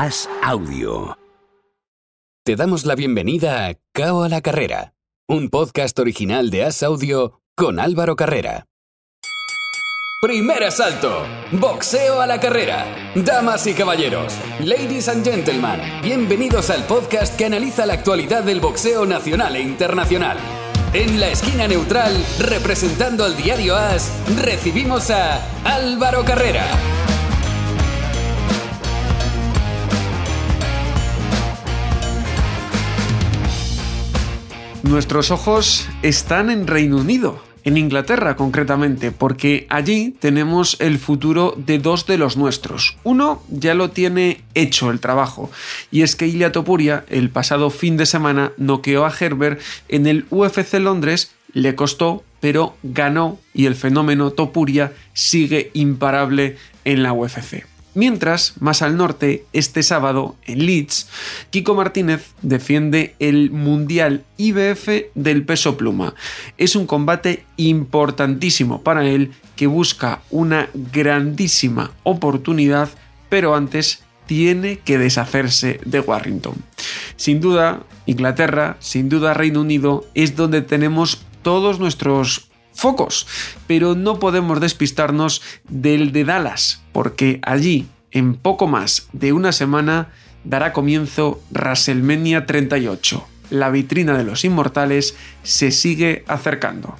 As Audio. Te damos la bienvenida a Cao a la Carrera, un podcast original de As Audio con Álvaro Carrera. Primer asalto, boxeo a la carrera. Damas y caballeros, ladies and gentlemen, bienvenidos al podcast que analiza la actualidad del boxeo nacional e internacional. En la esquina neutral, representando al diario As, recibimos a Álvaro Carrera. Nuestros ojos están en Reino Unido, en Inglaterra concretamente, porque allí tenemos el futuro de dos de los nuestros. Uno ya lo tiene hecho el trabajo, y es que Ilia Topuria el pasado fin de semana noqueó a Herbert en el UFC Londres, le costó, pero ganó y el fenómeno Topuria sigue imparable en la UFC. Mientras, más al norte, este sábado, en Leeds, Kiko Martínez defiende el Mundial IBF del peso pluma. Es un combate importantísimo para él que busca una grandísima oportunidad, pero antes tiene que deshacerse de Warrington. Sin duda, Inglaterra, sin duda Reino Unido, es donde tenemos todos nuestros focos, pero no podemos despistarnos del de Dallas, porque allí, en poco más de una semana, dará comienzo WrestleMania 38. La vitrina de los inmortales se sigue acercando.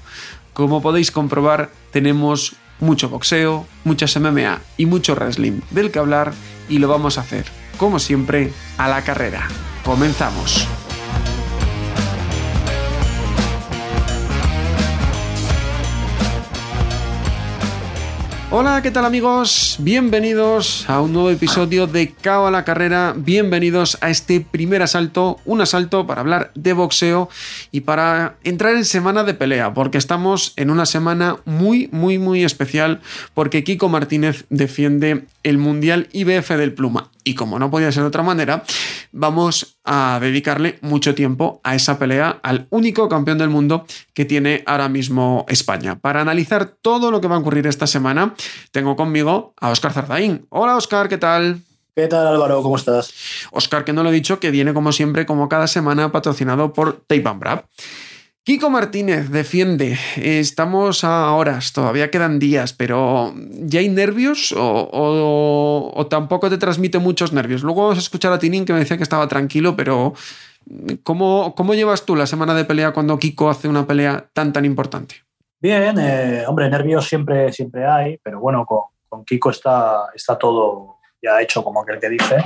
Como podéis comprobar, tenemos mucho boxeo, muchas MMA y mucho wrestling del que hablar y lo vamos a hacer, como siempre, a la carrera. Comenzamos. Hola, ¿qué tal amigos? Bienvenidos a un nuevo episodio de Cao a la Carrera. Bienvenidos a este primer asalto, un asalto para hablar de boxeo y para entrar en semana de pelea, porque estamos en una semana muy, muy, muy especial, porque Kiko Martínez defiende el Mundial IBF del Pluma. Y como no podía ser de otra manera, vamos a dedicarle mucho tiempo a esa pelea al único campeón del mundo que tiene ahora mismo España. Para analizar todo lo que va a ocurrir esta semana, tengo conmigo a Oscar Zarzaín. Hola Oscar, ¿qué tal? ¿Qué tal Álvaro? ¿Cómo estás? Oscar, que no lo he dicho, que viene como siempre, como cada semana, patrocinado por Tape and Brab. Kiko Martínez defiende. Estamos a horas, todavía quedan días, pero ¿ya hay nervios o, tampoco te transmite muchos nervios? Luego vamos a escuchar a Tinin que me decía que estaba tranquilo, pero ¿cómo, cómo llevas tú la semana de pelea cuando Kiko hace una pelea tan tan importante? Bien, eh, hombre, nervios siempre, siempre hay, pero bueno, con, con Kiko está, está todo ya hecho como aquel que dice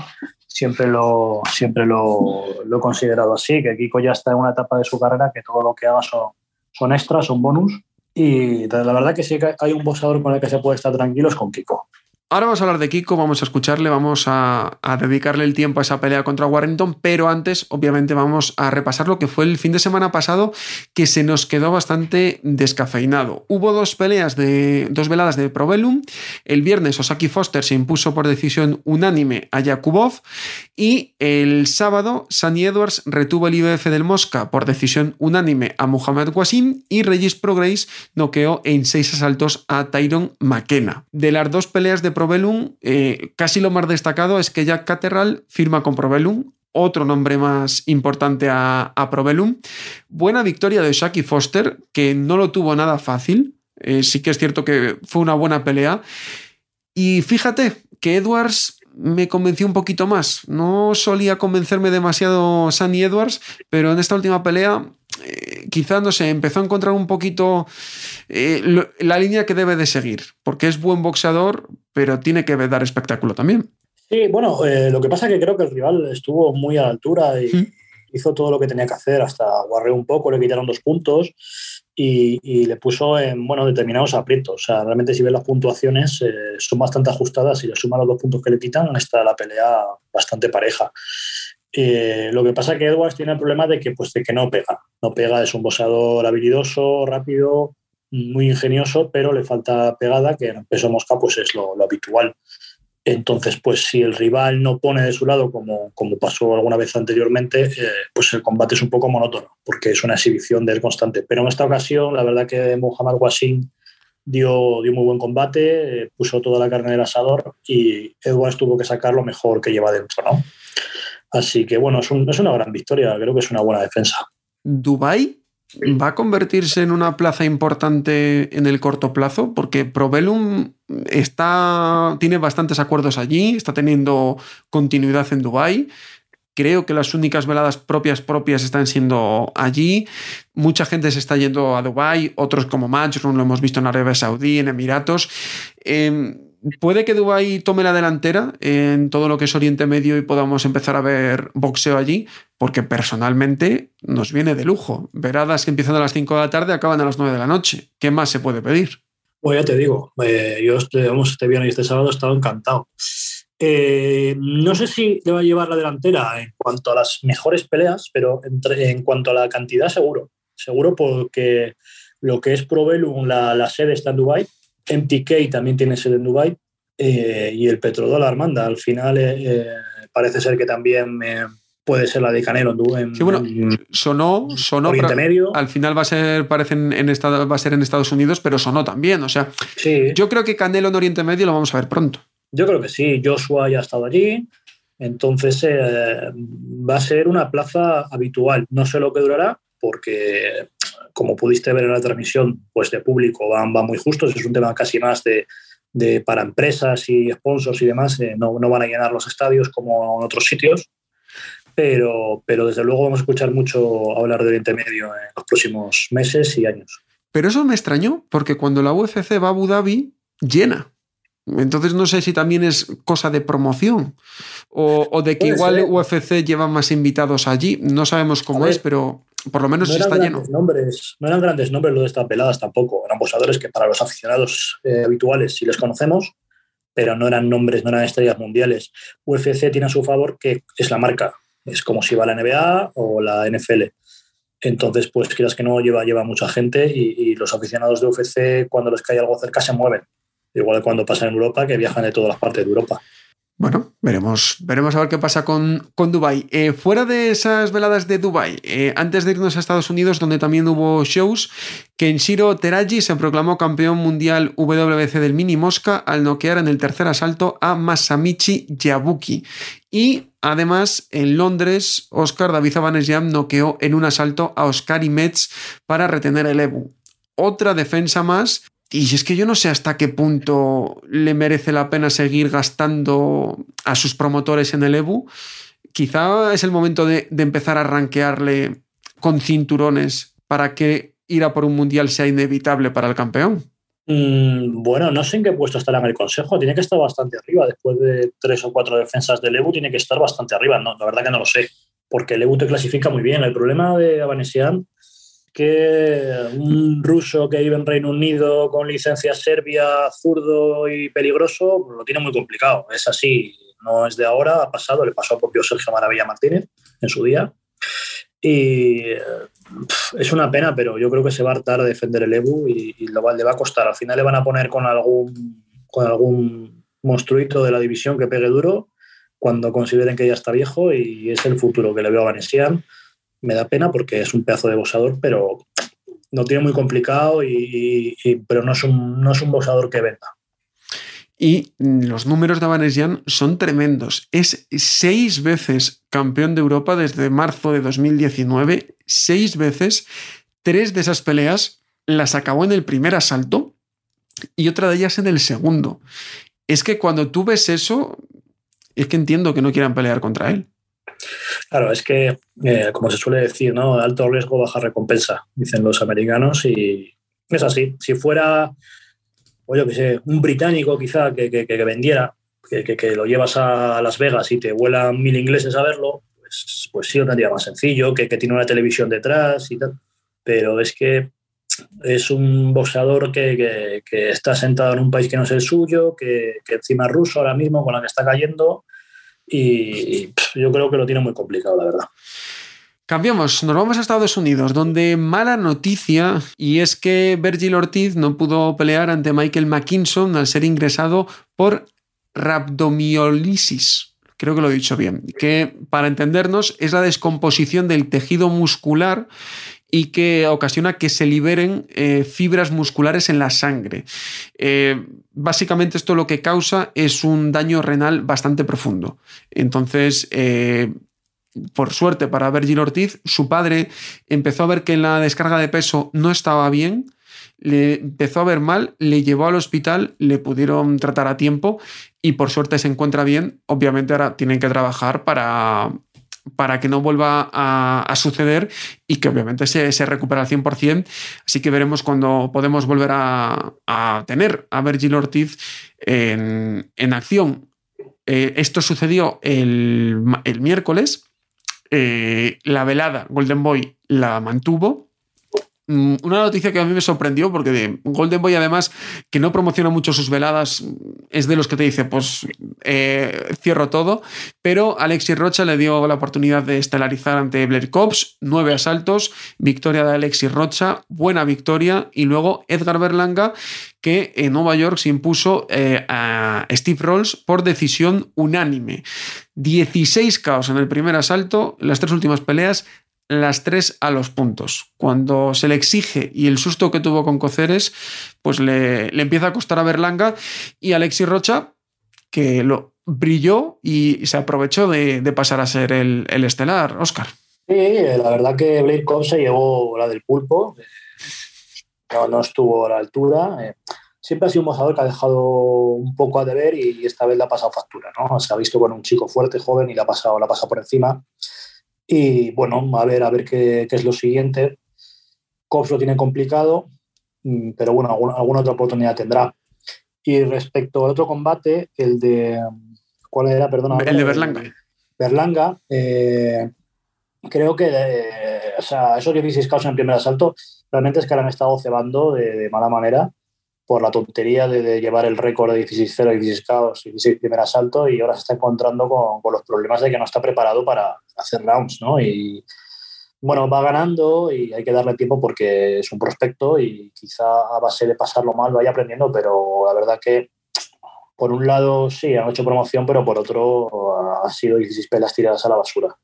siempre lo, siempre lo, he considerado así, que Kiko ya está en una etapa de su carrera que todo lo que haga son, son extras, son bonus. Y la verdad que sí que hay un boxeador con el que se puede estar tranquilo es con Kiko. Ahora vamos a hablar de Kiko, vamos a escucharle, vamos a, dedicarle el tiempo a esa pelea contra Warrington, pero antes, obviamente, vamos a repasar lo que fue el fin de semana pasado, que se nos quedó bastante descafeinado. Hubo dos peleas de dos veladas de Provelum. El viernes, Osaki Foster se impuso por decisión unánime a Yakubov. Y el sábado, Sunny Edwards retuvo el IBF del Mosca por decisión unánime a Muhammad Wasim. Y Regis Prograis noqueó en seis asaltos a Tyron McKenna. De las dos peleas de Provelum, eh, casi lo más destacado es que Jack Caterral firma con Provelum, otro nombre más importante a, a Provelum. Buena victoria de Shaki Foster, que no lo tuvo nada fácil. Eh, sí que es cierto que fue una buena pelea. Y fíjate que Edwards me convenció un poquito más. No solía convencerme demasiado Sunny Edwards, pero en esta última pelea eh, quizá, no sé, empezó a encontrar un poquito eh, la línea que debe de seguir, porque es buen boxeador, pero tiene que dar espectáculo también. Sí, bueno, eh, lo que pasa es que creo que el rival estuvo muy a la altura y hizo todo lo que tenía que hacer, hasta guarreó un poco, le quitaron dos puntos y, le puso en bueno, determinados aprietos. O sea, realmente si ves las puntuaciones son bastante ajustadas y le suman los dos puntos que le quitan, está la pelea bastante pareja. Eh, lo que pasa es que Edwards tiene el problema de que, pues, de que no pega. No pega, es un boxeador habilidoso, rápido, muy ingenioso, pero le falta pegada, que en peso mosca pues, es lo, habitual. Entonces, pues si el rival no pone de su lado, como, como pasó alguna vez anteriormente, eh, pues el combate es un poco monótono, porque es una exhibición de él constante. Pero en esta ocasión, la verdad que Muhammad Wasim dio, dio muy buen combate, eh, puso toda la carne del asador y Edwards tuvo que sacar lo mejor que lleva dentro, ¿no? Así que bueno, es, es una gran victoria, creo que es una buena defensa. Dubai va a convertirse en una plaza importante en el corto plazo, porque Provelum está, tiene bastantes acuerdos allí, está teniendo continuidad en Dubai. Creo que las únicas veladas propias propias están siendo allí. Mucha gente se está yendo a Dubai, otros como Matchroom lo hemos visto en Arabia Saudí, en Emiratos. Em, puede que Dubai tome la delantera en todo lo que es Oriente Medio y podamos empezar a ver boxeo allí, porque personalmente nos viene de lujo. Veradas que empiezan a las 5 de la tarde acaban a las 9 de la noche. ¿Qué más se puede pedir? Pues ya te digo, eh, yo este viernes y este sábado he estado encantado. Eh, no sé si le va a llevar la delantera en cuanto a las mejores peleas, pero en cuanto a la cantidad, seguro. Seguro porque lo que es Provelum, la, la sede está en Dubai, MTK también tiene sede en Dubai eh, y el petrodólar manda. Al final eh, parece ser que también puede ser la de Canelo en, sí, bueno, sonó, sonó Oriente Medio. al final va a ser parece en, estado, va a ser en Estados Unidos pero sonó también o sea yo creo que Canelo en Oriente Medio lo vamos a ver pronto yo creo que sí, Joshua ya ha estado allí, entonces eh, va a ser una plaza habitual. No sé lo que durará, porque como pudiste ver en la transmisión, pues de público van, muy justos, es un tema casi más de, para empresas y sponsors y demás, eh, no, no, van a llenar los estadios como en otros sitios, pero, pero desde luego vamos a escuchar mucho hablar de Oriente Medio en los próximos meses y años. Pero eso me extrañó, porque cuando la UFC va a Abu Dhabi, llena. Entonces no sé si también es cosa de promoción o, de que igual UFC lleva más invitados allí. No sabemos cómo es, pero por lo menos está lleno. Nombres, no eran grandes nombres los de estas peladas tampoco. Eran boxeadores que para los aficionados eh, habituales sí les conocemos, pero no eran nombres, no eran estrellas mundiales. UFC tiene a su favor que es la marca. Es como si va la NBA o la NFL. Entonces, pues quieras que no, lleva, lleva mucha gente y, y los aficionados de UFC, cuando les cae algo cerca, se mueven igual cuando pasa en Europa, que viajan de todas las partes de Europa. Bueno, veremos, veremos a ver qué pasa con, con Dubai. Eh, fuera de esas veladas de Dubai, eh, antes de irnos a Estados Unidos, donde también hubo shows, Kenshiro Teraji se proclamó campeón mundial WBC del mini mosca al noquear en el tercer asalto a Masamichi Yabuki. Y además, en Londres, Oscar David Jam noqueó en un asalto a Oscar Metz para retener el Ebu. Otra defensa más y es que yo no sé hasta qué punto le merece la pena seguir gastando a sus promotores en el EBU. Quizá es el momento de, empezar a ranquearle con cinturones para que ir a por un mundial sea inevitable para el campeón. Mm, bueno, no sé en qué puesto estará en el consejo. Tiene que estar bastante arriba. Después de tres o cuatro defensas del EBU, tiene que estar bastante arriba. No, la verdad que no lo sé. Porque el EBU te clasifica muy bien. El problema de Avanesian que un ruso que vive en Reino Unido con licencia serbia, zurdo y peligroso, pues lo tiene muy complicado. Es así, no es de ahora, ha pasado, le pasó al propio Sergio Maravilla Martínez en su día. Y es una pena, pero yo creo que se va a hartar a defender el EBU y, lo, le va a costar. Al final le van a poner con algún, con algún monstruito de la división que pegue duro cuando consideren que ya está viejo y es el futuro que le veo a Vanessian me da pena porque es un pedazo de boxeador, pero no tiene muy complicado, y, pero no es, un, no es un boxeador que venda. Y los números de Avanesian son tremendos. Es seis veces campeón de Europa desde marzo de 2019. Seis veces. Tres de esas peleas las acabó en el primer asalto y otra de ellas en el segundo. Es que cuando tú ves eso, es que entiendo que no quieran pelear contra él. Claro, es que, eh, como se suele decir, ¿no? Alto riesgo, baja recompensa, dicen los americanos, y es así. Si fuera, yo que sé, un británico quizá que, vendiera, que, lo llevas a Las Vegas y te vuelan mil ingleses a verlo, pues, pues sí, lo tendría más sencillo, que, tiene una televisión detrás y tal. Pero es que es un boxeador que, está sentado en un país que no es el suyo, que, encima es ruso ahora mismo con la que está cayendo y yo creo que lo tiene muy complicado, la verdad. Cambiamos, nos vamos a Estados Unidos, donde mala noticia y es que Virgil Ortiz no pudo pelear ante Michael McKinson al ser ingresado por rhabdomiolisis. Creo que lo he dicho bien. Que para entendernos es la descomposición del tejido muscular y que ocasiona que se liberen eh, fibras musculares en la sangre. Eh, básicamente esto lo que causa es un daño renal bastante profundo. Entonces, eh, por suerte para Virgil Ortiz, su padre empezó a ver que la descarga de peso no estaba bien, le empezó a ver mal, le llevó al hospital, le pudieron tratar a tiempo y por suerte se encuentra bien. Obviamente ahora tienen que trabajar para, para que no vuelva a, suceder y que obviamente se, se recupere al 100%. Así que veremos cuando podemos volver a, tener a Virgil Ortiz en, acción. Eh, esto sucedió el, miércoles. Eh, la velada Golden Boy la mantuvo una noticia que a mí me sorprendió, porque Golden Boy, además, que no promociona mucho sus veladas, es de los que te dice, pues eh, cierro todo. Pero Alexis Rocha le dio la oportunidad de estelarizar ante Blair Cops, nueve asaltos, victoria de Alexis Rocha, buena victoria. Y luego Edgar Berlanga, que en Nueva York se impuso eh, a Steve Rolls por decisión unánime. 16 caos en el primer asalto, las tres últimas peleas, las tres a los puntos. Cuando se le exige y el susto que tuvo con Coceres, pues le, empieza a costar a Berlanga y Alexis Rocha, que lo brilló y se aprovechó de, pasar a ser el, estelar, Oscar. Sí, la verdad que Blake Cobb se llevó la del pulpo, no, estuvo a la altura. Eh, siempre ha sido un mojador que ha dejado un poco a deber y esta vez le ha pasado factura, ¿no? Se ha visto con un chico fuerte, joven y la ha pasado, la ha por encima. Y bueno, a ver, a ver qué, es lo siguiente. Cops lo tiene complicado, mm, pero bueno, alguna, otra oportunidad tendrá. Y respecto al otro combate, el de. ¿Cuál era? Perdona. El de Berlanga. Berlanga, eh, creo que eh, o sea, esos 16 caos en el primer asalto realmente es que le han estado cebando de mala manera por la tontería de, llevar el récord de 16-0, 16 caos, 16 primer asalto y ahora se está encontrando con, los problemas de que no está preparado para hacer rounds, ¿no? Y bueno, va ganando y hay que darle tiempo porque es un prospecto y quizá a base de pasarlo mal vaya aprendiendo, pero la verdad que por un lado sí, han hecho promoción, pero por otro ha sido 16 pelas tiradas a la basura.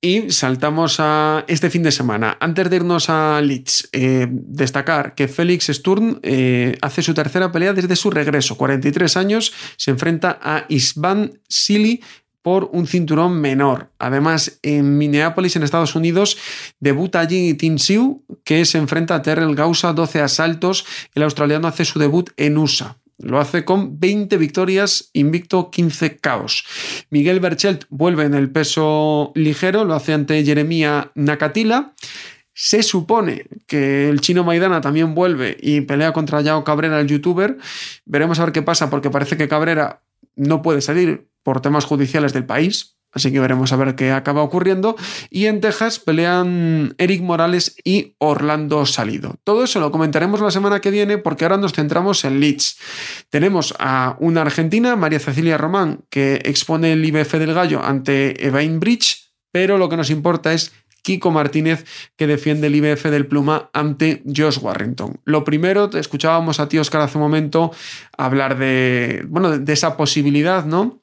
Y saltamos a este fin de semana. Antes de irnos a Leeds, eh, destacar que Félix Sturm eh, hace su tercera pelea desde su regreso. 43 años, se enfrenta a Isvan Sili por un cinturón menor. Además, en Minneapolis, en Estados Unidos, debuta allí Tin Siu, que se enfrenta a Terrell Gausa, 12 asaltos. El australiano hace su debut en USA. Lo hace con 20 victorias, invicto 15 caos. Miguel Berchelt vuelve en el peso ligero, lo hace ante Jeremía Nakatila. Se supone que el chino Maidana también vuelve y pelea contra Yao Cabrera, el youtuber. Veremos a ver qué pasa, porque parece que Cabrera no puede salir por temas judiciales del país. Así que veremos a ver qué acaba ocurriendo. Y en Texas pelean Eric Morales y Orlando Salido. Todo eso lo comentaremos la semana que viene porque ahora nos centramos en Leeds. Tenemos a una argentina, María Cecilia Román, que expone el IBF del Gallo ante Evain Bridge, pero lo que nos importa es Kiko Martínez, que defiende el IBF del Pluma ante Josh Warrington. Lo primero, escuchábamos a ti, Oscar, hace un momento hablar de, bueno, de esa posibilidad, ¿no?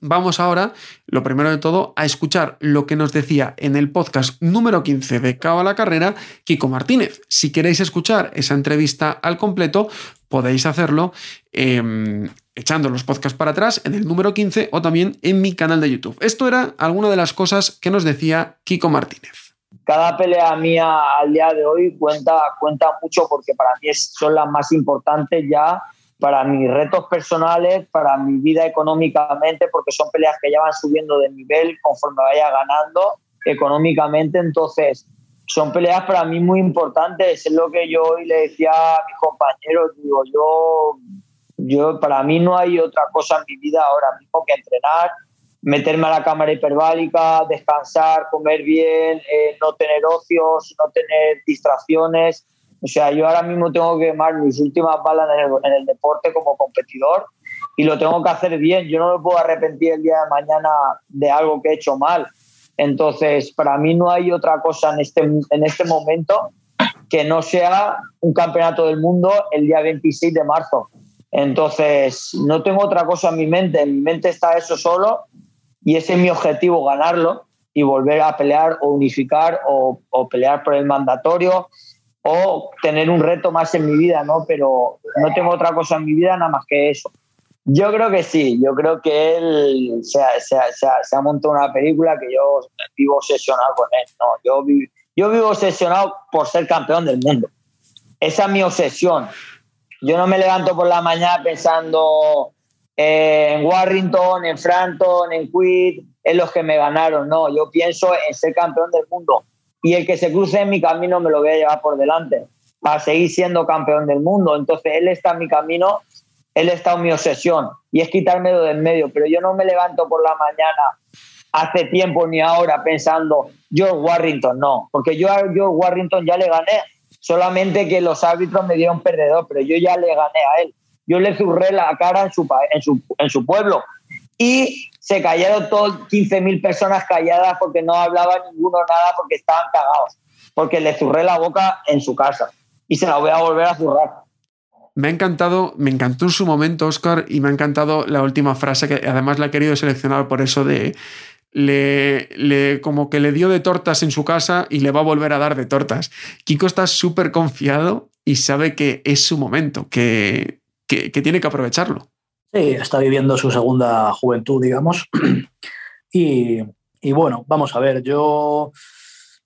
Vamos ahora, lo primero de todo, a escuchar lo que nos decía en el podcast número 15 de Cabo a la Carrera, Kiko Martínez. Si queréis escuchar esa entrevista al completo, podéis hacerlo em, echando los podcasts para atrás en el número 15 o también en mi canal de YouTube. Esto era alguna de las cosas que nos decía Kiko Martínez. Cada pelea mía al día de hoy cuenta, cuenta mucho porque para mí son las más importantes ya para mis retos personales, para mi vida económicamente, porque son peleas que ya van subiendo de nivel conforme vaya ganando económicamente. Entonces, son peleas para mí muy importantes. Es lo que yo hoy le decía a mis compañeros. Digo, yo, yo, para mí no hay otra cosa en mi vida ahora mismo que entrenar, meterme a la cámara hiperbálica, descansar, comer bien, eh, no tener ocios, no tener distracciones o sea, yo ahora mismo tengo que quemar mis últimas balas en el, deporte como competidor y lo tengo que hacer bien. Yo no me puedo arrepentir el día de mañana de algo que he hecho mal. Entonces, para mí no hay otra cosa en este, en este momento que no sea un campeonato del mundo el día 26 de marzo. Entonces, no tengo otra cosa en mi mente. En mi mente está eso solo y ese es mi objetivo, ganarlo y volver a pelear o unificar o, o, pelear por el mandatorio o tener un reto más en mi vida, ¿no? Pero no tengo otra cosa en mi vida nada más que eso. Yo creo que sí, yo creo que él se ha, se, ha, se, ha, montado una película que yo vivo obsesionado con él, ¿no? Yo, yo vivo obsesionado por ser campeón del mundo. Esa es mi obsesión. Yo no me levanto por la mañana pensando en Warrington, en Frampton, en Quid, en los que me ganaron. No, yo pienso en ser campeón del mundo. Y el que se cruce en mi camino me lo voy a llevar por delante para seguir siendo campeón del mundo. Entonces él está en mi camino, él está en mi obsesión y es quitármelo del medio. Pero yo no me levanto por la mañana hace tiempo ni ahora pensando George Warrington, no, porque yo George Warrington ya le gané, solamente que los árbitros me dieron perdedor, pero yo ya le gané a él. Yo le zurré la cara en su, en su, en su pueblo y se callaron todos 15.000 personas calladas porque no hablaba ninguno nada porque estaban cagados, porque le zurré la boca en su casa y se la voy a volver a zurrar. Me ha encantado, me encantó en su momento, Oscar, y me ha encantado la última frase, que además la he querido seleccionar por eso de le, le, como que le dio de tortas en su casa y le va a volver a dar de tortas. Kiko está súper confiado y sabe que es su momento, que, que, que, tiene que aprovecharlo. Sí, está viviendo su segunda juventud, digamos. Y, y bueno, vamos a ver, yo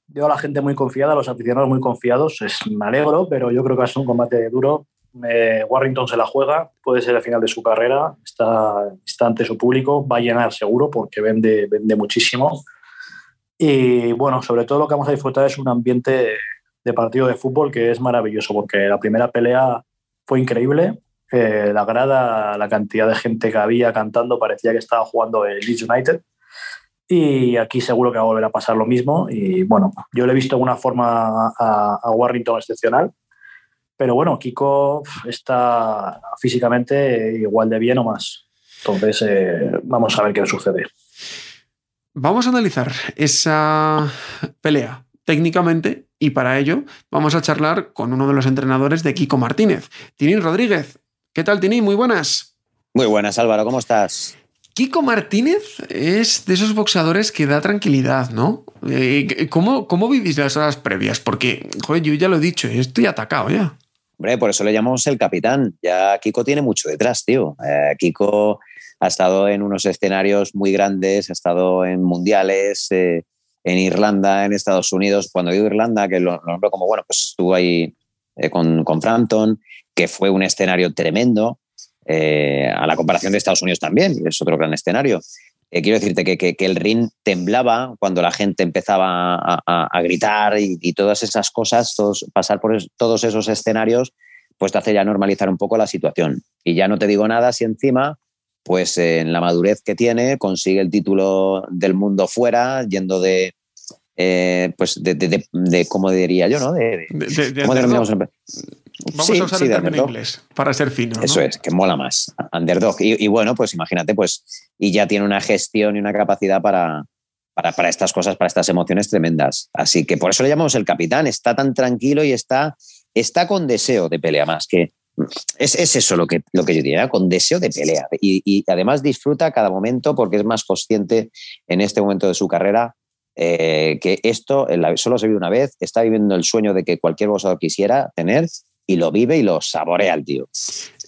veo a la gente muy confiada, a los aficionados muy confiados, es, me alegro, pero yo creo que va a ser un combate duro. Eh, Warrington se la juega, puede ser el final de su carrera, está, está ante su público, va a llenar seguro porque vende, vende muchísimo. Y bueno, sobre todo lo que vamos a disfrutar es un ambiente de partido de fútbol que es maravilloso porque la primera pelea fue increíble. Eh, la grada, la cantidad de gente que había cantando parecía que estaba jugando el Leeds United. Y aquí seguro que va a volver a pasar lo mismo. Y bueno, yo le he visto de una forma a, a Warrington excepcional. Pero bueno, Kiko está físicamente igual de bien o más. Entonces, eh, vamos a ver qué sucede. Vamos a analizar esa pelea técnicamente y para ello vamos a charlar con uno de los entrenadores de Kiko Martínez, Tinín Rodríguez. ¿Qué tal, Tinín? Muy buenas. Muy buenas, Álvaro. ¿Cómo estás? Kiko Martínez es de esos boxeadores que da tranquilidad, ¿no? Eh, ¿Cómo, cómo vivís las horas previas? Porque, joder, yo ya lo he dicho, estoy atacado ya. Hombre, por eso le llamamos el capitán. Ya Kiko tiene mucho detrás, tío. Eh, Kiko ha estado en unos escenarios muy grandes, ha estado en mundiales, eh, en Irlanda, en Estados Unidos. Cuando digo Irlanda, que lo, lo nombro como, bueno, pues estuvo ahí eh, con, con Frampton, que fue un escenario tremendo, eh, a la comparación de Estados Unidos también, es otro gran escenario. Eh, quiero decirte que, que, que, el ring temblaba cuando la gente empezaba a, a, a gritar y, y, todas esas cosas, todos, pasar por es, todos esos escenarios, pues te hace ya normalizar un poco la situación. Y ya no te digo nada si encima, pues eh, en la madurez que tiene, consigue el título del mundo fuera, yendo de, eh, pues de, de, de, de, ¿cómo diría yo? ¿no? De, ¿Cómo denominamos? Vamos sí, a usar sí, el término inglés para ser fino. ¿no? Eso es, que mola más. Underdog. Y, y, bueno, pues imagínate, pues, y ya tiene una gestión y una capacidad para, para, para, estas cosas, para estas emociones tremendas. Así que por eso le llamamos el capitán. Está tan tranquilo y está, está con deseo de pelea más que. Es, es eso lo que, lo que yo diría, con deseo de pelea. Y, y además disfruta cada momento porque es más consciente en este momento de su carrera eh, que esto solo se vive una vez, está viviendo el sueño de que cualquier boxeador quisiera tener y lo vive y lo saborea el tío.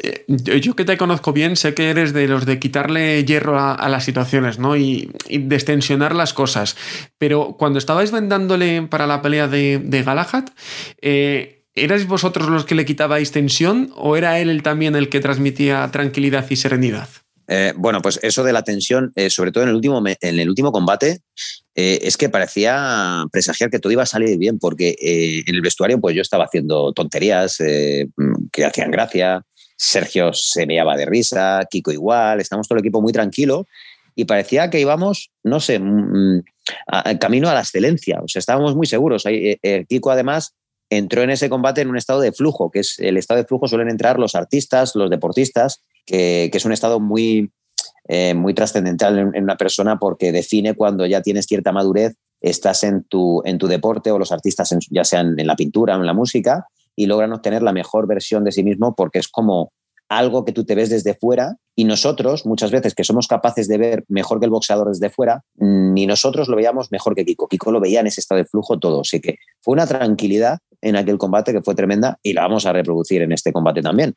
Eh, yo, que te conozco bien, sé que eres de los de quitarle hierro a, a las situaciones, ¿no? Y, y, destensionar las cosas. Pero cuando estabais vendándole para la pelea de, de Galahad, eh, ¿erais vosotros los que le quitabais tensión o era él también el que transmitía tranquilidad y serenidad? Eh, bueno, pues eso de la tensión, eh, sobre todo en el último, en el último combate, eh, es que parecía presagiar que todo iba a salir bien, porque eh, en el vestuario pues yo estaba haciendo tonterías eh, que hacían gracia, Sergio se meaba de risa, Kiko igual, estamos todo el equipo muy tranquilo y parecía que íbamos, no sé, mm, a, camino a la excelencia, o sea, estábamos muy seguros. Kiko además entró en ese combate en un estado de flujo, que es el estado de flujo suelen entrar los artistas, los deportistas, que es un estado muy, eh, muy trascendental en, en, una persona porque define cuando ya tienes cierta madurez, estás en tu, en tu deporte o los artistas, en, ya sean en la pintura o en la música, y logran obtener la mejor versión de sí mismo porque es como algo que tú te ves desde fuera y nosotros, muchas veces que somos capaces de ver mejor que el boxeador desde fuera, ni nosotros lo veíamos mejor que Kiko. Kiko lo veía en ese estado de flujo todo. Así que fue una tranquilidad en aquel combate que fue tremenda y la vamos a reproducir en este combate también.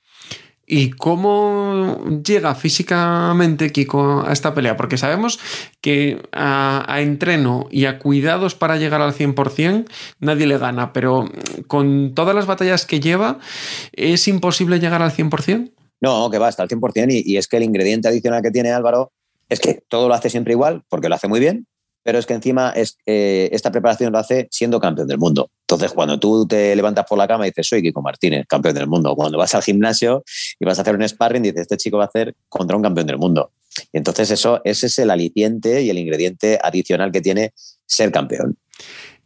¿Y cómo llega físicamente Kiko a esta pelea? Porque sabemos que a, entreno y a cuidados para llegar al 100% nadie le gana, pero con todas las batallas que lleva, ¿es imposible llegar al 100%? No, que va hasta el 100% y, y es que el ingrediente adicional que tiene Álvaro es que todo lo hace siempre igual, porque lo hace muy bien, pero es que encima es, eh, esta preparación lo hace siendo campeón del mundo. Entonces, cuando tú te levantas por la cama y dices, soy Kiko Martínez, campeón del mundo, cuando vas al gimnasio y vas a hacer un sparring, dices, este chico va a hacer contra un campeón del mundo. Y entonces eso, ese es el aliciente y el ingrediente adicional que tiene ser campeón.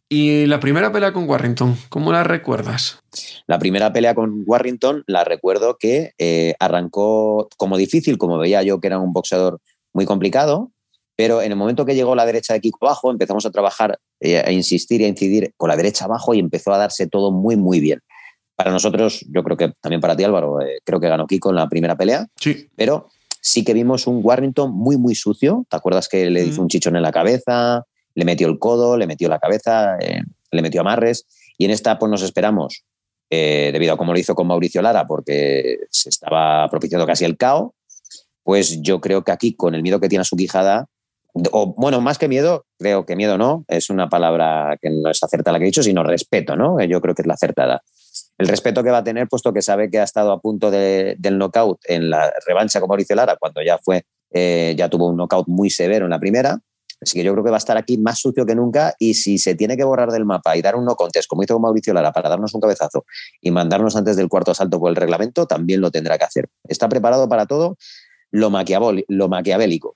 ¿Y la primera pelea con Warrington, cómo la recuerdas? La primera pelea con Warrington la recuerdo que eh, arrancó como difícil, como veía yo que era un boxeador muy complicado, pero en el momento que llegó la derecha de Kiko abajo, empezamos a trabajar, eh, a insistir y a incidir con la derecha abajo y empezó a darse todo muy, muy bien. Para nosotros, yo creo que también para ti, Álvaro, eh, creo que ganó Kiko en la primera pelea. Sí. Pero sí que vimos un Warrington muy, muy sucio. ¿Te acuerdas que le hizo un chichón en la cabeza? Le metió el codo, le metió la cabeza, eh, le metió amarres. Y en esta, pues nos esperamos, debido a cómo lo hizo con Mauricio Lara, porque se estaba propiciando casi el caos. Pues yo creo que aquí, con el miedo que tiene a su quijada, o bueno, más que miedo, creo que miedo no, es una palabra que no es acertada la que he dicho, sino respeto, ¿no? Yo creo que es la acertada. El respeto que va a tener, puesto que sabe que ha estado a punto del knockout en la revancha con Mauricio Lara, cuando ya fue, eh, ya tuvo un knockout muy severo en la primera. Así que yo creo que va a estar aquí más sucio que nunca y si se tiene que borrar del mapa y dar un no contest, como hizo con Mauricio Lara, para darnos un cabezazo y mandarnos antes del cuarto asalto por el reglamento, también lo tendrá que hacer. Está preparado para todo lo, lo maquiavélico.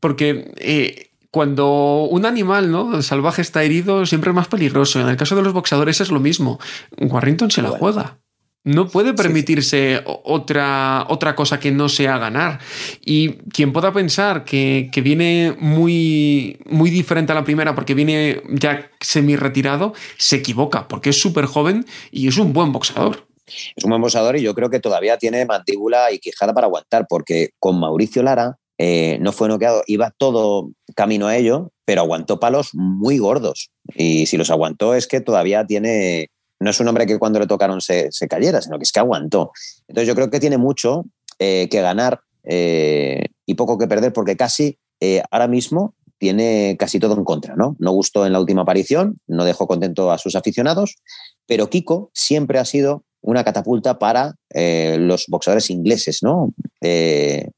Porque eh, cuando un animal ¿no? salvaje está herido, siempre es más peligroso. En el caso de los boxeadores es lo mismo. Warrington se la juega. No puede permitirse otra, otra cosa que no sea ganar. Y quien pueda pensar que, viene muy, muy diferente a la primera porque viene ya semi-retirado, se equivoca, porque es súper joven y es un buen boxeador. Es un buen boxeador y yo creo que todavía tiene mandíbula y quijada para aguantar, porque con Mauricio Lara eh, no fue noqueado, iba todo camino a ello, pero aguantó palos muy gordos. Y si los aguantó es que todavía tiene, no es un hombre que cuando le tocaron se, cayera, sino que es que aguantó. Entonces yo creo que tiene mucho eh, que ganar eh, y poco que perder, porque casi ahora mismo tiene casi todo en contra, ¿no? No gustó en la última aparición, no dejó contento a sus aficionados, pero Kiko siempre ha sido una catapulta para eh, los boxeadores ingleses, ¿no? Eh,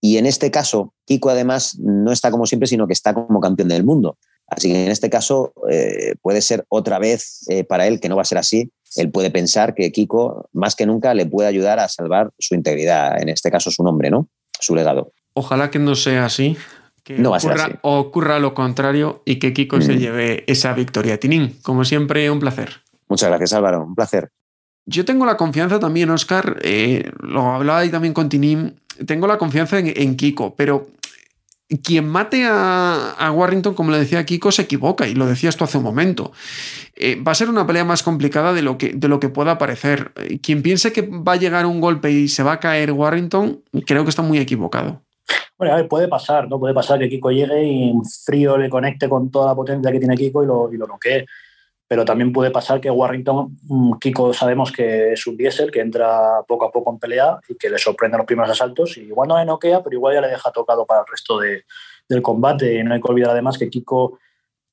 y en este caso, Kiko además no está como siempre, sino que está como campeón del mundo. Así que en este caso eh, puede ser otra vez para él, que no va a ser así. Él puede pensar que Kiko, más que nunca, le puede ayudar a salvar su integridad, en este caso su nombre, ¿no? Su legado. Ojalá que no sea así. Que no ocurra, ocurra lo contrario y que Kiko se mm. lleve esa victoria. Tinín, como siempre, un placer. Muchas gracias, Álvaro. Un placer. Yo tengo la confianza también, Oscar, eh, lo hablaba ahí también con Tinim, tengo la confianza en, Kiko, pero quien mate a, Warrington, como le decía Kiko, se equivoca, y lo decías tú hace un momento. Eh, va a ser una pelea más complicada de lo, que, de lo que pueda parecer. Eh, quien piense que va a llegar un golpe y se va a caer Warrington, creo que está muy equivocado. Bueno, a puede pasar, ¿no? Puede pasar que Kiko llegue y en frío le conecte con toda la potencia que tiene Kiko y lo, y lo noquee pero también puede pasar que Warrington, mm, Kiko sabemos que es un diésel, que entra poco a poco en pelea y que le sorprende los primeros asaltos y igual no le noquea, pero igual ya le deja tocado para el resto del combate. Y no hay que olvidar además que Kiko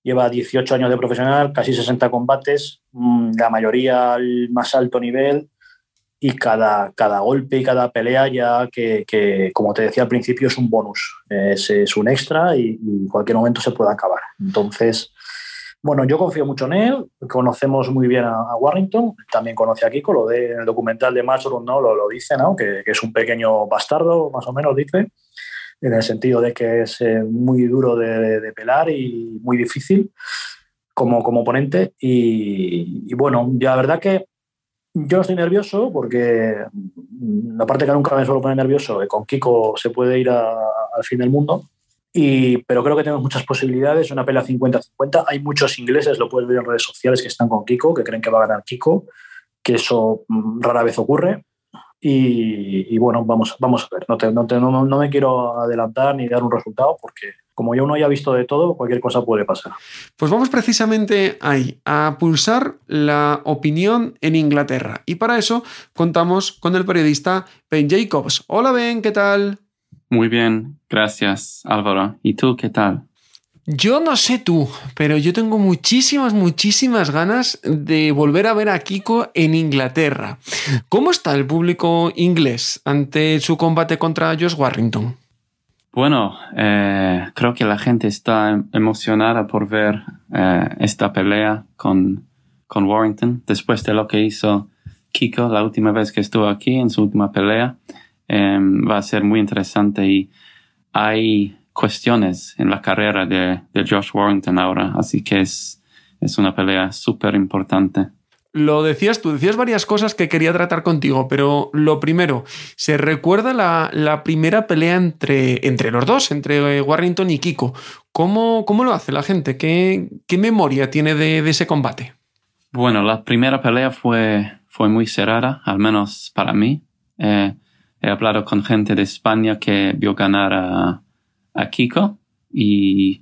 lleva 18 años de profesional, casi 60 combates, mm, la mayoría al más alto nivel y cada, cada golpe y cada pelea ya que, como te decía al principio, es un bonus, es, es un extra y, y, en cualquier momento se puede acabar. Entonces, bueno, yo confío mucho en él, conocemos muy bien a, Warrington, también conoce a Kiko, lo de, en el documental de Matchroom ¿no? lo, lo dice, ¿no? Que, es un pequeño bastardo, más o menos dice, en el sentido de que es eh, muy duro de, pelar y muy difícil como, como oponente. Y, bueno, ya la verdad que yo estoy nervioso porque, mm, aparte que nunca me suelo poner nervioso, eh, con Kiko se puede ir al fin del mundo pero creo que tenemos muchas posibilidades. Una pelea 50-50. Hay muchos ingleses, lo puedes ver en redes sociales, que están con Kiko, que creen que va a ganar Kiko, que eso mm, rara vez ocurre. Y, bueno, vamos, vamos a ver. No, no, no, me quiero adelantar ni dar un resultado porque como yo no haya visto de todo, cualquier cosa puede pasar. Pues vamos precisamente ahí, a pulsar la opinión en Inglaterra. Y para eso contamos con el periodista Ben Jacobs. Hola Ben, ¿qué tal? Muy bien, gracias Álvaro. ¿Y tú qué tal? Yo no sé tú, pero yo tengo muchísimas, muchísimas ganas de volver a ver a Kiko en Inglaterra. ¿Cómo está el público inglés ante su combate contra Josh Warrington? Bueno, eh, creo que la gente está emocionada por ver eh, esta pelea con, con Warrington después de lo que hizo Kiko la última vez que estuvo aquí en su última pelea. Em, va a ser muy interesante y hay cuestiones en la carrera de, Josh Warrington ahora, así que es, es una pelea súper importante. Lo decías tú, decías varias cosas que quería tratar contigo, pero lo primero, ¿se recuerda la, primera pelea entre, entre, los dos, entre eh, Warrington y Kiko? ¿Cómo, cómo lo hace la gente? ¿Qué, qué memoria tiene de, ese combate? Bueno, la primera pelea fue, fue muy cerrada, al menos para mí. Eh, he hablado con gente de España que vio ganar a, a Kiko y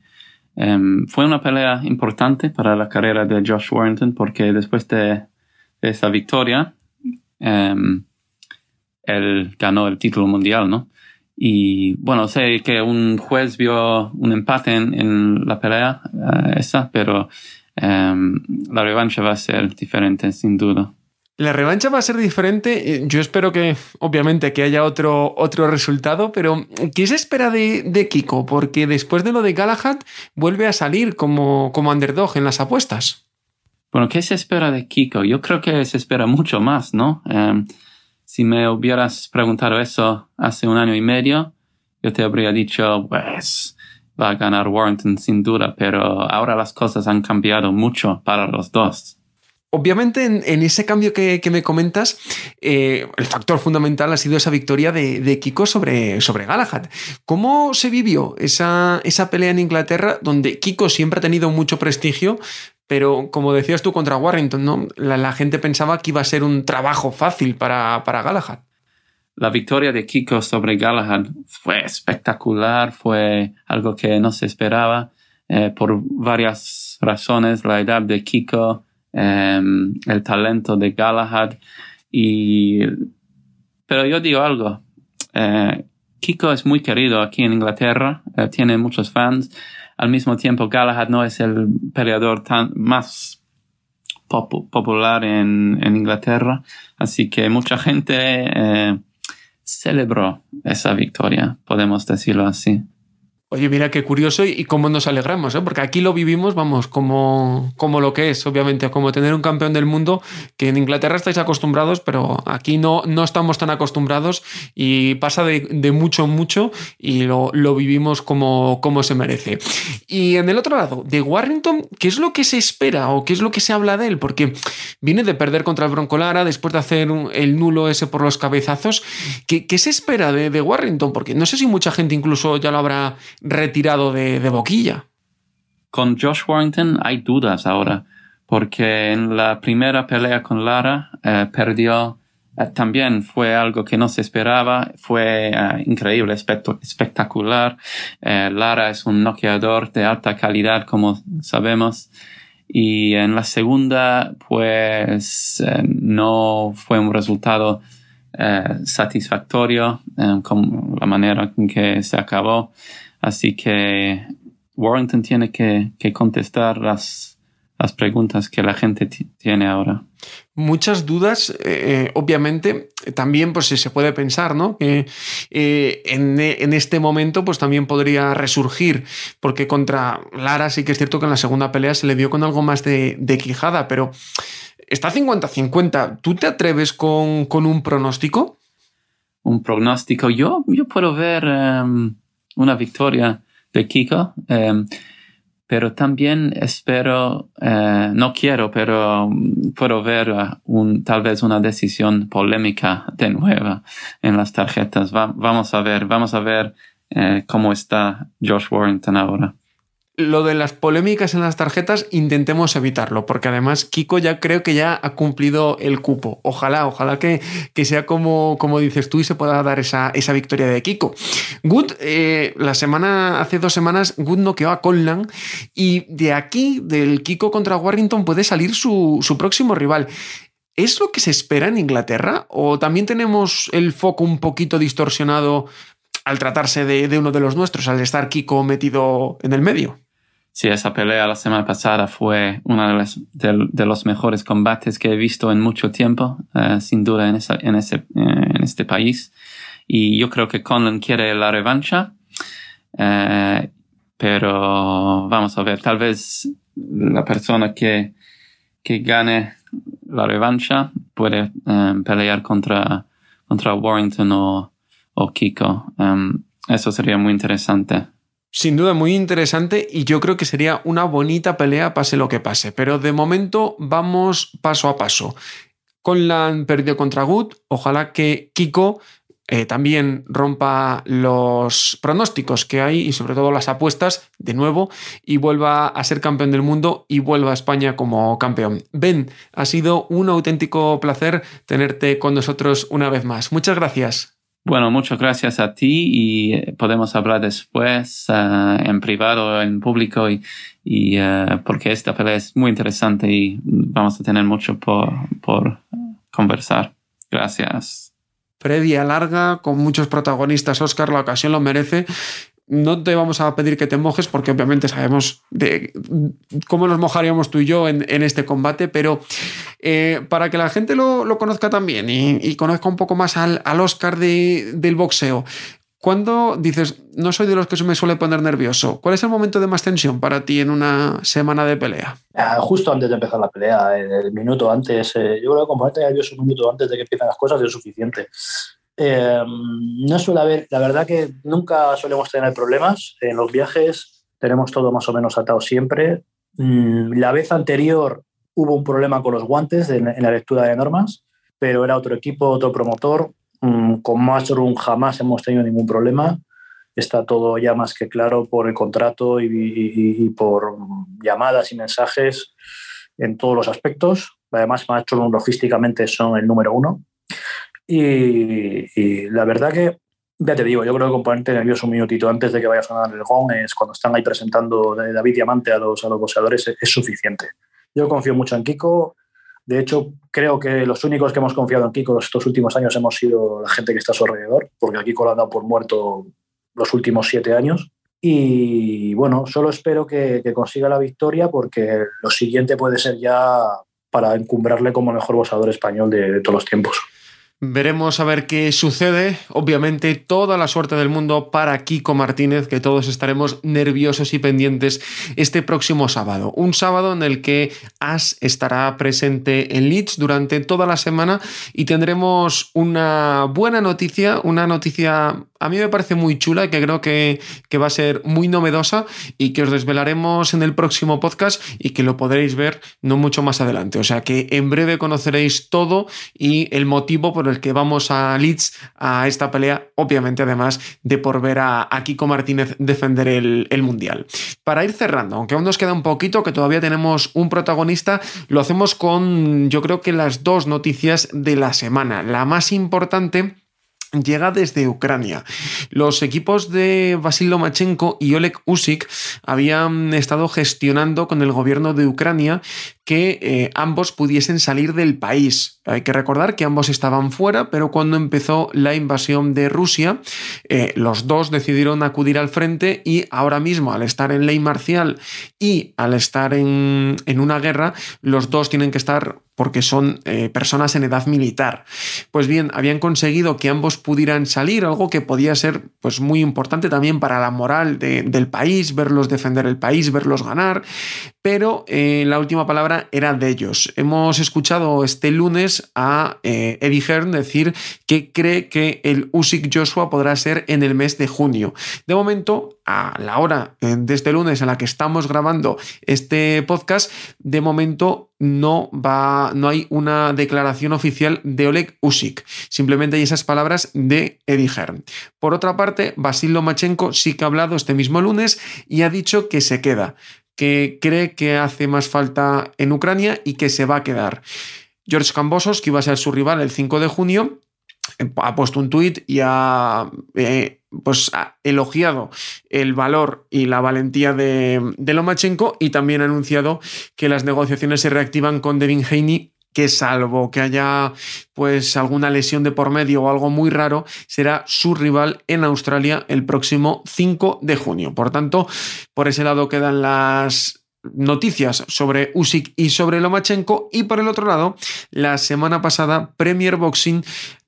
em, fue una pelea importante para la carrera de Josh Warrington porque después de, esa victoria em, él ganó el título mundial, ¿no? Y bueno, sé que un juez vio un empate en, la pelea eh, esa, pero em, la revancha va a ser diferente, sin duda. La revancha va a ser diferente. Eh, yo espero que, obviamente, que haya otro, otro resultado, pero ¿qué se espera de, Kiko? Porque después de lo de Galahad vuelve a salir como, como underdog en las apuestas. Bueno, ¿qué se espera de Kiko? Yo creo que se espera mucho más, ¿no? Em, si me hubieras preguntado eso hace un año y medio, yo te habría dicho, pues, va a ganar Warrington sin duda, pero ahora las cosas han cambiado mucho para los dos. Obviamente, en, ese cambio que, me comentas, eh, el factor fundamental ha sido esa victoria de, Kiko sobre, sobre Galahad. ¿Cómo se vivió esa, esa, pelea en Inglaterra, donde Kiko siempre ha tenido mucho prestigio, pero como decías tú contra Warrington, la, gente pensaba que iba a ser un trabajo fácil para, para Galahad? La victoria de Kiko sobre Galahad fue espectacular, fue algo que no se esperaba eh, por varias razones. La edad de Kiko el talento de Galahad. Y, pero yo digo algo, eh, Kiko es muy querido aquí en Inglaterra, eh, tiene muchos fans. Al mismo tiempo, Galahad no es el peleador tan, más popular en, Inglaterra, así que mucha gente eh, celebró esa victoria, podemos decirlo así. Oye, mira qué curioso y, cómo nos alegramos, ¿eh? porque aquí lo vivimos, vamos, como, como lo que es, obviamente, como tener un campeón del mundo, que en Inglaterra estáis acostumbrados, pero aquí no, no estamos tan acostumbrados y pasa de, de mucho, mucho y lo, lo, vivimos como, como se merece. Y en el otro lado, de Warrington, ¿qué es lo que se espera o qué es lo que se habla de él? Porque viene de perder contra el Bronco Lara, después de hacer el nulo ese por los cabezazos. ¿Qué, qué se espera de, de Warrington? Porque no sé si mucha gente incluso ya lo habrá retirado de, boquilla. Con Josh Warrington hay dudas ahora, porque en la primera pelea con Lara eh, perdió eh, también fue algo que no se esperaba, fue eh, increíble, espectacular. Lara es un noqueador de alta calidad, como sabemos. Y en la segunda, pues no fue un resultado satisfactorio con la manera en que se acabó. Así que Warrington tiene que, contestar las, las, preguntas que la gente tiene ahora. Muchas dudas, eh, eh, obviamente, también pues se puede pensar, ¿no? Que eh, en, este momento pues también podría resurgir, porque contra Lara sí que es cierto que en la segunda pelea se le dio con algo más de, quijada, pero está 50-50. ¿Tú te atreves con, un pronóstico? Un pronóstico, yo, yo puedo ver... Em, una victoria de Kiko, em, pero también espero, eh, no quiero, pero puedo ver un, tal vez una decisión polémica de nuevo en las tarjetas. vamos a ver, vamos a ver eh, cómo está Josh Warrington ahora. Lo de las polémicas en las tarjetas intentemos evitarlo, porque además Kiko ya creo que ya ha cumplido el cupo. Ojalá, ojalá que, que sea como, como dices tú y se pueda dar esa, esa victoria de Kiko. Good, eh, la semana, hace dos semanas, Good noqueó a Conlan y de aquí, del Kiko contra Warrington, puede salir su, su próximo rival. ¿Es lo que se espera en Inglaterra? ¿O también tenemos el foco un poquito distorsionado al tratarse de, de uno de los nuestros, al estar Kiko metido en el medio? Sí, esa pelea la semana pasada fue uno de los, de, los mejores combates que he visto en mucho tiempo, uh, sin duda, en, ese, uh, en este país. Y yo creo que Conlan quiere la revancha, uh, pero vamos a ver, tal vez la persona que, que gane la revancha puede um, pelear contra, contra Warrington o, o Kiko. Um, eso sería muy interesante. Sin duda muy interesante y yo creo que sería una bonita pelea pase lo que pase, pero de momento vamos paso a paso. Conlan perdió contra Good, ojalá que Kiko eh, también rompa los pronósticos que hay y sobre todo las apuestas de nuevo y vuelva a ser campeón del mundo y vuelva a España como campeón. Ben, ha sido un auténtico placer tenerte con nosotros una vez más. Muchas gracias. Bueno, muchas gracias a ti y eh, podemos hablar después uh, en privado, en público, y, y uh, porque esta pelea es muy interesante y vamos a tener mucho por, por conversar. Gracias. Previa larga, con muchos protagonistas, Oscar, la ocasión lo merece no te vamos a pedir que te mojes porque obviamente sabemos de cómo nos mojaríamos tú y yo en, en este combate, pero eh, para que la gente lo, lo conozca también y, conozca un poco más al, al Oscar de, del boxeo, cuando dices, no soy de los que se me suele poner nervioso, ¿cuál es el momento de más tensión para ti en una semana de pelea? Ah, justo antes de empezar la pelea, el minuto antes, eh, yo creo que componerte nervioso un minuto antes de que empiecen las cosas es suficiente. Eh, no suele haber, la verdad que nunca solemos tener problemas. En los viajes tenemos todo más o menos atado siempre. Mm, la vez anterior hubo un problema con los guantes en, la lectura de normas, pero era otro equipo, otro promotor. Mm, con Matchroom jamás hemos tenido ningún problema. Está todo ya más que claro por el contrato y, y, y por llamadas y mensajes en todos los aspectos. Además, Matchroom logísticamente son el número uno y, la verdad que, ya te digo, yo creo que componente nervioso un minutito antes de que vaya a sonar el gong es cuando están ahí presentando David Diamante a los, a los boxeadores es, suficiente. Yo confío mucho en Kiko. De hecho, creo que los únicos que hemos confiado en Kiko estos últimos años hemos sido la gente que está a su alrededor, porque a Kiko lo han dado por muerto los últimos siete años. Y bueno, solo espero que, consiga la victoria porque lo siguiente puede ser ya para encumbrarle como el mejor boxeador español de todos los tiempos. Veremos a ver qué sucede. Obviamente, toda la suerte del mundo para Kiko Martínez, que todos estaremos nerviosos y pendientes este próximo sábado. Un sábado en el que As estará presente en Leeds durante toda la semana y tendremos una buena noticia, una noticia a mí me parece muy chula que creo que, que, va a ser muy novedosa y que os desvelaremos en el próximo podcast y que lo podréis ver no mucho más adelante. O sea que en breve conoceréis todo y el motivo por el que vamos a Leeds a esta pelea, obviamente además de por ver a, Kiko Martínez defender el, Mundial. Para ir cerrando, aunque aún nos queda un poquito, que todavía tenemos un protagonista, lo hacemos con yo creo que las dos noticias de la semana. La más importante llega desde Ucrania. Los equipos de Vasil Lomachenko y Oleg Usyk habían estado gestionando con el gobierno de Ucrania que eh, ambos pudiesen salir del país. Hay que recordar que ambos estaban fuera, pero cuando empezó la invasión de Rusia, eh, los dos decidieron acudir al frente y ahora mismo, al estar en ley marcial y al estar en, en una guerra, los dos tienen que estar porque son eh, personas en edad militar. Pues bien, habían conseguido que ambos pudieran salir, algo que podía ser pues, muy importante también para la moral de, del país, verlos defender el país, verlos ganar, pero eh, la última palabra era de ellos. Hemos escuchado este lunes a eh, Eddie decir que cree que el Usyk Joshua podrá ser en el mes de junio. De momento, a la hora eh, de este lunes en la que estamos grabando este podcast, de momento no va, no hay una declaración oficial de Oleg Usyk. Simplemente hay esas palabras de Eddie Hearn. Por otra parte, Basil Lomachenko sí que ha hablado este mismo lunes y ha dicho que se queda, que cree que hace más falta en Ucrania y que se va a quedar. George Cambosos, que iba a ser su rival el 5 de junio, ha puesto un tuit y ha, eh, pues, ha elogiado el valor y la valentía de, de, Lomachenko y también ha anunciado que las negociaciones se reactivan con Devin Haney que salvo que haya pues alguna lesión de por medio o algo muy raro, será su rival en Australia el próximo 5 de junio. Por tanto, por ese lado quedan las noticias sobre Usyk y sobre Lomachenko y por el otro lado, la semana pasada Premier Boxing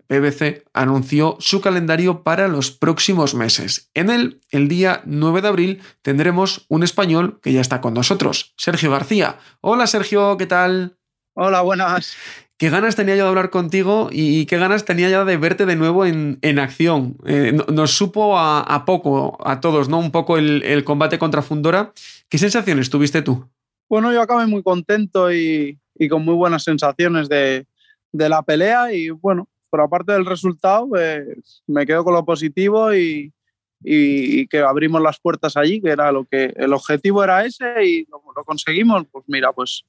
PBC anunció su calendario para los próximos meses. En él, el día 9 de abril, tendremos un español que ya está con nosotros, Sergio García. Hola Sergio, ¿qué tal? Hola, buenas. Qué ganas tenía yo de hablar contigo y qué ganas tenía ya de verte de nuevo en, en acción. Eh, nos supo a, a, poco, a todos, ¿no? Un poco el, el, combate contra Fundora. ¿Qué sensaciones tuviste tú? Bueno, yo acabé muy contento y, y con muy buenas sensaciones de, de la pelea y bueno, por aparte del resultado, pues, me quedo con lo positivo y, y, que abrimos las puertas allí, que era lo que el objetivo era ese y lo, lo, conseguimos. Pues mira, pues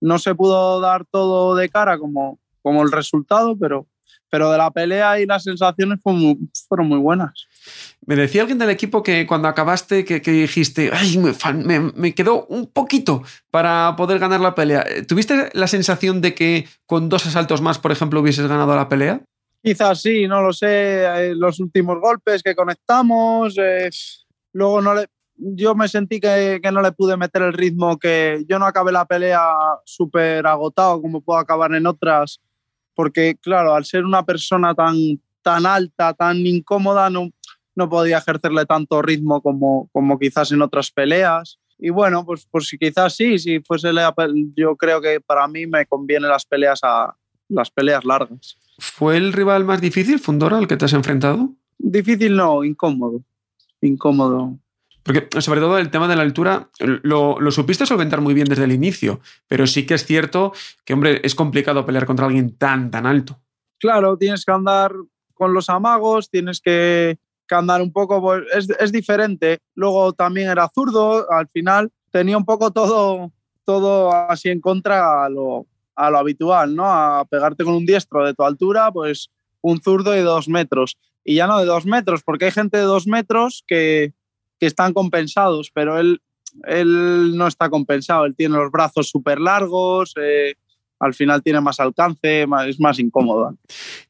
no se pudo dar todo de cara como, como el resultado, pero, pero de la pelea y las sensaciones fueron muy, fueron muy buenas. Me decía alguien del equipo que cuando acabaste que, que dijiste, ay, me, me, me, quedó un poquito para poder ganar la pelea. ¿Tuviste la sensación de que con dos asaltos más, por ejemplo, hubieses ganado la pelea? Quizás sí, no lo sé. Eh, los últimos golpes que conectamos, eh, luego no le, yo me sentí que, que, no le pude meter el ritmo, que yo no acabé la pelea súper agotado como puedo acabar en otras, porque claro, al ser una persona tan, tan alta, tan incómoda, no, no podía ejercerle tanto ritmo como, como quizás en otras peleas. Y bueno, pues, pues quizás sí, si fuese la, yo creo que para mí me conviene las peleas a las peleas largas. ¿Fue el rival más difícil, Fundora, al que te has enfrentado? Difícil no, incómodo. Incómodo. Porque sobre todo el tema de la altura lo, lo, supiste solventar muy bien desde el inicio, pero sí que es cierto que, hombre, es complicado pelear contra alguien tan, tan alto. Claro, tienes que andar con los amagos, tienes que, que andar un poco, pues, es, es, diferente. Luego también era zurdo, al final tenía un poco todo, todo así en contra a lo, a lo habitual, ¿no? A pegarte con un diestro de tu altura, pues un zurdo de dos metros. Y ya no de dos metros, porque hay gente de dos metros que, que están compensados, pero él, él no está compensado. Él tiene los brazos súper largos, eh, al final tiene más alcance, más, es más incómodo.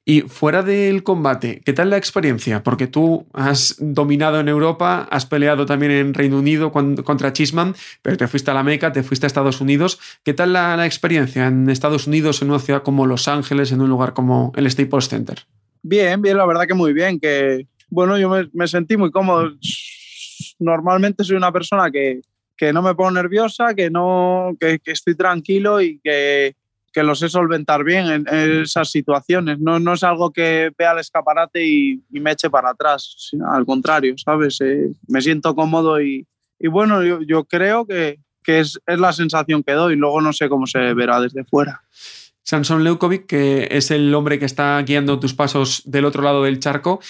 Y fuera del combate, ¿qué tal la experiencia? Porque tú has dominado en Europa, has peleado también en Reino Unido contra Chisman, pero te fuiste a la Meca, te fuiste a Estados Unidos. ¿Qué tal la, la experiencia en Estados Unidos, en una ciudad como Los Ángeles, en un lugar como el Staples Center? Bien, bien, la verdad que muy bien. Que bueno, yo me, me sentí muy cómodo normalmente soy una persona que, que no me pongo nerviosa, que, no, que, estoy tranquilo y que, que, lo sé solventar bien en, esas situaciones. No, no, es algo que vea el escaparate y, me eche para atrás, al contrario, ¿sabes? Eh, me siento cómodo y, y bueno, yo, yo, creo que, que es, es, la sensación que doy. Luego no sé cómo se verá desde fuera. Samson Leukovic, que es el hombre que está guiando tus pasos del otro lado del charco,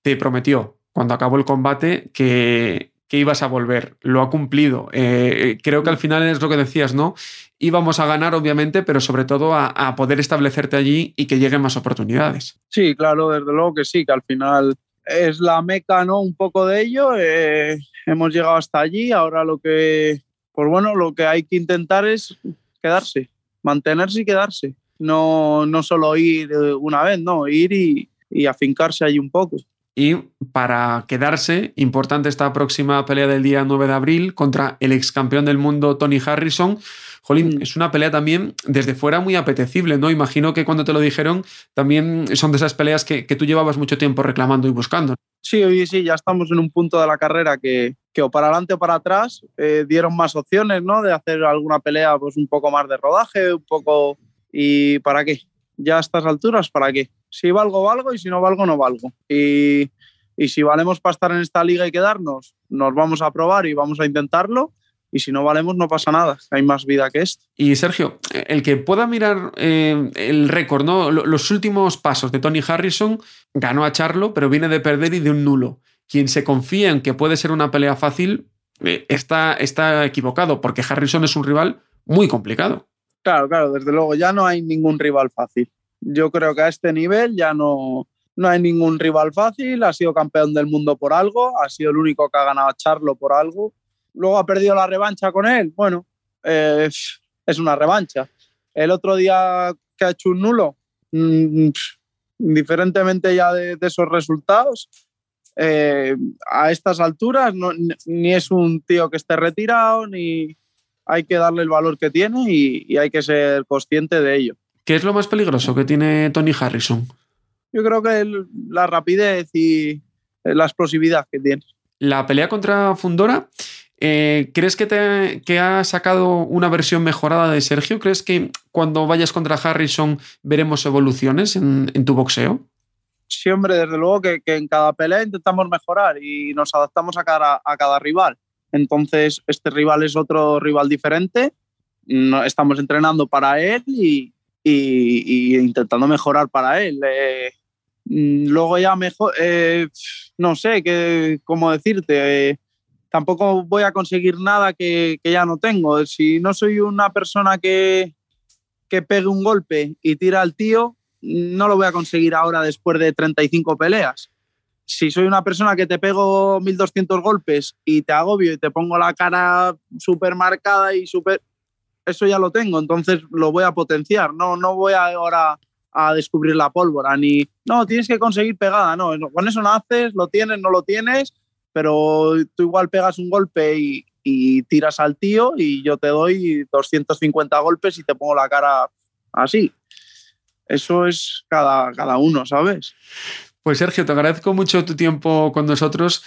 te prometió cuando acabó el combate que, que ibas a volver. Lo ha cumplido. Eh, creo que al final es lo que decías, ¿no? Íbamos a ganar, obviamente, pero sobre todo a, poder establecerte allí y que lleguen más oportunidades. Sí, claro, desde luego que sí, que al final es la meca, ¿no? Un poco de ello. Eh, hemos llegado hasta allí. Ahora lo que, pues bueno, lo que hay que intentar es quedarse, mantenerse y quedarse. No, no solo ir una vez, no, ir y, afincarse ahí un poco. Y para quedarse, importante esta próxima pelea del día 9 de abril contra el ex campeón del mundo Tony Harrison. Jolín, mm. es una pelea también desde fuera muy apetecible, ¿no? Imagino que cuando te lo dijeron también son de esas peleas que, que tú llevabas mucho tiempo reclamando y buscando. Sí, hoy sí, ya estamos en un punto de la carrera que, que o para adelante o para atrás eh, dieron más opciones, ¿no? De hacer alguna pelea pues un poco más de rodaje, un poco... ¿Y para qué? Ya a estas alturas, ¿para qué? Si valgo, valgo y si no valgo, no valgo. Y, Y si valemos para estar en esta liga y quedarnos, nos vamos a probar y vamos a intentarlo. Y si no valemos, no pasa nada. Hay más vida que esto. Y Sergio, el que pueda mirar eh, el récord, ¿no? Los últimos pasos de Tony Harrison, ganó a Charlo, pero viene de perder y de un nulo. Quien se confía en que puede ser una pelea fácil eh, está, está equivocado, porque Harrison es un rival muy complicado. Claro, claro, desde luego ya no hay ningún rival fácil. Yo creo que a este nivel ya no, no hay ningún rival fácil, ha sido campeón del mundo por algo, ha sido el único que ha ganado a Charlo por algo. Luego ha perdido la revancha con él, bueno, es una revancha. El otro día que ha hecho un nulo, mm, indiferentemente ya de, esos resultados, eh, a estas alturas no, ni es un tío que esté retirado, ni hay que darle el valor que tiene y hay que ser consciente de ello. ¿Qué es lo más peligroso que tiene Tony Harrison? Yo creo que la rapidez y la explosividad que tiene. La pelea contra Fundora, eh, ¿crees que, te, que ha sacado una versión mejorada de Sergio? ¿Crees que cuando vayas contra Harrison veremos evoluciones en, tu boxeo? Sí, hombre, desde luego que, en cada pelea intentamos mejorar y nos adaptamos a cada, a cada rival. Entonces, este rival es otro rival diferente. No, estamos entrenando para él y, y, intentando mejorar para él. Eh, mm, luego ya mejor, eh, no sé qué, cómo decirte, eh, tampoco voy a conseguir nada que, que, ya no tengo. Si no soy una persona que, que pegue un golpe y tira al tío, no lo voy a conseguir ahora después de 35 peleas. Si soy una persona que te pego 1200 golpes y te agobio y te pongo la cara súper marcada y súper eso ya lo tengo, entonces lo voy a potenciar, no, no voy ahora a descubrir la pólvora, ni, no, tienes que conseguir pegada, no, con eso naces, lo tienes, no lo tienes, pero tú igual pegas un golpe y, tiras al tío y yo te doy 250 golpes y te pongo la cara así. Eso es cada, cada uno, ¿sabes? Pues Sergio, te agradezco mucho tu tiempo con nosotros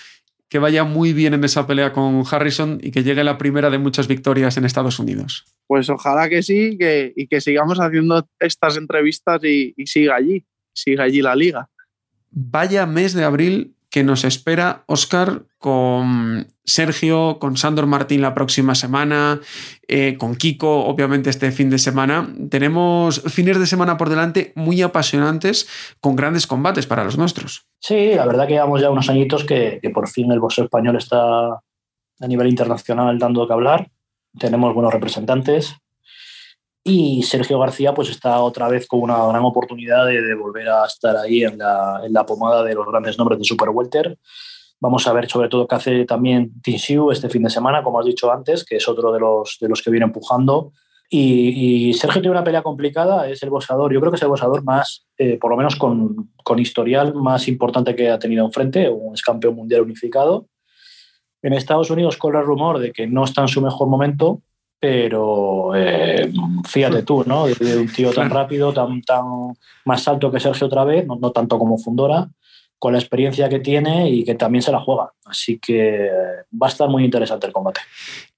que vaya muy bien en esa pelea con Harrison y que llegue la primera de muchas victorias en Estados Unidos. Pues ojalá que sí y que sigamos haciendo estas entrevistas y, y siga allí, siga allí la liga. Vaya mes de abril que nos espera Oscar con Sergio, con Sandor Martín la próxima semana, eh, con Kiko, obviamente este fin de semana. Tenemos fines de semana por delante muy apasionantes, con grandes combates para los nuestros. Sí, la verdad que llevamos ya unos añitos que, por fin el boxeo español está a nivel internacional dando que hablar. Tenemos buenos representantes. Y Sergio García pues está otra vez con una gran oportunidad de, volver a estar ahí en la, en la, pomada de los grandes nombres de Super Welter. Vamos a ver sobre todo qué hace también Tinsiu este fin de semana, como has dicho antes, que es otro de los, de los que viene empujando. Y, Sergio tiene una pelea complicada, es el boxeador, yo creo que es el boxeador más, eh, por lo menos con, con, historial más importante que ha tenido enfrente, un ex campeón mundial unificado. En Estados Unidos corre el rumor de que no está en su mejor momento, pero eh, fíjate tú, ¿no? De, un tío tan rápido, tan, tan más alto que Sergio otra vez, no, no, tanto como Fundora, con la experiencia que tiene y que también se la juega. Así que va a estar muy interesante el combate.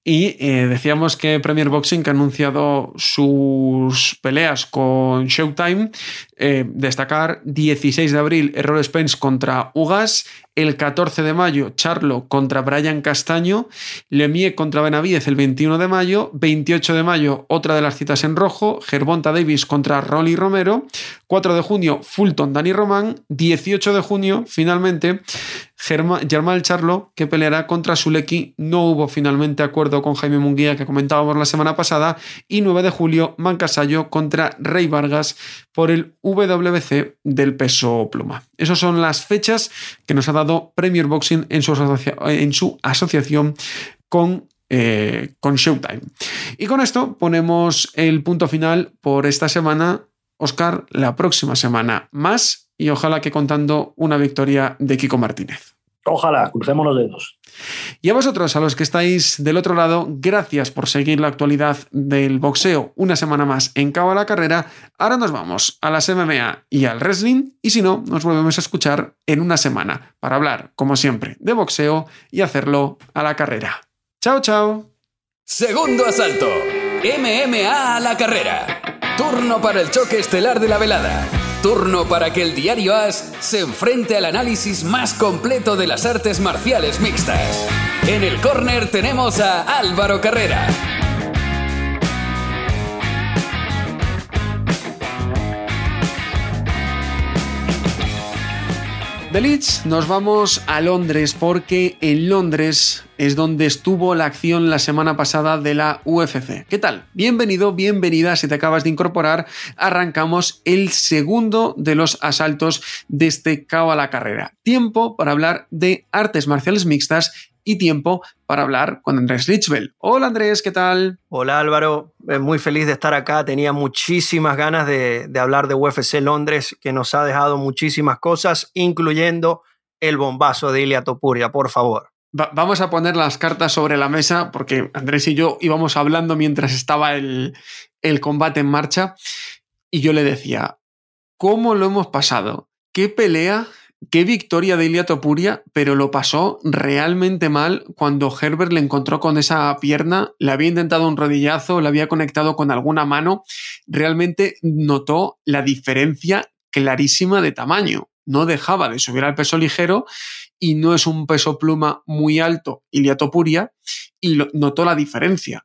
Y eh, decíamos que Premier Boxing ha anunciado sus peleas con Showtime. Eh, destacar 16 de abril Errol Spence contra Ugas, el 14 de mayo Charlo contra Brian Castaño, Lemie contra Benavides el 21 de mayo, 28 de mayo otra de las citas en rojo, Gervonta Davis contra Rolly Romero, 4 de junio Fulton Dani Román, 18 de junio finalmente Germán Charlo, que peleará contra Suleki. No hubo finalmente acuerdo con Jaime Munguía, que comentábamos la semana pasada. Y 9 de julio, Mancasayo contra Rey Vargas por el WBC del peso pluma. Esas son las fechas que nos ha dado Premier Boxing en su, en su asociación con eh, con Showtime. Y con esto ponemos el punto final por esta semana. Oscar, la próxima semana más y ojalá que contando una victoria de Kiko Martínez. Ojalá, crucemos los dedos. Y a vosotros, a los que estáis del otro lado, gracias por seguir la actualidad del boxeo una semana más en Cabo a la Carrera. Ahora nos vamos a las MMA y al wrestling y si no, nos volvemos a escuchar en una semana para hablar, como siempre, de boxeo y hacerlo a la carrera. Chao, chao. Segundo asalto. MMA a la carrera. Turno para el choque estelar de la velada. Turno para que el diario As se enfrente al análisis más completo de las artes marciales mixtas. En el córner tenemos a Álvaro Carrera. De Leeds nos vamos a Londres porque en Londres es donde estuvo la acción la semana pasada de la UFC. ¿Qué tal? Bienvenido, bienvenida si te acabas de incorporar. Arrancamos el segundo de los asaltos de este cabo a la carrera. Tiempo para hablar de artes marciales mixtas y tiempo para hablar con Andrés Lichbel. Hola Andrés, ¿qué tal? Hola Álvaro, eh, muy feliz de estar acá. Tenía muchísimas ganas de, hablar de UFC Londres, que nos ha dejado muchísimas cosas, incluyendo el bombazo de Ilia Topuria, por favor. Vamos a poner las cartas sobre la mesa porque Andrés y yo íbamos hablando mientras estaba el, el combate en marcha y yo le decía, ¿cómo lo hemos pasado? ¿Qué pelea Qué victoria de Ilia Topuria, pero lo pasó realmente mal cuando Herbert le encontró con esa pierna, le había intentado un rodillazo, le había conectado con alguna mano, realmente notó la diferencia clarísima de tamaño. No dejaba de subir al peso ligero y no es un peso pluma muy alto Ilia Topuria y notó la diferencia.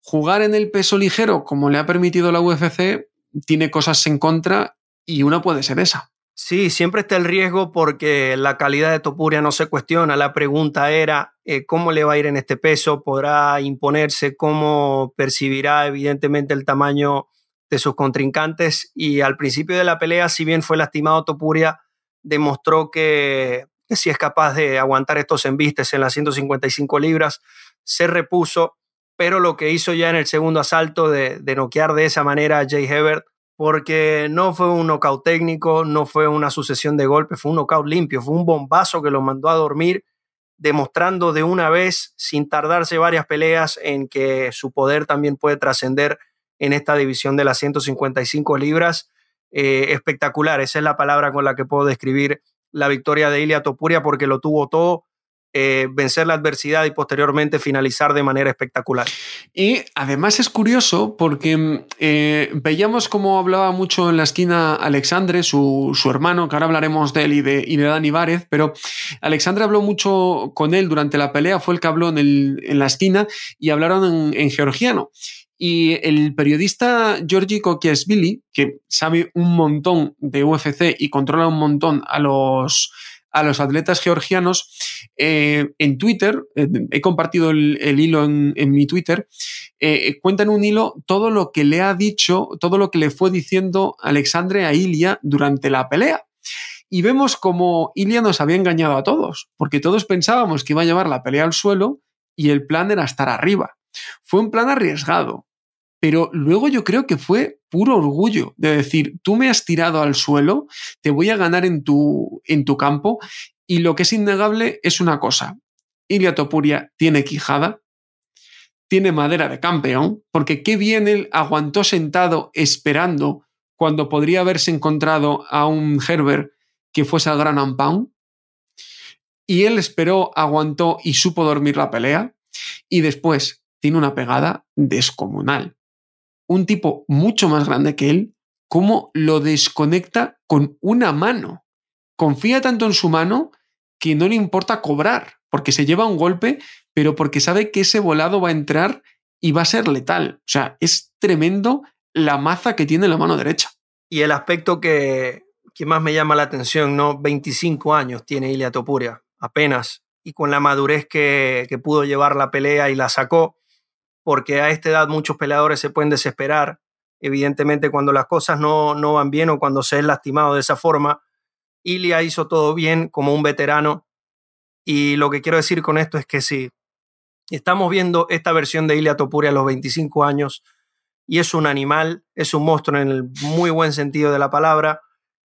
Jugar en el peso ligero como le ha permitido la UFC tiene cosas en contra y una puede ser esa. Sí, siempre está el riesgo porque la calidad de Topuria no se cuestiona. La pregunta era eh, cómo le va a ir en este peso, podrá imponerse, cómo percibirá evidentemente el tamaño de sus contrincantes. Y al principio de la pelea, si bien fue lastimado Topuria, demostró que, si es capaz de aguantar estos embistes en las 155 libras, se repuso, pero lo que hizo ya en el segundo asalto de, de noquear de esa manera a Jay Hebert porque no fue un knockout técnico, no fue una sucesión de golpes, fue un knockout limpio, fue un bombazo que lo mandó a dormir, demostrando de una vez, sin tardarse varias peleas, en que su poder también puede trascender en esta división de las 155 libras. Eh, espectacular, esa es la palabra con la que puedo describir la victoria de Ilia Topuria, porque lo tuvo todo, eh, vencer la adversidad y posteriormente finalizar de manera espectacular. Y además es curioso porque eh, veíamos cómo hablaba mucho en la esquina Alexandre, su, hermano, que ahora hablaremos de él y de, y de Dani pero Alexandre habló mucho con él durante la pelea, fue el que habló en, la esquina y hablaron en, georgiano. Y el periodista Georgi Kokiesvili, que sabe un montón de UFC y controla un montón a los, a los atletas georgianos, eh, en Twitter, he compartido el, hilo en, mi Twitter, eh, cuenta en un hilo todo lo que le ha dicho, todo lo que le fue diciendo Alexandre a Ilia durante la pelea. Y vemos como Ilia nos había engañado a todos, porque todos pensábamos que iba a llevar la pelea al suelo y el plan era estar arriba. Fue un plan arriesgado, pero luego yo creo que fue puro orgullo de decir, tú me has tirado al suelo, te voy a ganar en tu, en tu campo, y lo que es innegable es una cosa, Ilia Topuria tiene quijada, tiene madera de campeón, porque qué bien él aguantó sentado esperando cuando podría haberse encontrado a un Herbert que fuese al Gran Pound, y él esperó, aguantó y supo dormir la pelea, y después tiene una pegada descomunal un tipo mucho más grande que él, cómo lo desconecta con una mano. Confía tanto en su mano que no le importa cobrar, porque se lleva un golpe, pero porque sabe que ese volado va a entrar y va a ser letal. O sea, es tremendo la maza que tiene la mano derecha. Y el aspecto que, más me llama la atención, ¿no? 25 años tiene Ilia Topuria, apenas, y con la madurez que, que pudo llevar la pelea y la sacó, porque a esta edad muchos peleadores se pueden desesperar, evidentemente cuando las cosas no, no van bien o cuando se es lastimado de esa forma. Ilia hizo todo bien como un veterano y lo que quiero decir con esto es que si estamos viendo esta versión de Ilia Topuria a los 25 años y es un animal, es un monstruo en el muy buen sentido de la palabra,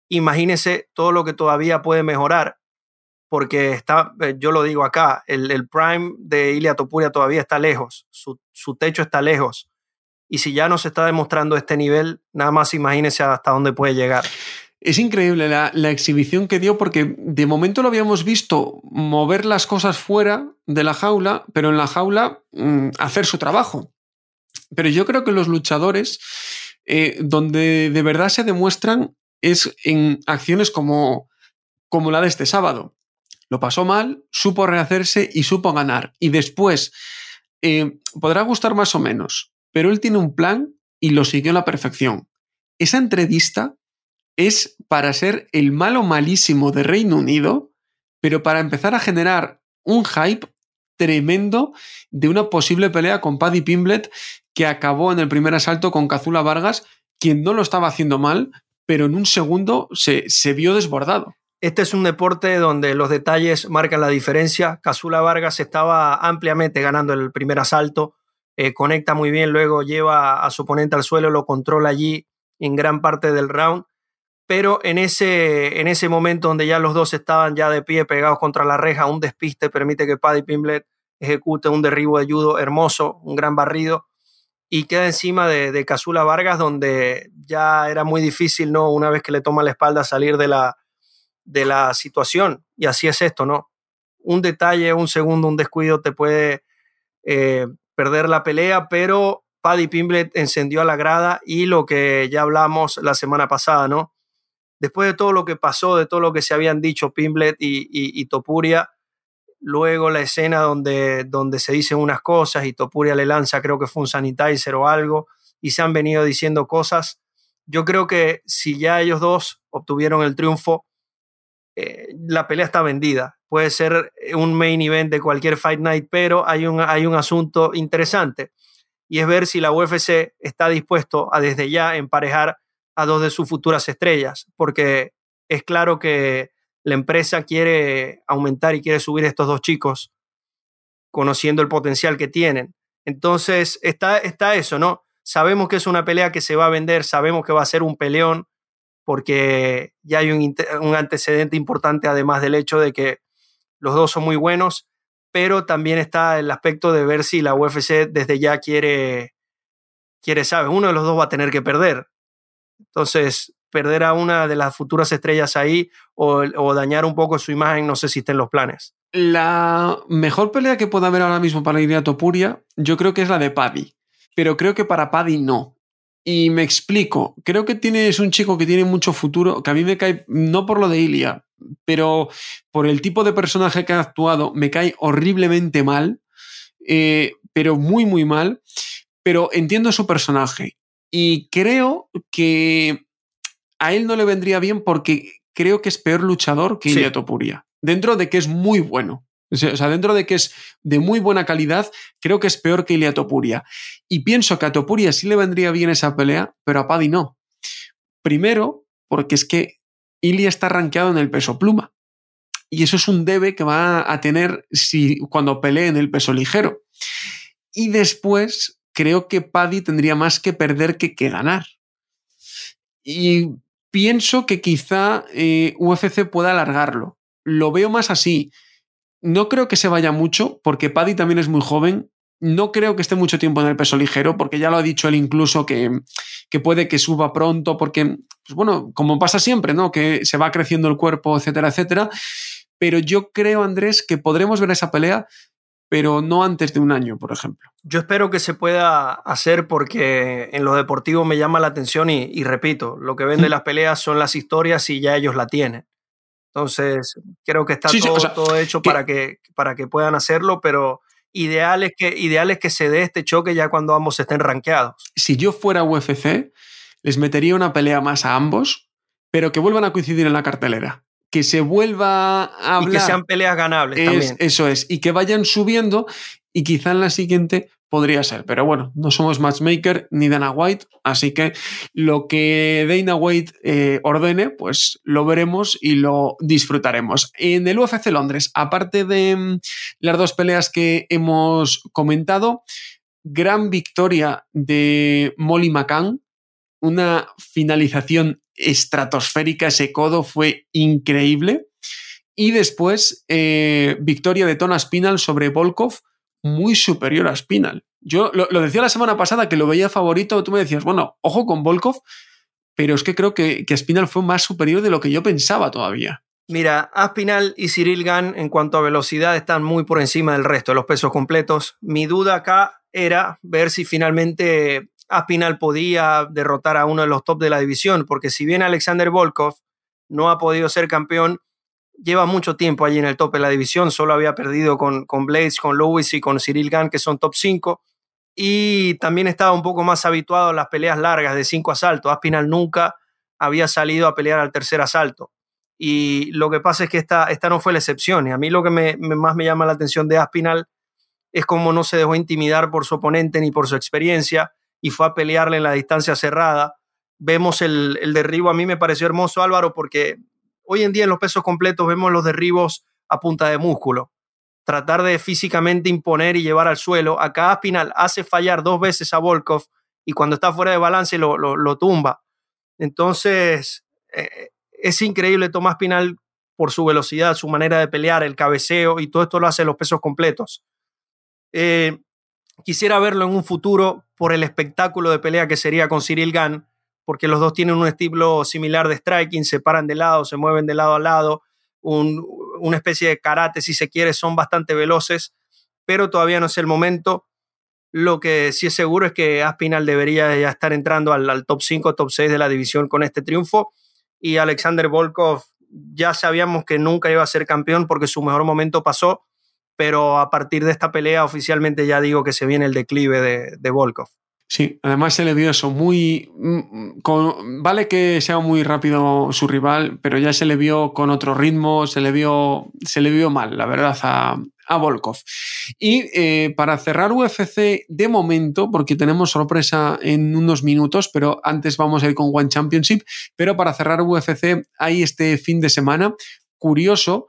imagínese todo lo que todavía puede mejorar porque está, eh, yo lo digo acá, el, prime de Ilia Topuria todavía está lejos, su, techo está lejos. Y si ya nos está demostrando este nivel, nada más imagínese hasta dónde puede llegar. Es increíble la, exhibición que dio porque de momento lo habíamos visto mover las cosas fuera de la jaula, pero en la jaula mm, hacer su trabajo. Pero yo creo que los luchadores, eh, donde de verdad se demuestran es en acciones como, como la de este sábado. Lo pasó mal, supo rehacerse y supo ganar. Y después, eh, podrá gustar más o menos, pero él tiene un plan y lo siguió a la perfección. Esa entrevista es para ser el malo malísimo de Reino Unido, pero para empezar a generar un hype tremendo de una posible pelea con Paddy Pimblet que acabó en el primer asalto con Cazula Vargas, quien no lo estaba haciendo mal, pero en un segundo se, se vio desbordado. Este es un deporte donde los detalles marcan la diferencia. Cazula Vargas estaba ampliamente ganando el primer asalto, eh, conecta muy bien, luego lleva a su oponente al suelo, lo controla allí en gran parte del round, pero en ese, en ese momento donde ya los dos estaban ya de pie pegados contra la reja, un despiste permite que Paddy Pimblet ejecute un derribo de judo hermoso, un gran barrido, y queda encima de, de Casula Vargas, donde ya era muy difícil, ¿no? Una vez que le toma la espalda, salir de la, de la situación. Y así es esto, ¿no? Un detalle, un segundo, un descuido te puede eh, perder la pelea, pero Paddy Pimblet encendió a la grada y lo que ya hablamos la semana pasada, ¿no? Después de todo lo que pasó, de todo lo que se habían dicho Pimblet y, y Topuria, luego la escena donde, donde se dicen unas cosas y Topuria le lanza, creo que fue un sanitizer o algo, y se han venido diciendo cosas. Yo creo que si ya ellos dos obtuvieron el triunfo, eh, la pelea está vendida. Puede ser un main event de cualquier Fight Night, pero hay un, hay un asunto interesante y es ver si la UFC está dispuesto a desde ya emparejar a dos de sus futuras estrellas, porque es claro que la empresa quiere aumentar y quiere subir estos dos chicos, conociendo el potencial que tienen. Entonces está, está eso, ¿no? Sabemos que es una pelea que se va a vender, sabemos que va a ser un peleón, porque ya hay un, antecedente importante, además del hecho de que los dos son muy buenos, pero también está el aspecto de ver si la UFC desde ya quiere, quiere, ¿sabes? Uno de los dos va a tener que perder. Entonces, perder a una de las futuras estrellas ahí o, dañar un poco su imagen, no sé si está los planes. La mejor pelea que pueda haber ahora mismo para a Topuria, yo creo que es la de Paddy. Pero creo que para Paddy no. Y me explico. Creo que tiene, es un chico que tiene mucho futuro, que a mí me cae, no por lo de Ilia, pero por el tipo de personaje que ha actuado, me cae horriblemente mal, eh, pero muy, muy mal. Pero entiendo su personaje. Y creo que a él no le vendría bien porque creo que es peor luchador que sí. Topuria. Dentro de que es muy bueno. O sea, dentro de que es de muy buena calidad, creo que es peor que Ilia Topuria. Y pienso que a Topuria sí le vendría bien esa pelea, pero a Paddy no. Primero, porque es que Ilia está rankeado en el peso pluma. Y eso es un debe que va a tener si, cuando pelee en el peso ligero. Y después, creo que Paddy tendría más que perder que, que ganar. Y pienso que quizá eh, UFC pueda alargarlo. Lo veo más así. No creo que se vaya mucho, porque Paddy también es muy joven. No creo que esté mucho tiempo en el peso ligero, porque ya lo ha dicho él incluso que, que puede que suba pronto, porque, pues bueno, como pasa siempre, ¿no? Que se va creciendo el cuerpo, etcétera, etcétera. Pero yo creo, Andrés, que podremos ver esa pelea pero no antes de un año, por ejemplo. Yo espero que se pueda hacer porque en lo deportivo me llama la atención y, repito, lo que vende las peleas son las historias y ya ellos la tienen. Entonces, creo que está todo, hecho para, que, para que puedan hacerlo, pero ideal es, que, ideal es que se dé este choque ya cuando ambos estén rankeados. Si yo fuera UFC, les metería una pelea más a ambos, pero que vuelvan a coincidir en la cartelera que se vuelva a hablar. Y que sean peleas ganables también. Eso es, y que vayan subiendo y quizá en la siguiente podría ser. Pero bueno, no somos matchmaker ni Dana White, así que lo que Dana White eh, ordene, pues lo veremos y lo disfrutaremos. En el UFC Londres, aparte de mm, las dos peleas que hemos comentado, gran victoria de Molly McCann, una finalización estratosférica, ese codo fue increíble. Y después, eh, victoria de Tona Spinal sobre Volkov, muy superior a Spinal. Yo lo, decía la semana pasada que lo veía favorito, tú me decías, bueno, ojo con Volkov, pero es que creo que, que Spinal fue más superior de lo que yo pensaba todavía. Mira, Aspinal y Cyril Gann en cuanto a velocidad están muy por encima del resto de los pesos completos. Mi duda acá era ver si finalmente Aspinal podía derrotar a uno de los top de la división, porque si bien Alexander Volkov no ha podido ser campeón, lleva mucho tiempo allí en el top de la división, solo había perdido con, con Blades, con Lewis y con Cyril Gann, que son top 5, y también estaba un poco más habituado a las peleas largas de 5 asaltos. Aspinal nunca había salido a pelear al tercer asalto. Y lo que pasa es que esta, esta no fue la excepción. Y a mí lo que más me llama la atención de Aspinal es cómo no se dejó intimidar por su oponente ni por su experiencia y fue a pelearle en la distancia cerrada. Vemos el, el derribo, a mí me pareció hermoso Álvaro porque hoy en día en los pesos completos vemos los derribos a punta de músculo. Tratar de físicamente imponer y llevar al suelo. Acá Aspinal hace fallar dos veces a Volkov y cuando está fuera de balance lo, tumba. Entonces, eh, es increíble Tomás Pinal por su velocidad, su manera de pelear, el cabeceo y todo esto lo hace los pesos completos. Eh, quisiera verlo en un futuro por el espectáculo de pelea que sería con Cyril Gann, porque los dos tienen un estilo similar de striking, se paran de lado, se mueven de lado a lado, una especie de karate si se quiere, son bastante veloces, pero todavía no es el momento. Lo que sí es seguro es que Aspinal debería ya estar entrando al, top 5, top 6 de la división con este triunfo y Alexander Volkov ya sabíamos que nunca iba a ser campeón porque su mejor momento pasó, pero a partir de esta pelea oficialmente ya digo que se viene el declive de, de Volkov. Sí, además se le vio eso muy... Mm, vale que sea muy rápido su rival, pero ya se le vio con otro ritmo, se le vio, se le vio mal, la verdad, a, a Volkov. Y eh, para cerrar UFC de momento, porque tenemos sorpresa en unos minutos, pero antes vamos a ir con One Championship, pero para cerrar UFC hay este fin de semana curioso,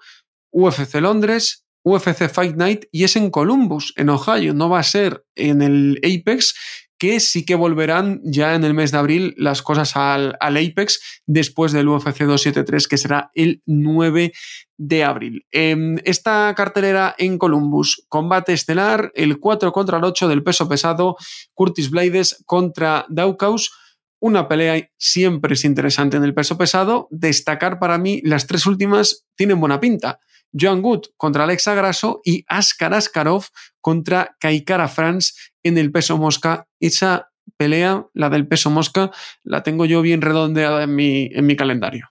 UFC Londres, UFC Fight Night y es en Columbus, en Ohio, no va a ser en el Apex que sí que volverán ya en el mes de abril las cosas al, Apex después del UFC 273, que será el 9 de abril. Em, esta cartelera en Columbus, combate estelar, el 4 contra el 8 del peso pesado, Curtis Blades contra Daukaus. Una pelea siempre es interesante en el peso pesado. Destacar para mí las tres últimas tienen buena pinta. Joan Good contra Alexa Grasso y Askar Askarov contra Kaikara France en el peso mosca. Esa pelea, la del peso mosca, la tengo yo bien redondeada en mi, en mi calendario.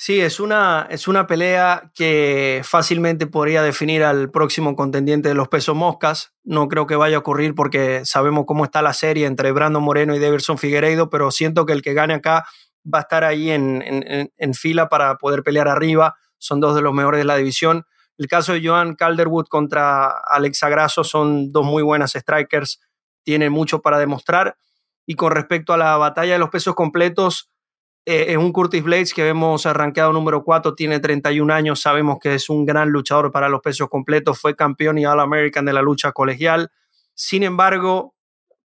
Sí, es una, es una pelea que fácilmente podría definir al próximo contendiente de los pesos moscas. No creo que vaya a ocurrir porque sabemos cómo está la serie entre Brandon Moreno y Davidson Figueiredo, pero siento que el que gane acá va a estar ahí en, en, en fila para poder pelear arriba son dos de los mejores de la división. El caso de Joan Calderwood contra Alexa Grasso son dos muy buenas strikers, tienen mucho para demostrar. Y con respecto a la batalla de los pesos completos, eh, es un Curtis Blades que vemos arranqueado número 4, tiene 31 años, sabemos que es un gran luchador para los pesos completos, fue campeón y All-American de la lucha colegial. Sin embargo,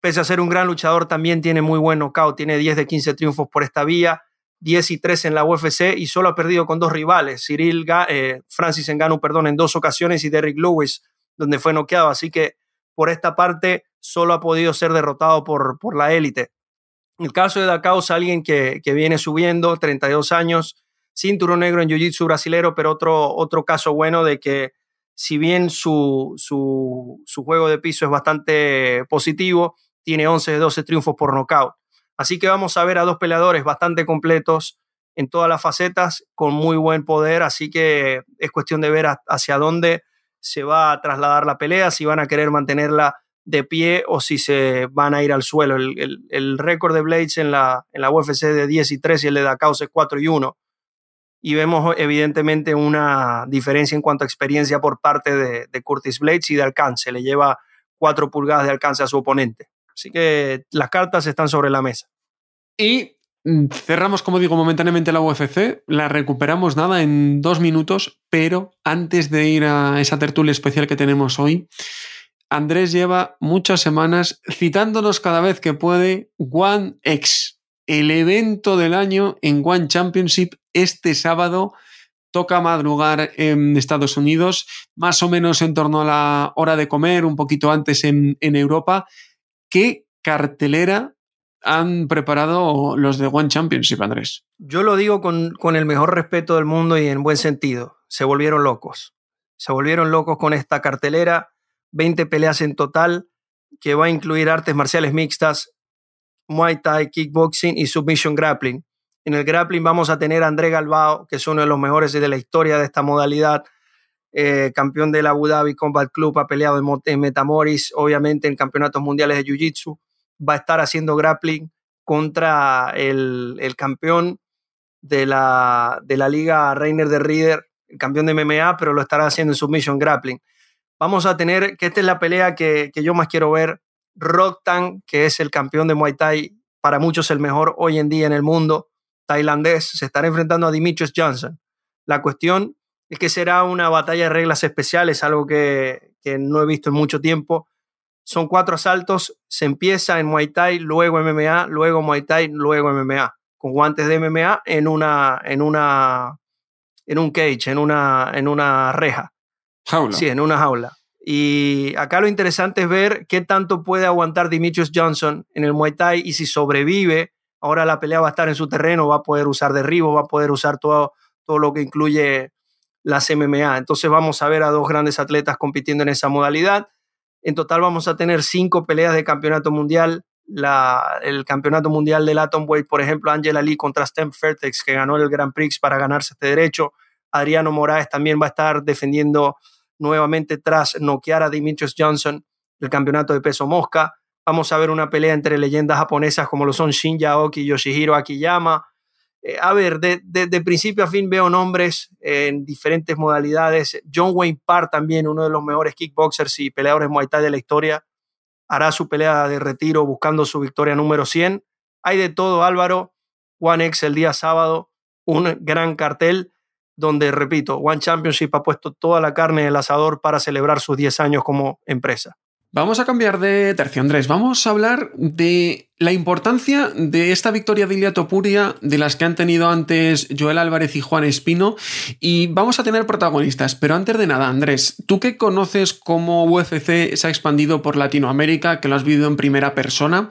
pese a ser un gran luchador, también tiene muy buen knockout, tiene 10 de 15 triunfos por esta vía 10 y 3 en la UFC y solo ha perdido con dos rivales, Cyril eh, Francis Ngannou, perdón, en dos ocasiones y Derrick Lewis, donde fue noqueado. Así que por esta parte solo ha podido ser derrotado por, por la élite. El caso de Dacao es alguien que, que, viene subiendo, 32 años, cinturón negro en Jiu-Jitsu brasilero, pero otro, otro caso bueno de que si bien su, su, su juego de piso es bastante positivo, tiene 11 de 12 triunfos por nocaut. Así que vamos a ver a dos peleadores bastante completos en todas las facetas, con muy buen poder, así que es cuestión de ver hacia dónde se va a trasladar la pelea, si van a querer mantenerla de pie o si se van a ir al suelo. El, récord de Blades en la, en la UFC de 10 y 3 y el de Dakaus es 4 y 1. Y vemos evidentemente una diferencia en cuanto a experiencia por parte de, de Curtis Blades y de alcance. Le lleva 4 pulgadas de alcance a su oponente. Así que las cartas están sobre la mesa. Y cerramos, como digo, momentáneamente la UFC. La recuperamos nada en dos minutos, pero antes de ir a esa tertulia especial que tenemos hoy, Andrés lleva muchas semanas citándonos cada vez que puede One X, el evento del año en One Championship este sábado. Toca madrugar en Estados Unidos, más o menos en torno a la hora de comer, un poquito antes en, en Europa. ¿Qué cartelera han preparado los de One Championship, Andrés? Yo lo digo con, con, el mejor respeto del mundo y en buen sentido. Se volvieron locos. Se volvieron locos con esta cartelera. 20 peleas en total, que va a incluir artes marciales mixtas, Muay Thai, Kickboxing y Submission Grappling. En el grappling vamos a tener a André Galbao, que es uno de los mejores de la historia de esta modalidad, eh, campeón del Abu Dhabi Combat Club, ha peleado en, Metamoris, obviamente en campeonatos mundiales de Jiu-Jitsu, va a estar haciendo grappling contra el, campeón de la, de la liga Reiner de Rieder, el campeón de MMA, pero lo estará haciendo en Submission Grappling. Vamos a tener, que esta es la pelea que, que yo más quiero ver, Roktan, que es el campeón de Muay Thai, para muchos el mejor hoy en día en el mundo, tailandés, se estará enfrentando a Dimitrios Johnson. La cuestión es que será una batalla de reglas especiales, algo que, que no he visto en mucho tiempo. Son cuatro asaltos, se empieza en Muay Thai, luego MMA, luego Muay Thai, luego MMA, con guantes de MMA en una, en una, en un cage, en una, en una reja. Jaula. Sí, en una jaula. Y acá lo interesante es ver qué tanto puede aguantar Dimitrios Johnson en el Muay Thai y si sobrevive, ahora la pelea va a estar en su terreno, va a poder usar derribos, va a poder usar todo, todo lo que incluye las MMA. Entonces vamos a ver a dos grandes atletas compitiendo en esa modalidad. En total vamos a tener cinco peleas de campeonato mundial. El campeonato mundial del Atomweight, por ejemplo, Angela Lee contra Stem Fertex, que ganó el Grand Prix para ganarse este derecho. Adriano Moraes también va a estar defendiendo nuevamente tras noquear a Dimitrios Johnson el campeonato de peso mosca. Vamos a ver una pelea entre leyendas japonesas como lo son Shin Yaoki y Yoshihiro Akiyama. Eh, a ver, de, principio a fin veo nombres en diferentes modalidades. John Wayne Parr también, uno de los mejores kickboxers y peleadores Muay Thai de la historia, hará su pelea de retiro buscando su victoria número 100. Hay de todo, Álvaro. One X el día sábado, un gran cartel donde, repito, One Championship ha puesto toda la carne en el asador para celebrar sus 10 años como empresa. Vamos a cambiar de tercio, Andrés. Vamos a hablar de la importancia de esta victoria de Ilia Topuria, de las que han tenido antes Joel Álvarez y Juan Espino, y vamos a tener protagonistas. Pero antes de nada, Andrés, tú que conoces cómo UFC se ha expandido por Latinoamérica, que lo has vivido en primera persona,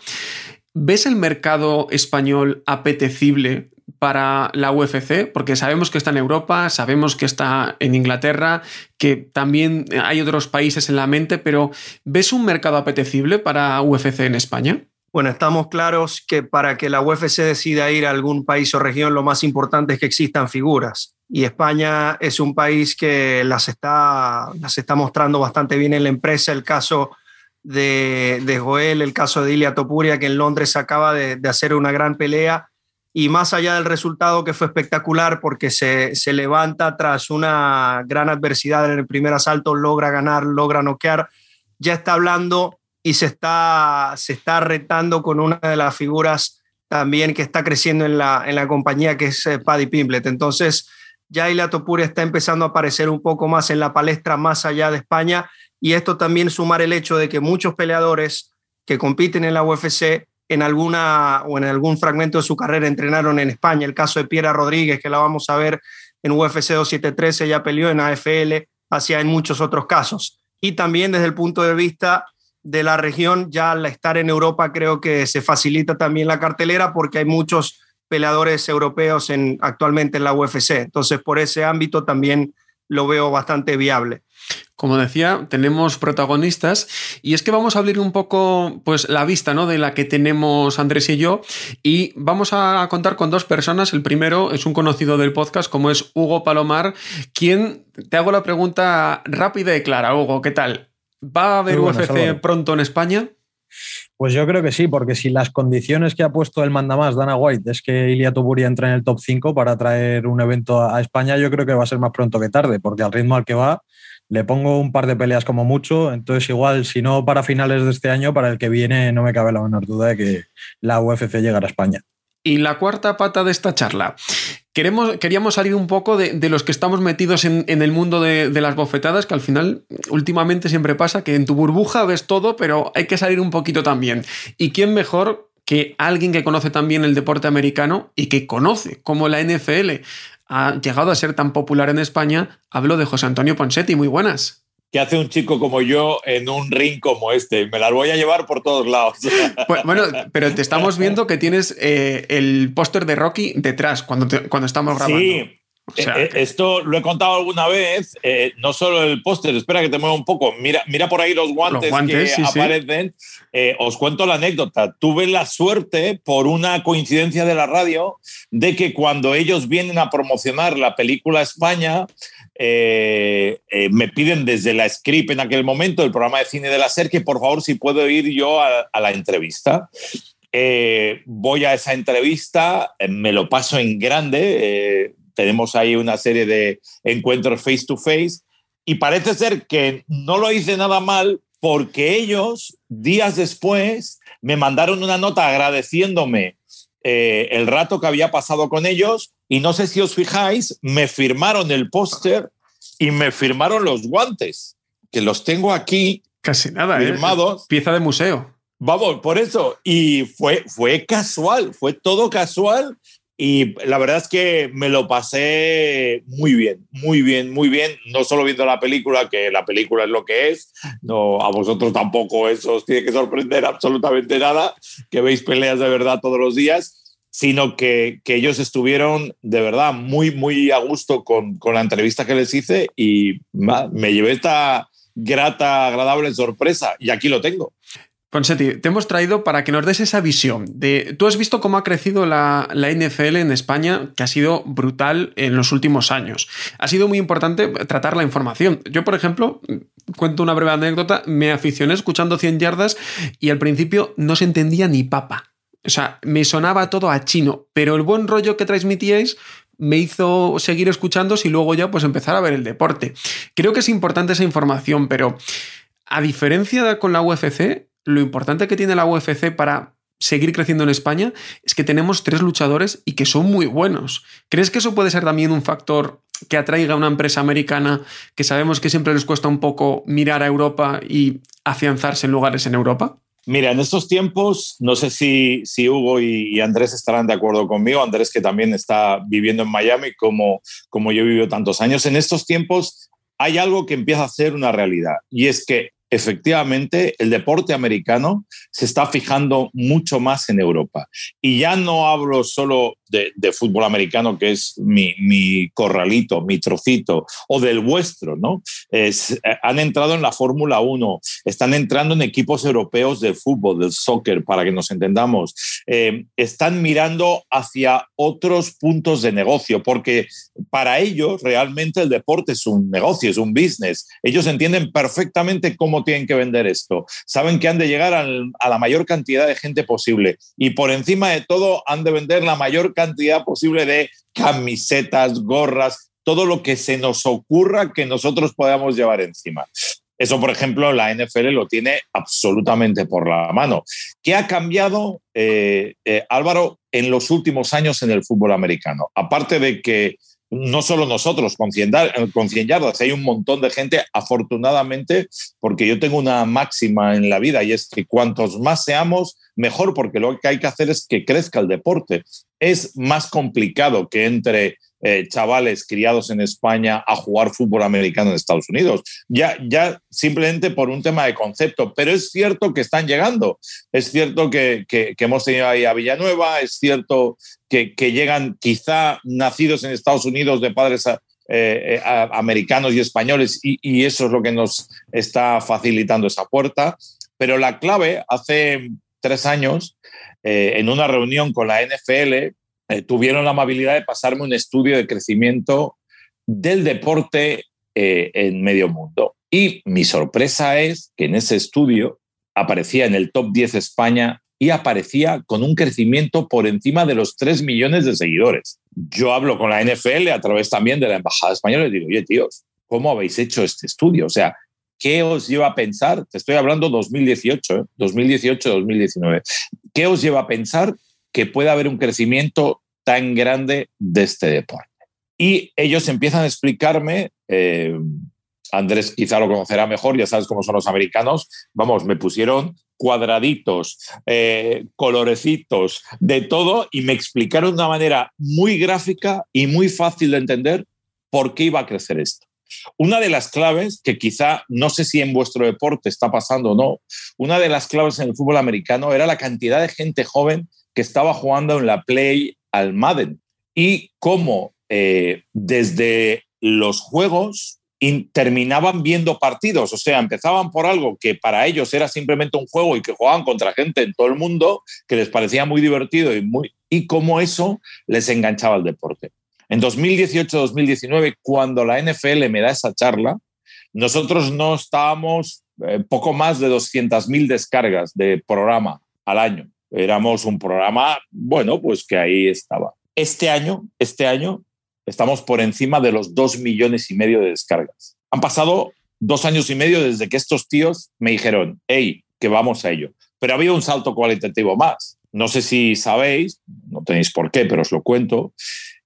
¿ves el mercado español apetecible para la UFC, porque sabemos que está en Europa, sabemos que está en Inglaterra, que también hay otros países en la mente, pero ¿ves un mercado apetecible para UFC en España? Bueno, estamos claros que para que la UFC decida ir a algún país o región, lo más importante es que existan figuras. Y España es un país que las está, las está mostrando bastante bien en la empresa. El caso de, Joel, el caso de Ilia Topuria, que en Londres acaba de, hacer una gran pelea y más allá del resultado que fue espectacular porque se, levanta tras una gran adversidad en el primer asalto, logra ganar, logra noquear, ya está hablando y se está, se está retando con una de las figuras también que está creciendo en la, en la compañía, que es eh, Paddy Pimblet. Entonces, ya Ilia Topuria está empezando a aparecer un poco más en la palestra más allá de España y esto también sumar el hecho de que muchos peleadores que compiten en la UFC en alguna o en algún fragmento de su carrera entrenaron en España. El caso de Piera Rodríguez, que la vamos a ver en UFC 2713, ya peleó en AFL, hacia en muchos otros casos. Y también desde el punto de vista de la región, ya al estar en Europa creo que se facilita también la cartelera porque hay muchos peleadores europeos en, actualmente en la UFC. Entonces, por ese ámbito también lo veo bastante viable. Como decía, tenemos protagonistas y es que vamos a abrir un poco pues, la vista ¿no? de la que tenemos Andrés y yo y vamos a contar con dos personas. El primero es un conocido del podcast como es Hugo Palomar, quien te hago la pregunta rápida y clara. Hugo, ¿qué tal? ¿Va a haber UFC pronto en España? Pues yo creo que sí, porque si las condiciones que ha puesto el mandamás Dana White es que Ilia Toburi entre en el top 5 para traer un evento a España, yo creo que va a ser más pronto que tarde, porque al ritmo al que va, le pongo un par de peleas como mucho, entonces igual, si no para finales de este año, para el que viene no me cabe la menor duda de que la UFC llegará a España. Y la cuarta pata de esta charla. Queremos, queríamos salir un poco de, los que estamos metidos en, el mundo de, de, las bofetadas, que al final últimamente siempre pasa que en tu burbuja ves todo, pero hay que salir un poquito también. ¿Y quién mejor que alguien que conoce también el deporte americano y que conoce como la NFL ha llegado a ser tan popular en España, hablo de José Antonio Ponsetti. Muy buenas. ¿Qué hace un chico como yo en un ring como este? Me las voy a llevar por todos lados. Pues, bueno, pero te estamos viendo que tienes eh, el póster de Rocky detrás cuando, cuando estamos grabando. Sí, Eh, eh, esto lo he contado alguna vez, eh, no solo el póster, espera que te mueva un poco, mira, mira por ahí los guantes, que aparecen. os cuento la anécdota. Tuve la suerte, por una coincidencia de la radio, de que cuando ellos vienen a promocionar la película España, me piden desde la script en aquel momento, el programa de cine de la SER, que por favor si puedo ir yo a, a la entrevista. voy a esa entrevista, me lo paso en grande, tenemos ahí una serie de encuentros face to face y parece ser que no lo hice nada mal porque ellos días después me mandaron una nota agradeciéndome eh, el rato que había pasado con ellos y no sé si os fijáis, me firmaron el póster y me firmaron los guantes, que los tengo aquí. Casi nada, ¿eh? firmados. Pieza de museo. Vamos, por eso. Y fue, fue casual, fue todo casual y la verdad es que me lo pasé muy bien, muy bien, muy bien. No solo viendo la película, que la película es lo que es, no, a vosotros tampoco eso os tiene que sorprender absolutamente nada, que veis peleas de verdad todos los días, sino que, que ellos estuvieron de verdad muy, muy a gusto con, con la entrevista que les hice y me llevé esta grata, agradable sorpresa y aquí lo tengo. Ponsetti, te hemos traído para que nos des esa visión de. Tú has visto cómo ha crecido la, la, NFL en España, que ha sido brutal en los últimos años. Ha sido muy importante tratar la información. Yo, por ejemplo, cuento una breve anécdota, me aficioné escuchando 100 yardas y al principio no se entendía ni papa. O sea, me sonaba todo a chino, pero el buen rollo que transmitíais me hizo seguir escuchando y luego ya pues empezar a ver el deporte. Creo que es importante esa información, pero a diferencia con la UFC, lo importante que tiene la UFC para seguir creciendo en España es que tenemos tres luchadores y que son muy buenos. ¿Crees que eso puede ser también un factor que atraiga a una empresa americana que sabemos que siempre les cuesta un poco mirar a Europa y afianzarse en lugares en Europa? Mira, en estos tiempos, no sé si, Hugo y, Andrés estarán de acuerdo conmigo, Andrés que también está viviendo en Miami como, como yo vivido tantos años, en estos tiempos hay algo que empieza a ser una realidad y es que efectivamente el deporte americano se está fijando mucho más en Europa. Y ya no hablo solo de, fútbol americano, que es mi, corralito, mi trocito, o del vuestro, ¿no? Es, eh, han entrado en la Fórmula 1, están entrando en equipos europeos de fútbol, del soccer, para que nos entendamos. Eh, están mirando hacia otros puntos de negocio, porque para ellos realmente el deporte es un negocio, es un business. Ellos entienden perfectamente cómo tienen que vender esto. Saben que han de llegar a la mayor cantidad de gente posible y por encima de todo han de vender la mayor cantidad posible de camisetas, gorras, todo lo que se nos ocurra que nosotros podamos llevar encima. Eso, por ejemplo, la NFL lo tiene absolutamente por la mano. ¿Qué ha cambiado, eh, eh, Álvaro, en los últimos años en el fútbol americano? Aparte de que no solo nosotros con 100, con 100 yardas, hay un montón de gente, afortunadamente, porque yo tengo una máxima en la vida y es que cuantos más seamos, mejor, porque lo que hay que hacer es que crezca el deporte. Es más complicado que entre eh, chavales criados en España a jugar fútbol americano en Estados Unidos. Ya, ya simplemente por un tema de concepto, pero es cierto que están llegando. Es cierto que, hemos tenido ahí a Villanueva, es cierto que, llegan quizá nacidos en Estados Unidos de padres eh, eh, americanos y españoles y eso es lo que nos está facilitando esa puerta. Pero la clave, hace tres años, en una reunión con la NFL, eh, tuvieron la amabilidad de pasarme un estudio de crecimiento del deporte eh, en medio mundo. Y mi sorpresa es que en ese estudio aparecía en el top 10 España y aparecía con un crecimiento por encima de los 3 millones de seguidores. Yo hablo con la NFL a través también de la Embajada Española y digo, oye, tíos, ¿cómo habéis hecho este estudio? O sea, ¿qué os lleva a pensar? Te estoy hablando 2018, 2018-2019. ¿eh? ¿Qué os lleva a pensar que pueda haber un crecimiento tan grande de este deporte. Y ellos empiezan a explicarme, eh, Andrés quizá lo conocerá mejor, ya sabes cómo son los americanos, vamos, me pusieron cuadraditos, eh, colorecitos, de todo, y me explicaron de una manera muy gráfica y muy fácil de entender por qué iba a crecer esto. Una de las claves, que quizá no sé si en vuestro deporte está pasando o no, una de las claves en el fútbol americano era la cantidad de gente joven que estaba jugando en la Play al Madden y cómo eh, desde los juegos terminaban viendo partidos, o sea, empezaban por algo que para ellos era simplemente un juego y que jugaban contra gente en todo el mundo, que les parecía muy divertido y, muy, y cómo eso les enganchaba al deporte. En 2018-2019, cuando la NFL me da esa charla, nosotros no estábamos eh, poco más de 200.000 descargas de programa al año. Éramos un programa, bueno, pues que ahí estaba. Este año, este año estamos por encima de los dos millones y medio de descargas. Han pasado dos años y medio desde que estos tíos me dijeron, hey, que vamos a ello. Pero había un salto cualitativo más. No sé si sabéis, no tenéis por qué, pero os lo cuento.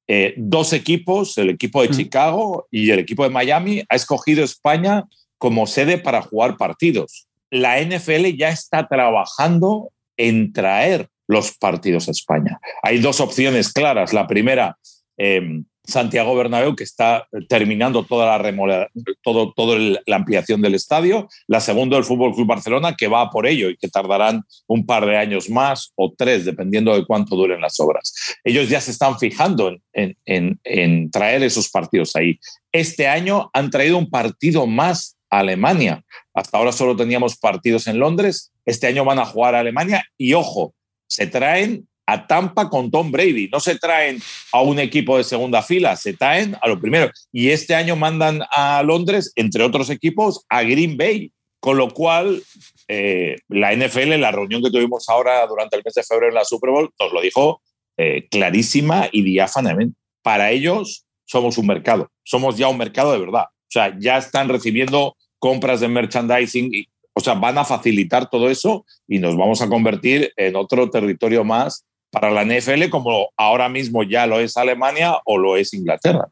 Eh, dos equipos, el equipo de Chicago y el equipo de Miami, ha escogido España como sede para jugar partidos. La NFL ya está trabajando en traer los partidos a España. Hay dos opciones claras. La primera, eh, Santiago Bernabéu, que está terminando toda la todo, todo la ampliación del estadio. La segunda, el Fútbol Club Barcelona, que va por ello y que tardarán un par de años más o tres, dependiendo de cuánto duren las obras. Ellos ya se están fijando en, traer esos partidos ahí. Este año han traído un partido más Alemania. Hasta ahora solo teníamos partidos en Londres. Este año van a jugar a Alemania y ojo, se traen a Tampa con Tom Brady. No se traen a un equipo de segunda fila, se traen a lo primero. Y este año mandan a Londres, entre otros equipos, a Green Bay. Con lo cual, eh, la NFL, la reunión que tuvimos ahora durante el mes de febrero en la Super Bowl, nos lo dijo eh, clarísima y diáfanamente. Para ellos somos un mercado, somos ya un mercado de verdad. O sea, ya están recibiendo compras de merchandising o sea, van a facilitar todo eso y nos vamos a convertir en otro territorio más para la NFL como ahora mismo ya lo es Alemania o lo es Inglaterra.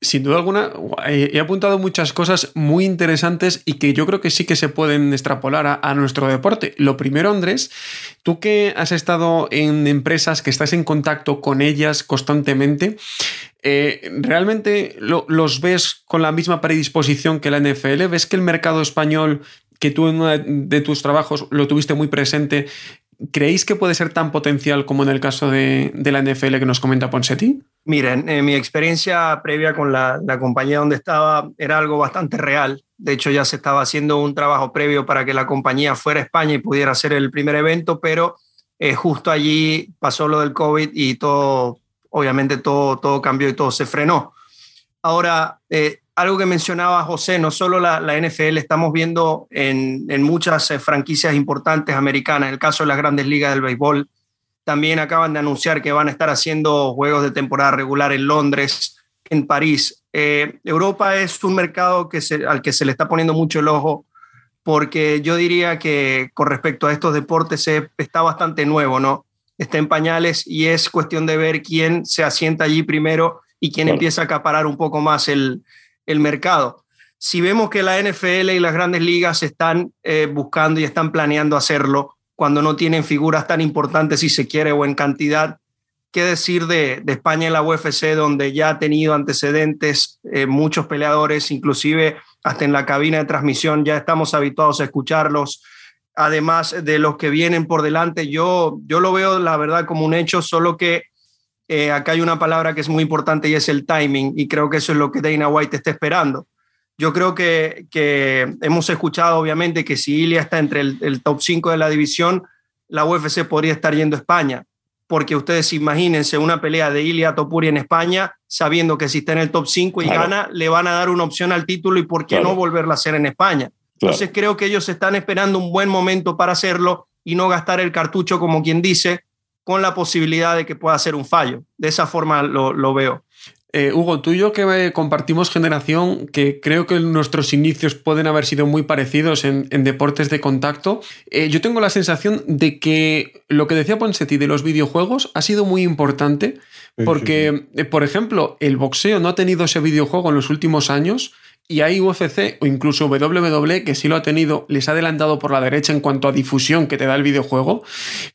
Sin duda alguna, eh, he apuntado muchas cosas muy interesantes y que yo creo que sí que se pueden extrapolar a, nuestro deporte. Lo primero, Andrés, tú que has estado en empresas, que estás en contacto con ellas constantemente, eh, ¿realmente los ves con la misma predisposición que la NFL? ¿Ves que el mercado español, que tú en uno de tus trabajos lo tuviste muy presente, ¿Creéis que puede ser tan potencial como en el caso de, la NFL que nos comenta Ponsetti? Miren, en mi experiencia previa con la, compañía donde estaba era algo bastante real. De hecho, ya se estaba haciendo un trabajo previo para que la compañía fuera a España y pudiera hacer el primer evento, pero eh, justo allí pasó lo del COVID y todo, obviamente todo, todo cambió y todo se frenó. Ahora, eh, algo que mencionaba José, no solo la, NFL, estamos viendo en, muchas eh, franquicias importantes americanas, en el caso de las grandes ligas del béisbol, también acaban de anunciar que van a estar haciendo juegos de temporada regular en Londres, en París. Eh, Europa es un mercado que al que se le está poniendo mucho el ojo porque yo diría que con respecto a estos deportes está bastante nuevo, ¿no? Está en pañales y es cuestión de ver quién se asienta allí primero y quién empieza a acaparar un poco más el, el mercado. Si vemos que la NFL y las grandes ligas están eh, buscando y están planeando hacerlo cuando no tienen figuras tan importantes, si se quiere, o en cantidad, ¿qué decir de, España en la UFC, donde ya ha tenido antecedentes, eh, muchos peleadores, inclusive hasta en la cabina de transmisión ya estamos habituados a escucharlos? Además de los que vienen por delante, yo, yo lo veo, la verdad, como un hecho, solo que eh, acá hay una palabra que es muy importante y es el timing, y creo que eso es lo que Dana White está esperando. Yo creo que, que hemos escuchado, obviamente, que si Ilia está entre el, top 5 de la división, la UFC podría estar yendo a España, porque ustedes imagínense una pelea de Ilia Topuri en España, sabiendo que si está en el top 5 y gana, le van a dar una opción al título y por qué no volverla a hacer en España. Entonces creo que ellos están esperando un buen momento para hacerlo y no gastar el cartucho como quien dice, con la posibilidad de que pueda ser un fallo. De esa forma lo, veo. Eh, Hugo, tú y yo que eh, compartimos generación, que creo que nuestros inicios pueden haber sido muy parecidos en, deportes de contacto, eh, yo tengo la sensación de que lo que decía Ponsetti de los videojuegos ha sido muy importante, porque, por ejemplo, el boxeo no ha tenido ese videojuego en los últimos años, y hay UFC o incluso WWE que sí lo ha tenido, les ha adelantado por la derecha en cuanto a difusión que te da el videojuego.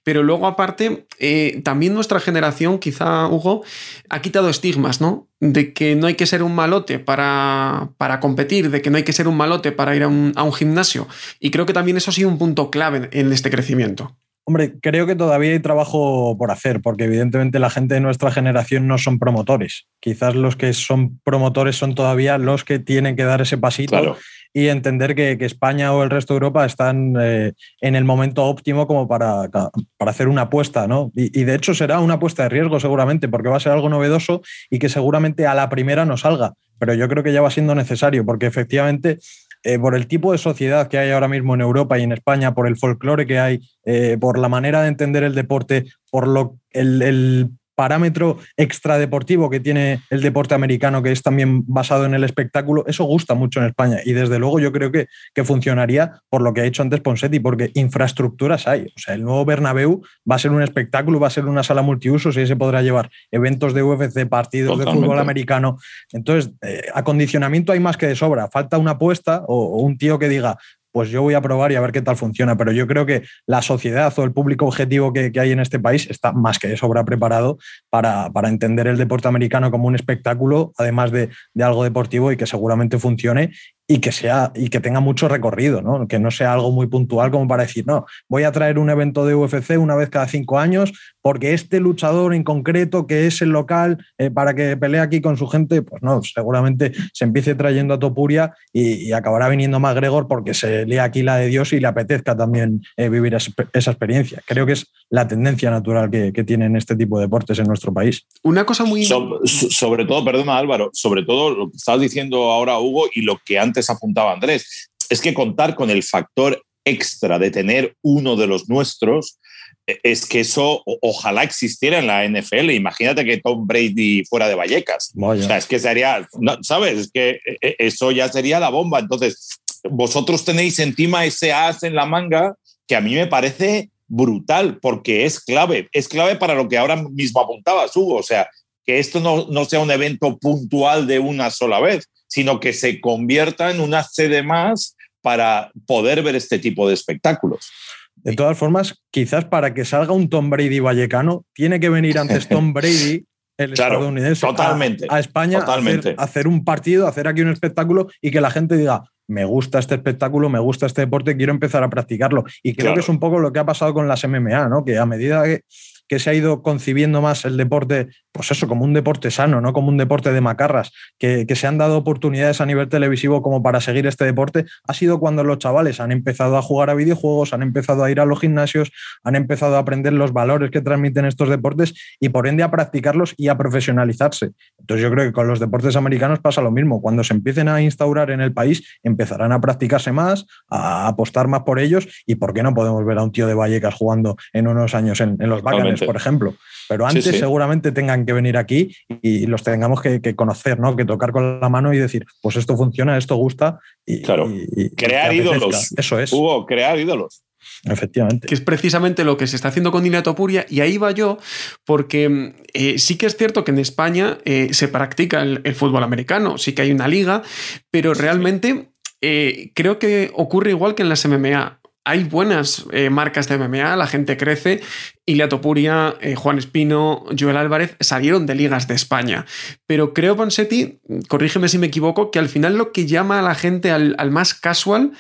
Pero luego, aparte, eh, también nuestra generación, quizá Hugo, ha quitado estigmas, ¿no? De que no hay que ser un malote para, para competir, de que no hay que ser un malote para ir a un, a un, gimnasio. Y creo que también eso ha sido un punto clave en este crecimiento. Hombre, creo que todavía hay trabajo por hacer, porque evidentemente la gente de nuestra generación no son promotores. Quizás los que son promotores son todavía los que tienen que dar ese pasito y entender que, España o el resto de Europa están eh, en el momento óptimo como para, para hacer una apuesta, ¿no? Y, y, de hecho será una apuesta de riesgo seguramente, porque va a ser algo novedoso y que seguramente a la primera no salga. Pero yo creo que ya va siendo necesario, porque efectivamente eh, por el tipo de sociedad que hay ahora mismo en Europa y en España, por el folclore que hay, eh, por la manera de entender el deporte, por lo, el parámetro extradeportivo que tiene el deporte americano, que es también basado en el espectáculo, eso gusta mucho en España. Y desde luego yo creo que, que funcionaría por lo que ha hecho antes Ponsetti, porque infraestructuras hay. O sea, el nuevo Bernabéu va a ser un espectáculo, va a ser una sala multiusos y ahí se podrá llevar eventos de UFC, partidos de fútbol americano. Entonces, eh, acondicionamiento hay más que de sobra. Falta una apuesta o un tío que diga, pues yo voy a probar y a ver qué tal funciona. Pero yo creo que la sociedad o el público objetivo que, hay en este país está más que de sobra preparado para, entender el deporte americano como un espectáculo, además de, de, algo deportivo y que seguramente funcione y que sea y que tenga mucho recorrido, ¿no? Que no sea algo muy puntual como para decir, no, voy a traer un evento de UFC una vez cada cinco años, porque este luchador en concreto, que es el local, eh, para que pelee aquí con su gente, pues no, seguramente se empiece trayendo a Topuria y, acabará viniendo más Gregor porque se lea aquí la de Dios y le apetezca también eh, vivir esa experiencia. Creo que es la tendencia natural que, tienen este tipo de deportes en nuestro país. Una cosa muy... sobre todo, perdona Álvaro, sobre todo lo que estabas diciendo ahora Hugo y lo que antes apuntaba Andrés, es que contar con el factor extra de tener uno de los nuestros, e, es que eso ojalá existiera en la NFL. Imagínate que Tom Brady fuera de Vallecas. O sea, es que sería, ¿sabes? Es que e, e, eso ya sería la bomba. Entonces, vosotros tenéis encima ese as en la manga que a mí me parece brutal porque es clave. Es clave para lo que ahora mismo apuntabas, Hugo. O sea, que esto no, no sea un evento puntual de una sola vez, sino que se convierta en una sede más para poder ver este tipo de espectáculos. De todas formas, quizás para que salga un Tom Brady vallecano, tiene que venir antes Tom Brady, el estadounidense, totalmente, a, España totalmente. A hacer, un partido, hacer aquí un espectáculo y que la gente diga, me gusta este espectáculo, me gusta este deporte, quiero empezar a practicarlo. Y creo que es un poco lo que ha pasado con las MMA, ¿no? Que a medida que que se ha ido concibiendo más el deporte, pues eso, como un deporte sano, no como un deporte de macarras, que, se han dado oportunidades a nivel televisivo como para seguir este deporte, ha sido cuando los chavales han empezado a jugar a videojuegos, han empezado a ir a los gimnasios, han empezado a aprender los valores que transmiten estos deportes y por ende a practicarlos y a profesionalizarse. Entonces yo creo que con los deportes americanos pasa lo mismo. Cuando se empiecen a instaurar en el país, empezarán a practicarse más, a apostar más por ellos y por qué no podemos ver a un tío de Vallecas jugando en unos años en, los Bacanes, por ejemplo. Pero antes seguramente tengan que venir aquí y los tengamos que, conocer, ¿no? Que tocar con la mano y decir, pues esto funciona, esto gusta. Y, claro, crear ídolos. Eso es. Hugo, crear ídolos. Efectivamente. Que es precisamente lo que se está haciendo con Topuria y ahí va yo, porque eh, sí que es cierto que en España eh, se practica el, fútbol americano, sí que hay una liga, pero realmente eh, creo que ocurre igual que en las MMA hay buenas eh, marcas de MMA, la gente crece. Ilia Topuria, eh, Juan Espino, Joel Álvarez salieron de ligas de España. Pero creo, Ponsetti, corrígeme si me equivoco, que al final lo que llama a la gente al, al más casual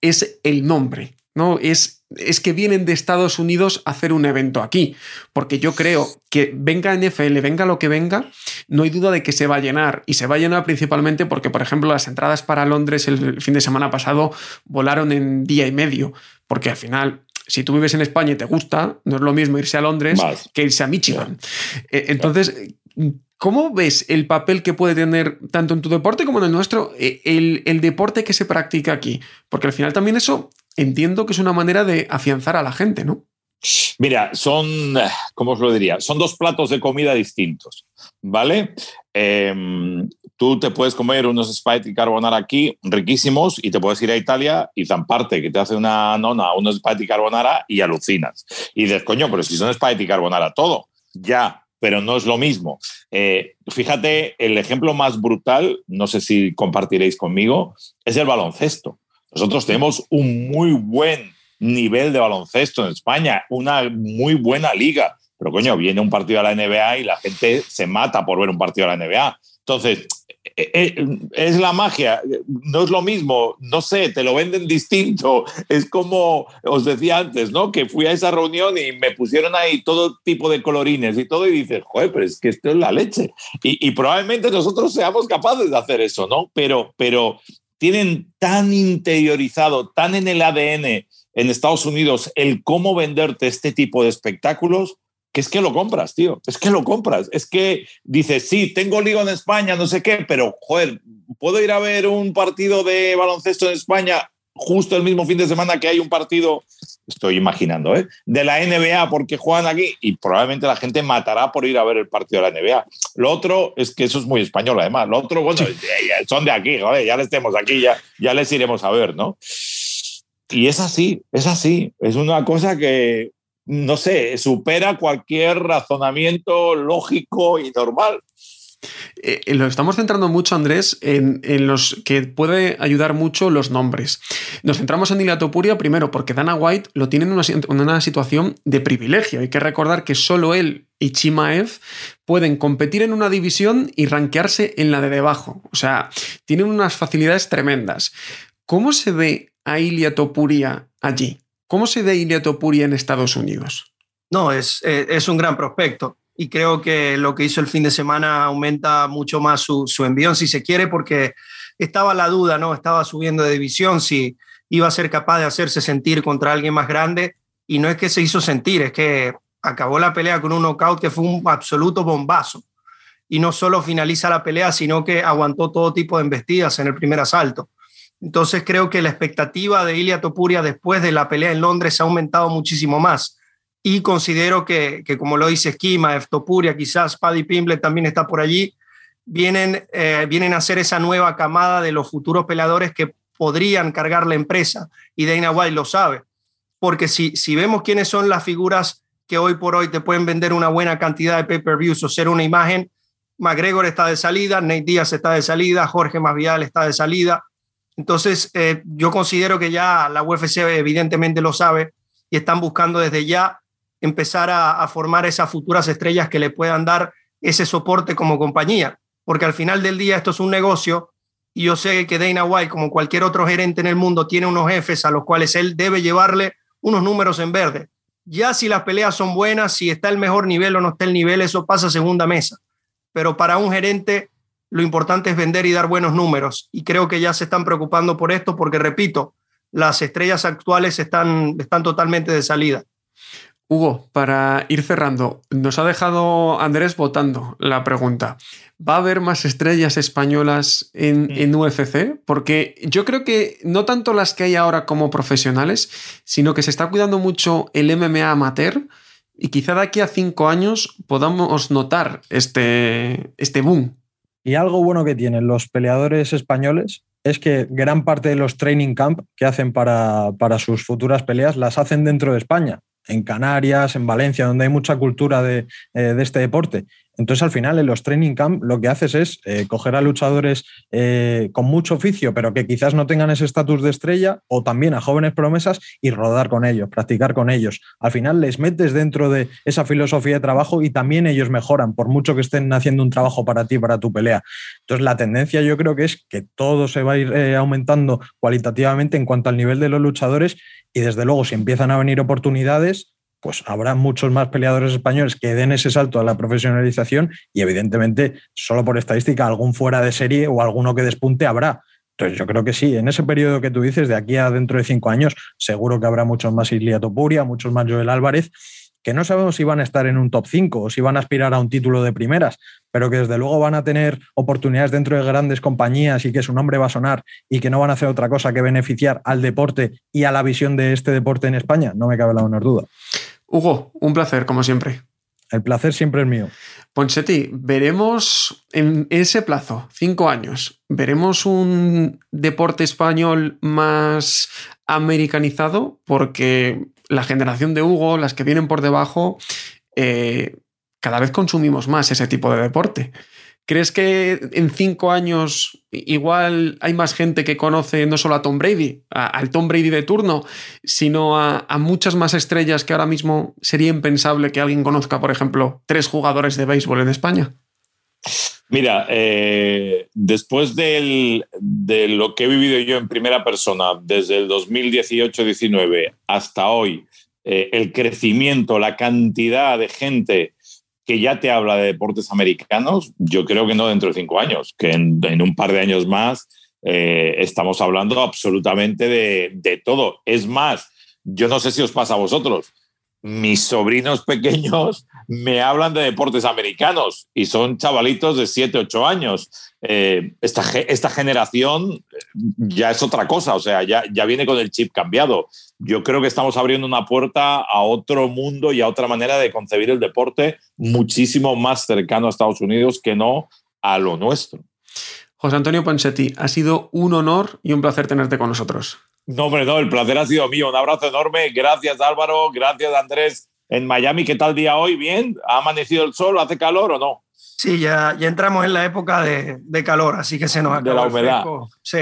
es el nombre. ¿No? Es es que vienen de Estados Unidos a hacer un evento aquí, porque yo creo que venga NFL, venga lo que venga, no hay duda de que se va a llenar y se va a llenar principalmente porque, por ejemplo, las entradas para Londres el fin de semana pasado volaron en día y medio, porque al final si tú vives en España y te gusta, no es lo mismo irse a Londres que irse a Michigan. Eh, entonces, ¿cómo ves el papel que puede tener tanto en tu deporte como en el nuestro eh, el, el, deporte que se practica aquí? Porque al final también eso entiendo que es una manera de afianzar a la gente, ¿no? Mira, son, ¿cómo os lo diría? Son dos platos de comida distintos, ¿vale? Em, tú te puedes comer unos spaghetti carbonara aquí riquísimos y te puedes ir a Italia y zamparte, que te hace una nona unos spaghetti carbonara y alucinas. Y dices, coño, pero si son spaghetti carbonara todo, ya, pero no es lo mismo. Eh, fíjate, el ejemplo más brutal, no sé si compartiréis conmigo, es el baloncesto. Nosotros tenemos un muy buen nivel de baloncesto en España, una muy buena liga. Pero coño, viene un partido a la NBA y la gente se mata por ver un partido a la NBA. Entonces, eh, eh, es la magia, no es lo mismo, no sé, te lo venden distinto. Es como os decía antes, ¿no? Que fui a esa reunión y me pusieron ahí todo tipo de colorines y todo, y dices, joder, pero es que esto es la leche. Y, probablemente nosotros seamos capaces de hacer eso, ¿no? Pero, pero tienen tan interiorizado, tan en el ADN en Estados Unidos el cómo venderte este tipo de espectáculos que es que lo compras, tío. Es que lo compras. Es que dices, sí, tengo liga en España, no sé qué, pero, joder, puedo ir a ver un partido de baloncesto en España justo el mismo fin de semana que hay un partido, estoy imaginando, ¿eh? de la NBA porque juegan aquí y probablemente la gente matará por ir a ver el partido de la NBA. Lo otro es que eso es muy español, además. Lo otro, bueno, son de aquí, joder, ya les tenemos aquí, ya, ya les iremos a ver, ¿no? Y es así, es así. Es una cosa que no sé, supera cualquier razonamiento lógico y normal. Eh, eh, lo estamos centrando mucho, Andrés, en, los que puede ayudar mucho los nombres. Nos centramos en Dilatopuria primero porque Dana White lo tiene en una, situación de privilegio. Hay que recordar que solo él y Chimaev pueden competir en una división y rankearse en la de debajo. O sea, tienen unas facilidades tremendas. ¿Cómo se ve a Ilia Topuria allí? ¿Cómo se ve Ilia Topuria en Estados Unidos? No, es, eh, es un gran prospecto y creo que lo que hizo el fin de semana aumenta mucho más su, envión, si se quiere, porque estaba la duda, ¿no? Estaba subiendo de división, si iba a ser capaz de hacerse sentir contra alguien más grande y no es que se hizo sentir, es que acabó la pelea con un knockout que fue un absoluto bombazo. Y no solo finaliza la pelea, sino que aguantó todo tipo de embestidas en el primer asalto. Entonces creo que la expectativa de Ilia Topuria después de la pelea en Londres ha aumentado muchísimo más. Y considero que, como lo dice Esquima, Topuria, quizás Paddy Pimble también está por allí, vienen, eh, vienen a ser esa nueva camada de los futuros peleadores que podrían cargar la empresa. Y Dana White lo sabe. Porque si, si vemos quiénes son las figuras que hoy por hoy te pueden vender una buena cantidad de pay-per-views o ser una imagen, McGregor está de salida, Nate Díaz está de salida, Jorge Masvidal está de salida, entonces, eh, yo considero que ya la UFC evidentemente lo sabe y están buscando desde ya empezar a, formar esas futuras estrellas que le puedan dar ese soporte como compañía, porque al final del día esto es un negocio y yo sé que Dana White, como cualquier otro gerente en el mundo, tiene unos jefes a los cuales él debe llevarle unos números en verde. Ya si las peleas son buenas, si está el mejor nivel o no está el nivel, eso pasa segunda mesa. Pero para un gerente lo importante es vender y dar buenos números. Y creo que ya se están preocupando por esto porque, repito, las estrellas actuales están, están totalmente de salida. Hugo, para ir cerrando, nos ha dejado Andrés votando la pregunta. ¿Va a haber más estrellas españolas en, en, UFC? Porque yo creo que no tanto las que hay ahora como profesionales, sino que se está cuidando mucho el MMA amateur y quizá de aquí a cinco años podamos notar este, este boom. Y algo bueno que tienen los peleadores españoles es que gran parte de los training camp que hacen para, para sus futuras peleas las hacen dentro de España en Canarias, en Valencia, donde hay mucha cultura de, eh, de, este deporte. Entonces, al final, en los training camp, lo que haces es eh, coger a luchadores eh, con mucho oficio, pero que quizás no tengan ese estatus de estrella, o también a jóvenes promesas y rodar con ellos, practicar con ellos. Al final, les metes dentro de esa filosofía de trabajo y también ellos mejoran, por mucho que estén haciendo un trabajo para ti, para tu pelea. Entonces, la tendencia yo creo que es que todo se va a ir aumentando cualitativamente en cuanto al nivel de los luchadores y desde luego, si empiezan a venir oportunidades, pues habrá muchos más peleadores españoles que den ese salto a la profesionalización y evidentemente, solo por estadística, algún fuera de serie o alguno que despunte habrá. Entonces yo creo que sí, en ese periodo que tú dices, de aquí a dentro de cinco años, seguro que habrá muchos más Islia Topuria, muchos más Joel Álvarez, que no sabemos si van a estar en un top 5 o si van a aspirar a un título de primeras, pero que desde luego van a tener oportunidades dentro de grandes compañías y que su nombre va a sonar y que no van a hacer otra cosa que beneficiar al deporte y a la visión de este deporte en España, no me cabe la menor duda. Hugo, un placer, como siempre. El placer siempre es mío. Ponchetti, veremos en ese plazo, cinco años, veremos un deporte español más americanizado, porque la generación de Hugo, las que vienen por debajo, eh, cada vez consumimos más ese tipo de deporte. ¿Crees que en cinco años igual hay más gente que conoce no solo a Tom Brady, al Tom Brady de turno, sino a, muchas más estrellas que ahora mismo sería impensable que alguien conozca, por ejemplo, tres jugadores de béisbol en España? Mira, eh, después de lo que he vivido yo en primera persona desde el 2018-19 hasta hoy, eh, el crecimiento, la cantidad de gente que ya te habla de deportes americanos, yo creo que no dentro de cinco años, que en, un par de años más eh, estamos hablando absolutamente de, de todo. Es más, yo no sé si os pasa a vosotros, mis sobrinos pequeños me hablan de deportes americanos y son chavalitos de 7, 8 años. Eh, esta, esta, generación ya es otra cosa, o sea, ya, ya viene con el chip cambiado. Yo creo que estamos abriendo una puerta a otro mundo y a otra manera de concebir el deporte muchísimo más cercano a Estados Unidos que no a lo nuestro. José Antonio Ponsetti, ha sido un honor y un placer tenerte con nosotros. No, hombre, no, el placer ha sido mío. Un abrazo enorme. Gracias, Álvaro. Gracias, Andrés. En Miami, ¿qué tal día hoy? ¿Bien? ¿Ha amanecido el sol? ¿Hace calor o no? Sí, ya, ya entramos en la época de, calor, así que se nos acabó De la humedad. Sí.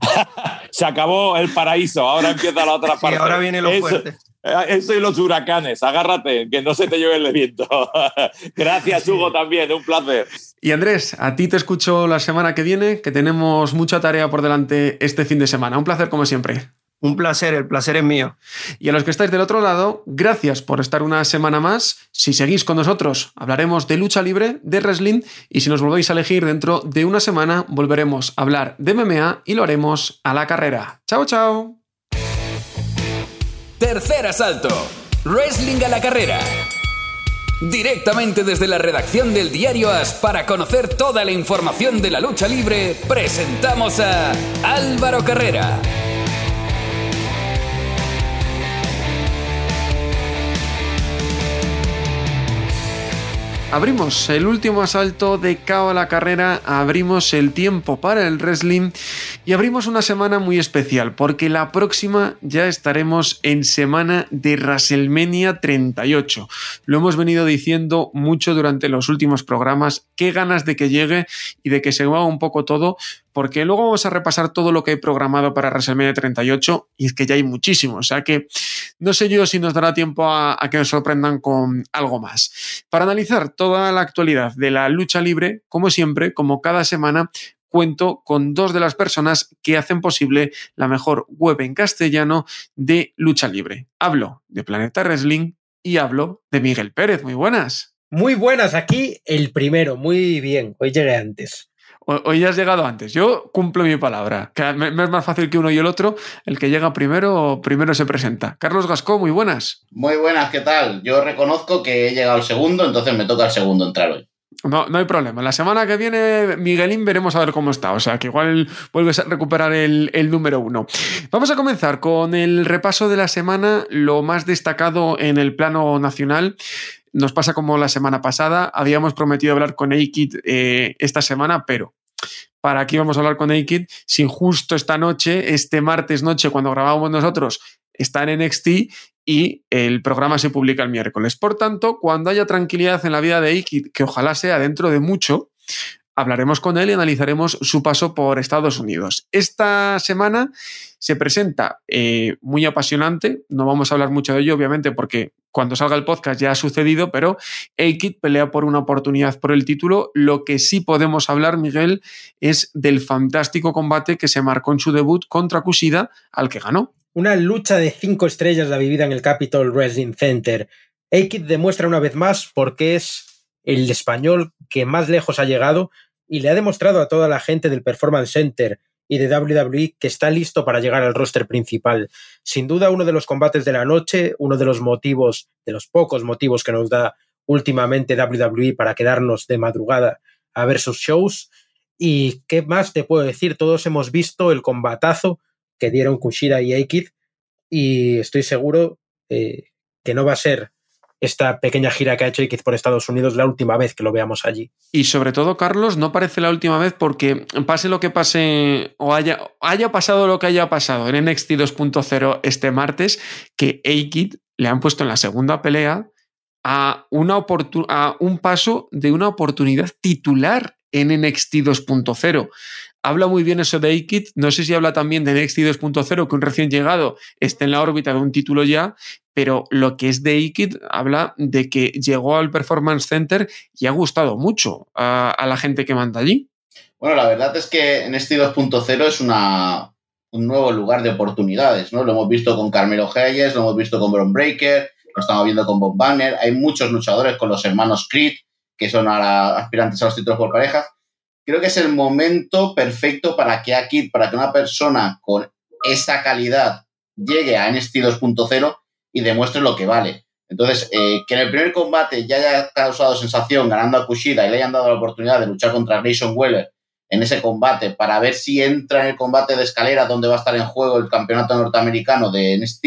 se acabó el paraíso, ahora empieza la otra parte. Sí, ahora viene lo fuerte. Eh, eso y los huracanes, agárrate, que no se te lleve el viento. Gracias, Hugo, también, un placer. Y Andrés, a ti te escucho la semana que viene, que tenemos mucha tarea por delante este fin de semana. Un placer como siempre. Un placer, el placer es mío. Y a los que estáis del otro lado, gracias por estar una semana más. Si seguís con nosotros, hablaremos de lucha libre, de wrestling, y si nos volvéis a elegir dentro de una semana, volveremos a hablar de MMA y lo haremos a la carrera. Chao, chao. Tercer asalto. Wrestling a la carrera. Directamente desde la redacción del diario As para conocer toda la información de la lucha libre, presentamos a Álvaro Carrera. Abrimos el último asalto de Cao a la carrera, abrimos el tiempo para el wrestling y abrimos una semana muy especial porque la próxima ya estaremos en semana de WrestleMania 38. Lo hemos venido diciendo mucho durante los últimos programas, qué ganas de que llegue y de que se mueva un poco todo, porque luego vamos a repasar todo lo que hay programado para WrestleMania 38 y es que ya hay muchísimo, o sea que no sé yo si nos dará tiempo a, que nos sorprendan con algo más. Para analizar toda la actualidad de la lucha libre, como siempre, como cada semana, cuento con dos de las personas que hacen posible la mejor web en castellano de lucha libre. Hablo de Planeta Wrestling y hablo de Miguel Pérez. Muy buenas. Muy buenas, aquí el primero, muy bien, hoy llegué antes. Hoy has llegado antes. Yo cumplo mi palabra. Que me es más fácil que uno y el otro. El que llega primero, primero se presenta. Carlos Gascó, muy buenas. Muy buenas, ¿qué tal? Yo reconozco que he llegado al segundo, entonces me toca el segundo entrar hoy. No, no hay problema. La semana que viene, Miguelín, veremos a ver cómo está. O sea, que igual vuelves a recuperar el, el, número uno. Vamos a comenzar con el repaso de la semana, lo más destacado en el plano nacional. Nos pasa como la semana pasada. Habíamos prometido hablar con Aikid eh, esta semana, pero ¿para qué vamos a hablar con Aikid si justo esta noche, este martes noche, cuando grabamos nosotros, está en NXT y el programa se publica el miércoles? Por tanto, cuando haya tranquilidad en la vida de Aikid, que ojalá sea dentro de mucho, hablaremos con él y analizaremos su paso por Estados Unidos. Esta semana se presenta eh, muy apasionante, no vamos a hablar mucho de ello, obviamente, porque cuando salga el podcast ya ha sucedido, pero Aikid pelea por una oportunidad por el título. Lo que sí podemos hablar, Miguel, es del fantástico combate que se marcó en su debut contra Kushida, al que ganó. Una lucha de cinco estrellas la vivida en el Capitol Wrestling Center. Aikid demuestra una vez más por qué es el español que más lejos ha llegado y le ha demostrado a toda la gente del Performance Center y de WWE que está listo para llegar al roster principal. Sin duda uno de los combates de la noche, uno de los motivos, de los pocos motivos que nos da últimamente WWE para quedarnos de madrugada a ver sus shows. Y qué más te puedo decir, todos hemos visto el combatazo que dieron Kushida y Aikid y estoy seguro eh, que no va a ser esta pequeña gira que ha hecho X por Estados Unidos la última vez que lo veamos allí. Y sobre todo, Carlos, no parece la última vez porque pase lo que pase o haya, haya pasado lo que haya pasado en NXT 2.0 este martes, que A-Kid le han puesto en la segunda pelea a, una a un paso de una oportunidad titular en NXT 2.0. habla muy bien eso de Aikid. No sé si habla también de NXT 2.0, que un recién llegado esté en la órbita de un título ya, pero lo que es de Aikid habla de que llegó al Performance Center y ha gustado mucho a, a la gente que manda allí. Bueno, la verdad es que NXT 2.0 es una, un nuevo lugar de oportunidades, ¿no? Lo hemos visto con Carmelo Hayes, lo hemos visto con Bron Breaker, lo estamos viendo con Bob Banner. Hay muchos luchadores con los hermanos Creed, que son ahora aspirantes a los títulos por parejas. Creo que es el momento perfecto para que aquí, para que una persona con esa calidad llegue a NXT 2.0 y demuestre lo que vale. Entonces, eh, que en el primer combate ya haya causado sensación ganando a Kushida y le hayan dado la oportunidad de luchar contra Grayson Weller en ese combate para ver si entra en el combate de escalera donde va a estar en juego el campeonato norteamericano de NXT,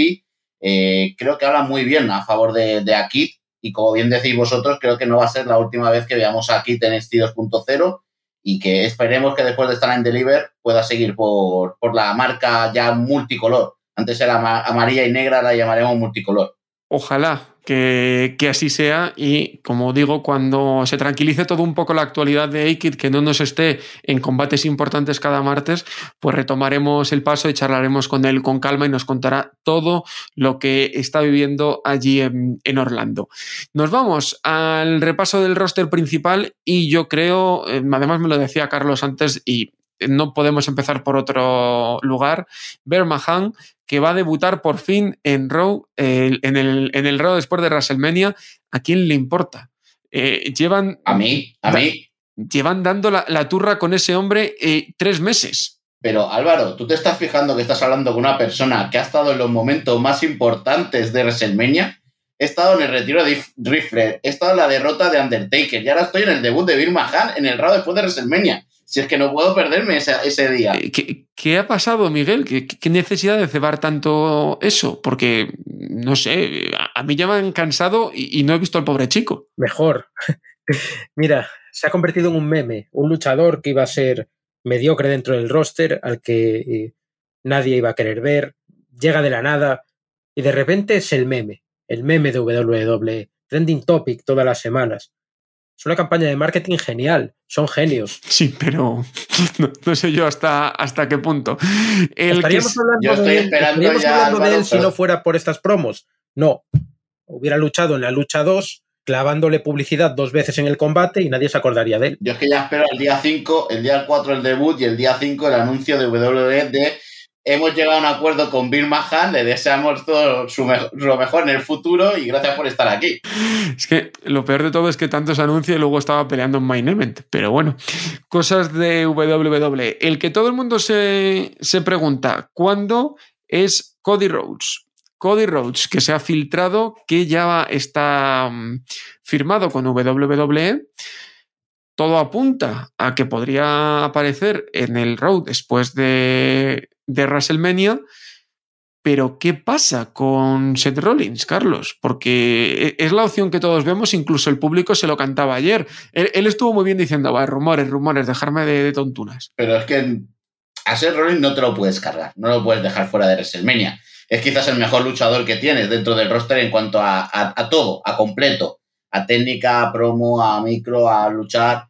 eh, creo que habla muy bien a favor de, de Akit y como bien decís vosotros, creo que no va a ser la última vez que veamos a Akit en NXT 2.0 y que esperemos que después de estar en Deliver pueda seguir por, por la marca ya multicolor. Antes era amarilla y negra, la llamaremos multicolor. Ojalá, que, que, así sea y como digo, cuando se tranquilice todo un poco la actualidad de Aikid, que no nos esté en combates importantes cada martes, pues retomaremos el paso y charlaremos con él con calma y nos contará todo lo que está viviendo allí en, en Orlando. Nos vamos al repaso del roster principal y yo creo, eh, además me lo decía Carlos antes y no podemos empezar por otro lugar. Bermahan, que va a debutar por fin en Raw, eh, en, el, en el Raw después de WrestleMania. ¿A quién le importa? Eh, llevan. A mí, a mí. Llevan dando la, la turra con ese hombre eh, tres meses. Pero Álvaro, tú te estás fijando que estás hablando con una persona que ha estado en los momentos más importantes de WrestleMania. He estado en el retiro de Rifler, he estado en la derrota de Undertaker y ahora estoy en el debut de Bill Mahan en el Raw después de WrestleMania. Si es que no puedo perderme ese, ese día. ¿Qué, ¿Qué, ha pasado, Miguel? ¿Qué, ¿Qué, necesidad de cebar tanto eso? Porque, no sé, a mí ya me han cansado y, y no he visto al pobre chico. Mejor. Mira, se ha convertido en un meme, un luchador que iba a ser mediocre dentro del roster, al que eh, nadie iba a querer ver, llega de la nada y de repente es el meme, el meme de WWE, trending topic todas las semanas. Es una campaña de marketing genial, son genios. Sí, pero no, no sé yo hasta, hasta qué punto. El estaríamos que... hablando, yo estoy de, esperando estaríamos ya, hablando de él si no fuera por estas promos. No, hubiera luchado en la lucha 2 clavándole publicidad dos veces en el combate y nadie se acordaría de él. Yo es que ya espero el día 5, el día 4 el debut y el día 5 el anuncio de WWE de hemos llegado a un acuerdo con Bill Mahan, le deseamos todo lo mejor en el futuro y gracias por estar aquí. Es que lo peor de todo es que tanto se anuncia y luego estaba peleando en Main Event. Pero bueno, cosas de WWE. El que todo el mundo se, se pregunta, ¿cuándo es Cody Rhodes? Cody Rhodes, que se ha filtrado que ya está um, firmado con WWE todo apunta a que podría aparecer en el Road después de, de WrestleMania. Pero, ¿qué pasa con Seth Rollins, Carlos? Porque es la opción que todos vemos, incluso el público se lo cantaba ayer. Él, estuvo muy bien diciendo, va, rumores, rumores, dejarme de, de, tontunas. Pero es que a Seth Rollins no te lo puedes cargar, no lo puedes dejar fuera de WrestleMania. Es quizás el mejor luchador que tienes dentro del roster en cuanto a, a, todo, a completo, a técnica, a promo, a micro, a luchar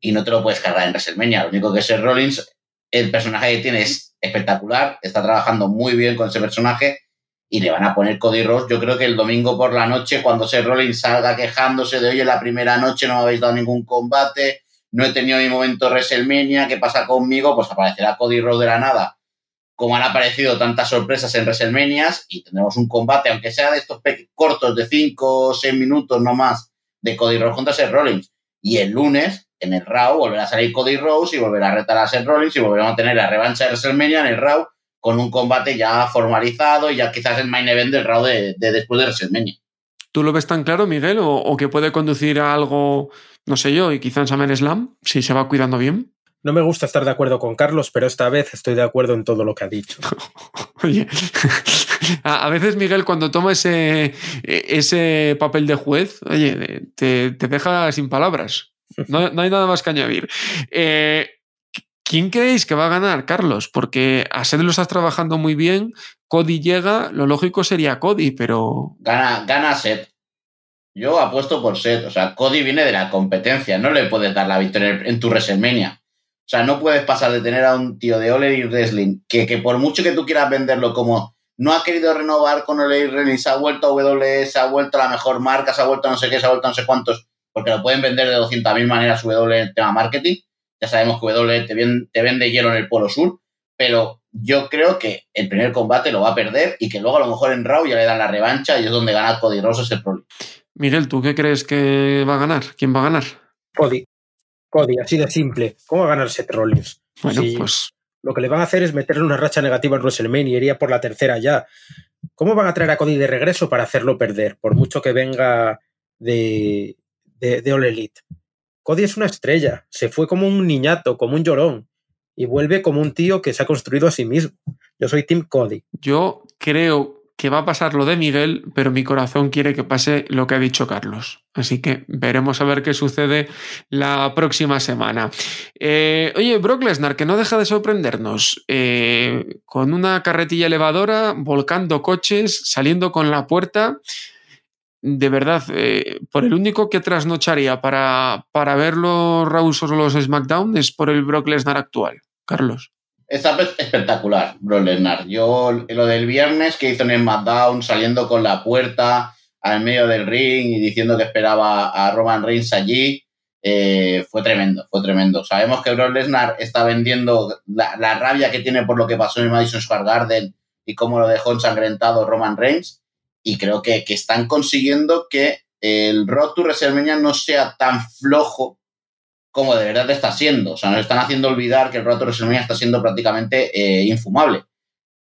y no te lo puedes cargar en WrestleMania. Lo único que es Rollins, el personaje que tiene es espectacular, está trabajando muy bien con ese personaje y le van a poner Cody Ross. Yo creo que el domingo por la noche, cuando Seth Rollins salga quejándose de, oye, la primera noche no me habéis dado ningún combate, no he tenido mi momento WrestleMania, ¿qué pasa conmigo? Pues aparecerá Cody Ross de la nada. Como han aparecido tantas sorpresas en WrestleMania y tendremos un combate, aunque sea de estos cortos de 5 o 6 minutos no más, de Cody Ross contra Seth Rollins. Y el lunes en el Raw volverá a salir Cody Rose y volverá a retar a Seth Rollins y volveremos a tener la revancha de WrestleMania en el Raw con un combate ya formalizado y ya quizás el main event del Raw de, de después de WrestleMania. ¿Tú lo ves tan claro, Miguel? ¿O, o que puede conducir a algo, no sé yo, y quizás en SummerSlam, si se va cuidando bien? No me gusta estar de acuerdo con Carlos, pero esta vez estoy de acuerdo en todo lo que ha dicho. Oye, a veces Miguel cuando toma ese, ese papel de juez, oye, te, te deja sin palabras. No, no, hay nada más que añadir. Eh, ¿Quién creéis que va a ganar, Carlos? Porque a Seth lo estás trabajando muy bien. Cody llega, lo lógico sería Cody, pero. Gana, gana Seth. Yo apuesto por Seth. O sea, Cody viene de la competencia. No le puedes dar la victoria en tu WrestleMania. O sea, no puedes pasar de tener a un tío de Ole y Wrestling que, que por mucho que tú quieras venderlo como no ha querido renovar con Ole y Wrestling, se ha vuelto a W, se ha vuelto a la mejor marca, se ha vuelto a no sé qué, se ha vuelto a no sé cuántos, porque lo pueden vender de 200.000 maneras W en tema marketing. Ya sabemos que W te, te vende hielo en el Polo Sur, pero yo creo que el primer combate lo va a perder y que luego a lo mejor en Raw ya le dan la revancha y es donde gana Cody Rose ese problema. Miguel, ¿tú qué crees que va a ganar? ¿Quién va a ganar? Cody. Cody, así de simple. ¿Cómo va a ganar Seth Rollins? Bueno, pues. Lo que le van a hacer es meterle una racha negativa en WrestleMania y iría por la tercera ya. ¿Cómo van a traer a Cody de regreso para hacerlo perder? Por mucho que venga de, de, de All Elite. Cody es una estrella. Se fue como un niñato, como un llorón. Y vuelve como un tío que se ha construido a sí mismo. Yo soy Tim Cody. Yo creo que va a pasar lo de Miguel, pero mi corazón quiere que pase lo que ha dicho Carlos. Así que veremos a ver qué sucede la próxima semana. Eh, oye, Brock Lesnar, que no deja de sorprendernos, eh, con una carretilla elevadora, volcando coches, saliendo con la puerta. De verdad, eh, por el único que trasnocharía para, para ver los Raws o los SmackDown es por el Brock Lesnar actual. Carlos. Está espectacular, Bro Lesnar. Yo, lo del viernes que hizo en el SmackDown, saliendo con la puerta al medio del ring y diciendo que esperaba a Roman Reigns allí, eh, fue tremendo, fue tremendo. Sabemos que Bro Lesnar está vendiendo la, rabia que tiene por lo que pasó en Madison Square Garden y cómo lo dejó ensangrentado Roman Reigns. Y creo que, que están consiguiendo que el Road to WrestleMania no sea tan flojo como de verdad está siendo. O sea, nos están haciendo olvidar que el Rato WrestleMania está siendo prácticamente eh, infumable.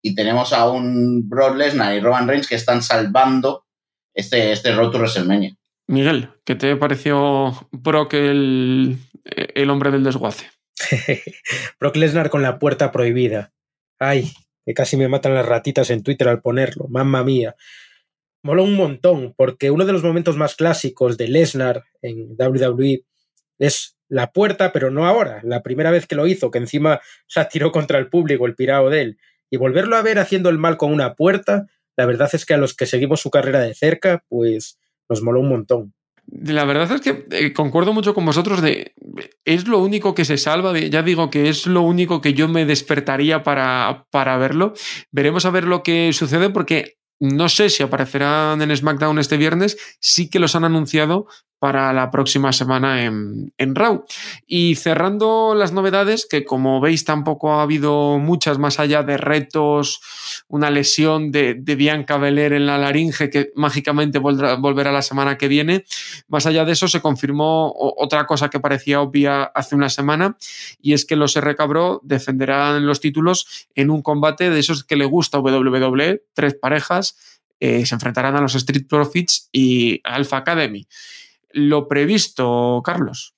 Y tenemos a un Brock Lesnar y Roman Reigns que están salvando este, este Road to WrestleMania. Miguel, ¿qué te pareció Brock el, el hombre del desguace? Brock Lesnar con la puerta prohibida. Ay, que casi me matan las ratitas en Twitter al ponerlo. Mamma mía. Moló un montón, porque uno de los momentos más clásicos de Lesnar en WWE es la puerta, pero no ahora, la primera vez que lo hizo, que encima se tiró contra el público, el pirado de él, y volverlo a ver haciendo el mal con una puerta, la verdad es que a los que seguimos su carrera de cerca, pues nos moló un montón. La verdad es que eh, concuerdo mucho con vosotros de es lo único que se salva, de, ya digo que es lo único que yo me despertaría para, para verlo. Veremos a ver lo que sucede porque no sé si aparecerán en SmackDown este viernes, sí que los han anunciado para la próxima semana en, en, Raw. Y cerrando las novedades, que como veis tampoco ha habido muchas más allá de retos, una lesión de, Bianca Belair en la laringe que mágicamente volverá la semana que viene. Más allá de eso se confirmó otra cosa que parecía obvia hace una semana y es que los RK Bro defenderán los títulos en un combate de esos que le gusta WWE, tres parejas, eh, se enfrentarán a los Street Profits y Alpha Academy lo previsto, Carlos.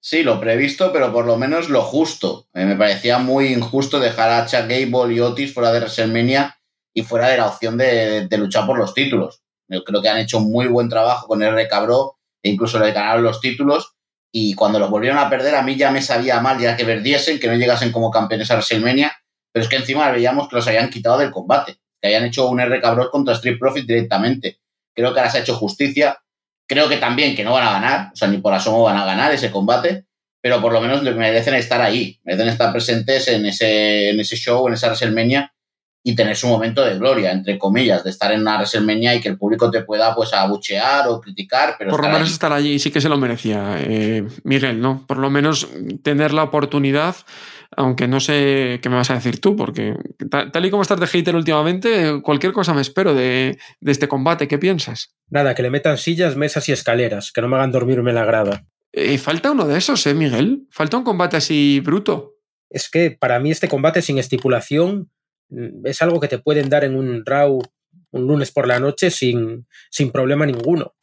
Sí, lo previsto, pero por lo menos lo justo. Eh, me parecía muy injusto dejar a Chuck Gable y Otis fuera de WrestleMania y fuera de la opción de, luchar por los títulos. Yo creo que han hecho un muy buen trabajo con R. Cabró e incluso le ganaron los títulos. Y cuando los volvieron a perder, a mí ya me sabía mal ya que perdiesen, que no llegasen como campeones a WrestleMania. Pero es que encima veíamos que los habían quitado del combate, que habían hecho un R. Cabró contra Street Profit directamente. Creo que ahora se ha hecho justicia Creo que también que no van a ganar, o sea, ni por asomo van a ganar ese combate, pero por lo menos merecen estar ahí, merecen estar presentes en ese, en ese show, en esa WrestleMania y tener su momento de gloria, entre comillas, de estar en una WrestleMania y que el público te pueda pues abuchear o criticar, pero por lo menos estar allí sí que se lo merecía eh, Miguel, ¿no? Por lo menos tener la oportunidad aunque no sé qué me vas a decir tú, porque tal, y como estás de hater últimamente, cualquier cosa me espero de, este combate. ¿Qué piensas? Nada, que le metan sillas, mesas y escaleras, que no me hagan dormirme en la grada. Eh, falta uno de esos, ¿eh, Miguel? Falta un combate así bruto. Es que para mí este combate sin estipulación mm, es algo que te pueden dar en un RAW un lunes por la noche sin, sin problema ninguno.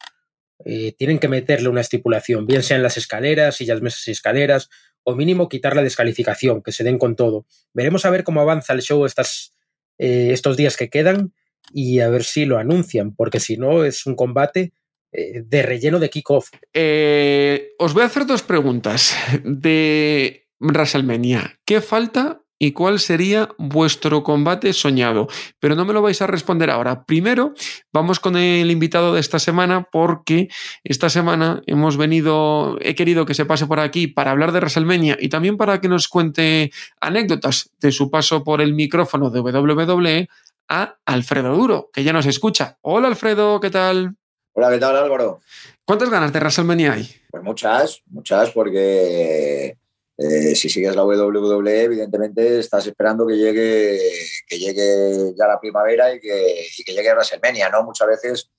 Eh, tienen que meterle una estipulación, bien sea en las escaleras, sillas, mesas y escaleras, o mínimo quitar la descalificación, que se den con todo. Veremos a ver cómo avanza el show estas, eh, estos días que quedan y a ver si lo anuncian, porque si no es un combate eh, de relleno de kickoff. Eh, os voy a hacer dos preguntas de WrestleMania. ¿Qué falta y cuál sería vuestro combate soñado. Pero no me lo vais a responder ahora. Primero, vamos con el invitado de esta semana porque esta semana hemos venido, he querido que se pase por aquí para hablar de WrestleMania y también para que nos cuente anécdotas de su paso por el micrófono de WWE a Alfredo Duro, que ya nos escucha. Hola Alfredo, ¿qué tal? Hola, ¿qué tal Álvaro? ¿Cuántas ganas de WrestleMania hay? Pues muchas, muchas, porque eh, si sigues la WWE, evidentemente estás esperando que llegue, que llegue ya la primavera y que, llegue WrestleMania, ¿no? Muchas veces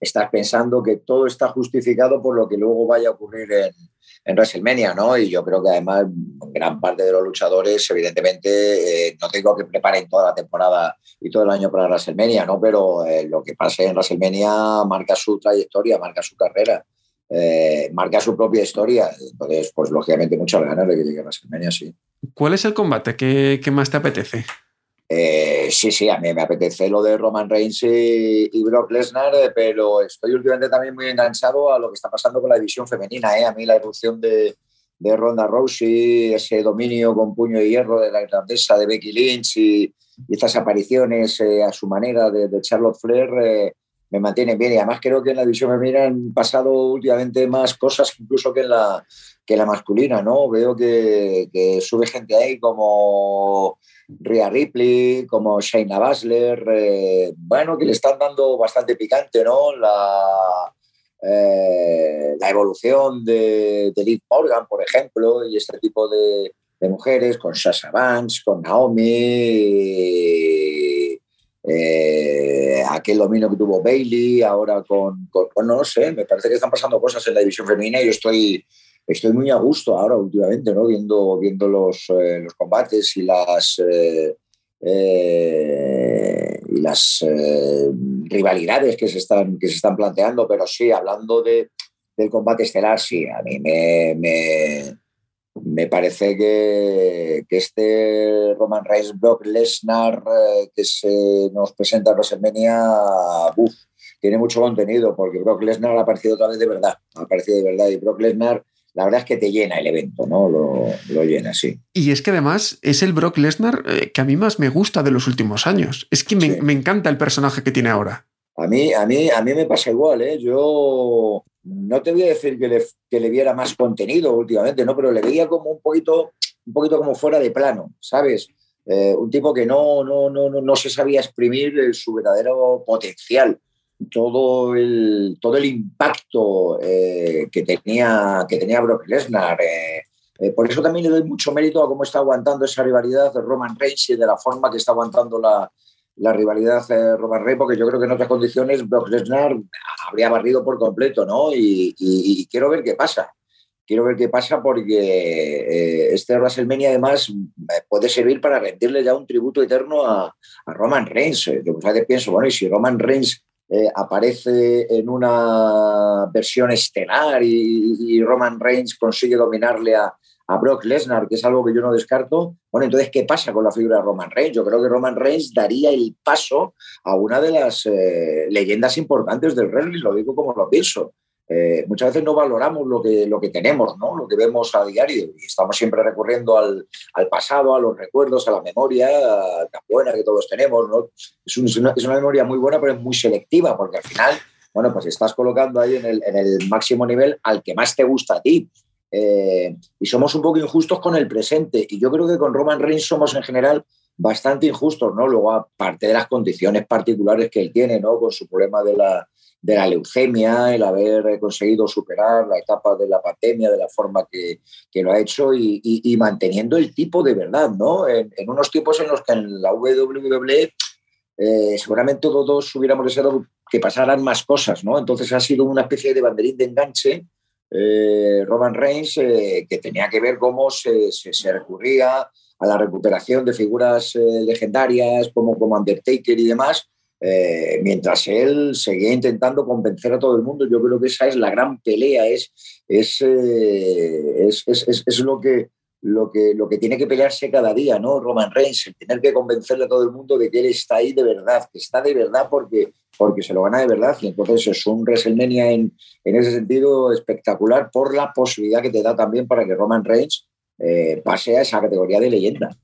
estás pensando que todo está justificado por lo que luego vaya a ocurrir en, WrestleMania, ¿no? Y yo creo que además gran parte de los luchadores, evidentemente, eh, no tengo que preparen toda la temporada y todo el año para WrestleMania, ¿no? Pero eh, lo que pase en WrestleMania marca su trayectoria, marca su carrera, eh, marca su propia historia. Entonces, pues lógicamente muchas ganas de que llegue a WrestleMania, sí. ¿Cuál es el combate que, que más te apetece? Eh, sí, sí, a mí me apetece lo de Roman Reigns y, y Brock Lesnar, eh, pero estoy últimamente también muy enganchado a lo que está pasando con la división femenina. ¿eh? A mí la erupción de, de Ronda Rousey, ese dominio con puño de hierro de la irlandesa de Becky Lynch y, y estas apariciones eh, a su manera de, de Charlotte Flair eh, me mantienen bien. Y además creo que en la división femenina han pasado últimamente más cosas incluso que en la, que la masculina. ¿no? Veo que, sube gente ahí como Rhea Ripley, como Shayna Baszler, eh, bueno, que le están dando bastante picante, ¿no? La, eh, la evolución de, de Liv Morgan, por ejemplo, y este tipo de, de mujeres, con Sasha Banks, con Naomi, eh, aquel dominio que tuvo Bailey, ahora con, con, con, no sé, me parece que están pasando cosas en la división femenina y yo estoy, estoy muy a gusto ahora últimamente, ¿no? Viendo, viendo los, eh, los combates y las eh, y las rivalidades que se están que se están planteando, pero sí, hablando de, del combate estelar, sí, a mí me, me parece que, que, este Roman Reigns Brock Lesnar que se nos presenta en WrestleMania, uf, tiene mucho contenido porque Brock Lesnar ha aparecido otra vez de verdad, ha aparecido de verdad y Brock Lesnar la verdad es que te llena el evento, ¿no? Lo, lo llena, sí. Y es que además es el Brock Lesnar eh, que a mí más me gusta de los últimos años. Es que me, sí. me, encanta el personaje que tiene ahora. A mí, a mí, a mí me pasa igual, ¿eh? Yo no te voy a decir que le, viera más contenido últimamente, ¿no? Pero le veía como un poquito, un poquito como fuera de plano, ¿sabes? Eh, un tipo que no, no, no, no, se sabía exprimir su verdadero potencial todo el, todo el impacto eh, que, tenía, que tenía Brock Lesnar. Eh, eh, por eso también le doy mucho mérito a cómo está aguantando esa rivalidad de Roman Reigns y de la forma que está aguantando la, la rivalidad de Roman porque yo creo que en otras condiciones Brock Lesnar habría barrido por completo, ¿no? Y, quiero ver qué pasa. Quiero ver qué pasa porque eh, este WrestleMania además puede servir para rendirle ya un tributo eterno a, a Roman Reigns. Yo muchas veces pienso, bueno, y si Roman Reigns eh, aparece en una versión estelar y, y, Roman Reigns consigue dominarle a, a, Brock Lesnar, que es algo que yo no descarto. Bueno, entonces, ¿qué pasa con la figura de Roman Reigns? Yo creo que Roman Reigns daría el paso a una de las eh, leyendas importantes del wrestling, lo digo como lo pienso. Eh, muchas veces no valoramos lo que, lo que tenemos, ¿no? lo que vemos a diario y estamos siempre recurriendo al, al pasado, a los recuerdos, a la memoria tan buena que todos tenemos. ¿no? Es, es, una, es, una, memoria muy buena, pero es muy selectiva porque al final, bueno, pues estás colocando ahí en el, en el máximo nivel al que más te gusta a ti. Eh, y somos un poco injustos con el presente y yo creo que con Roman Reigns somos en general bastante injustos, ¿no? Luego, aparte de las condiciones particulares que él tiene, ¿no? Con su problema de la, de la leucemia, el haber conseguido superar la etapa de la pandemia de la forma que, que lo ha hecho y, y, y, manteniendo el tipo de verdad, ¿no? En, en, unos tiempos en los que en la WWE eh, seguramente todos hubiéramos deseado que pasaran más cosas, ¿no? Entonces ha sido una especie de banderín de enganche eh, Roman Reigns eh, que tenía que ver cómo se, se, recurría a la recuperación de figuras eh, legendarias como, Undertaker y demás, mientras él seguía intentando convencer a todo el mundo. Yo creo que esa es la gran pelea, es, es, es, es lo, que, lo, que, lo que tiene que pelearse cada día, ¿no? Roman Reigns, el tener que convencerle a todo el mundo de que él está ahí de verdad, que está de verdad porque, porque se lo gana de verdad. Y entonces es un WrestleMania en, en ese sentido espectacular por la posibilidad que te da también para que Roman Reigns eh, pase a esa categoría de leyenda.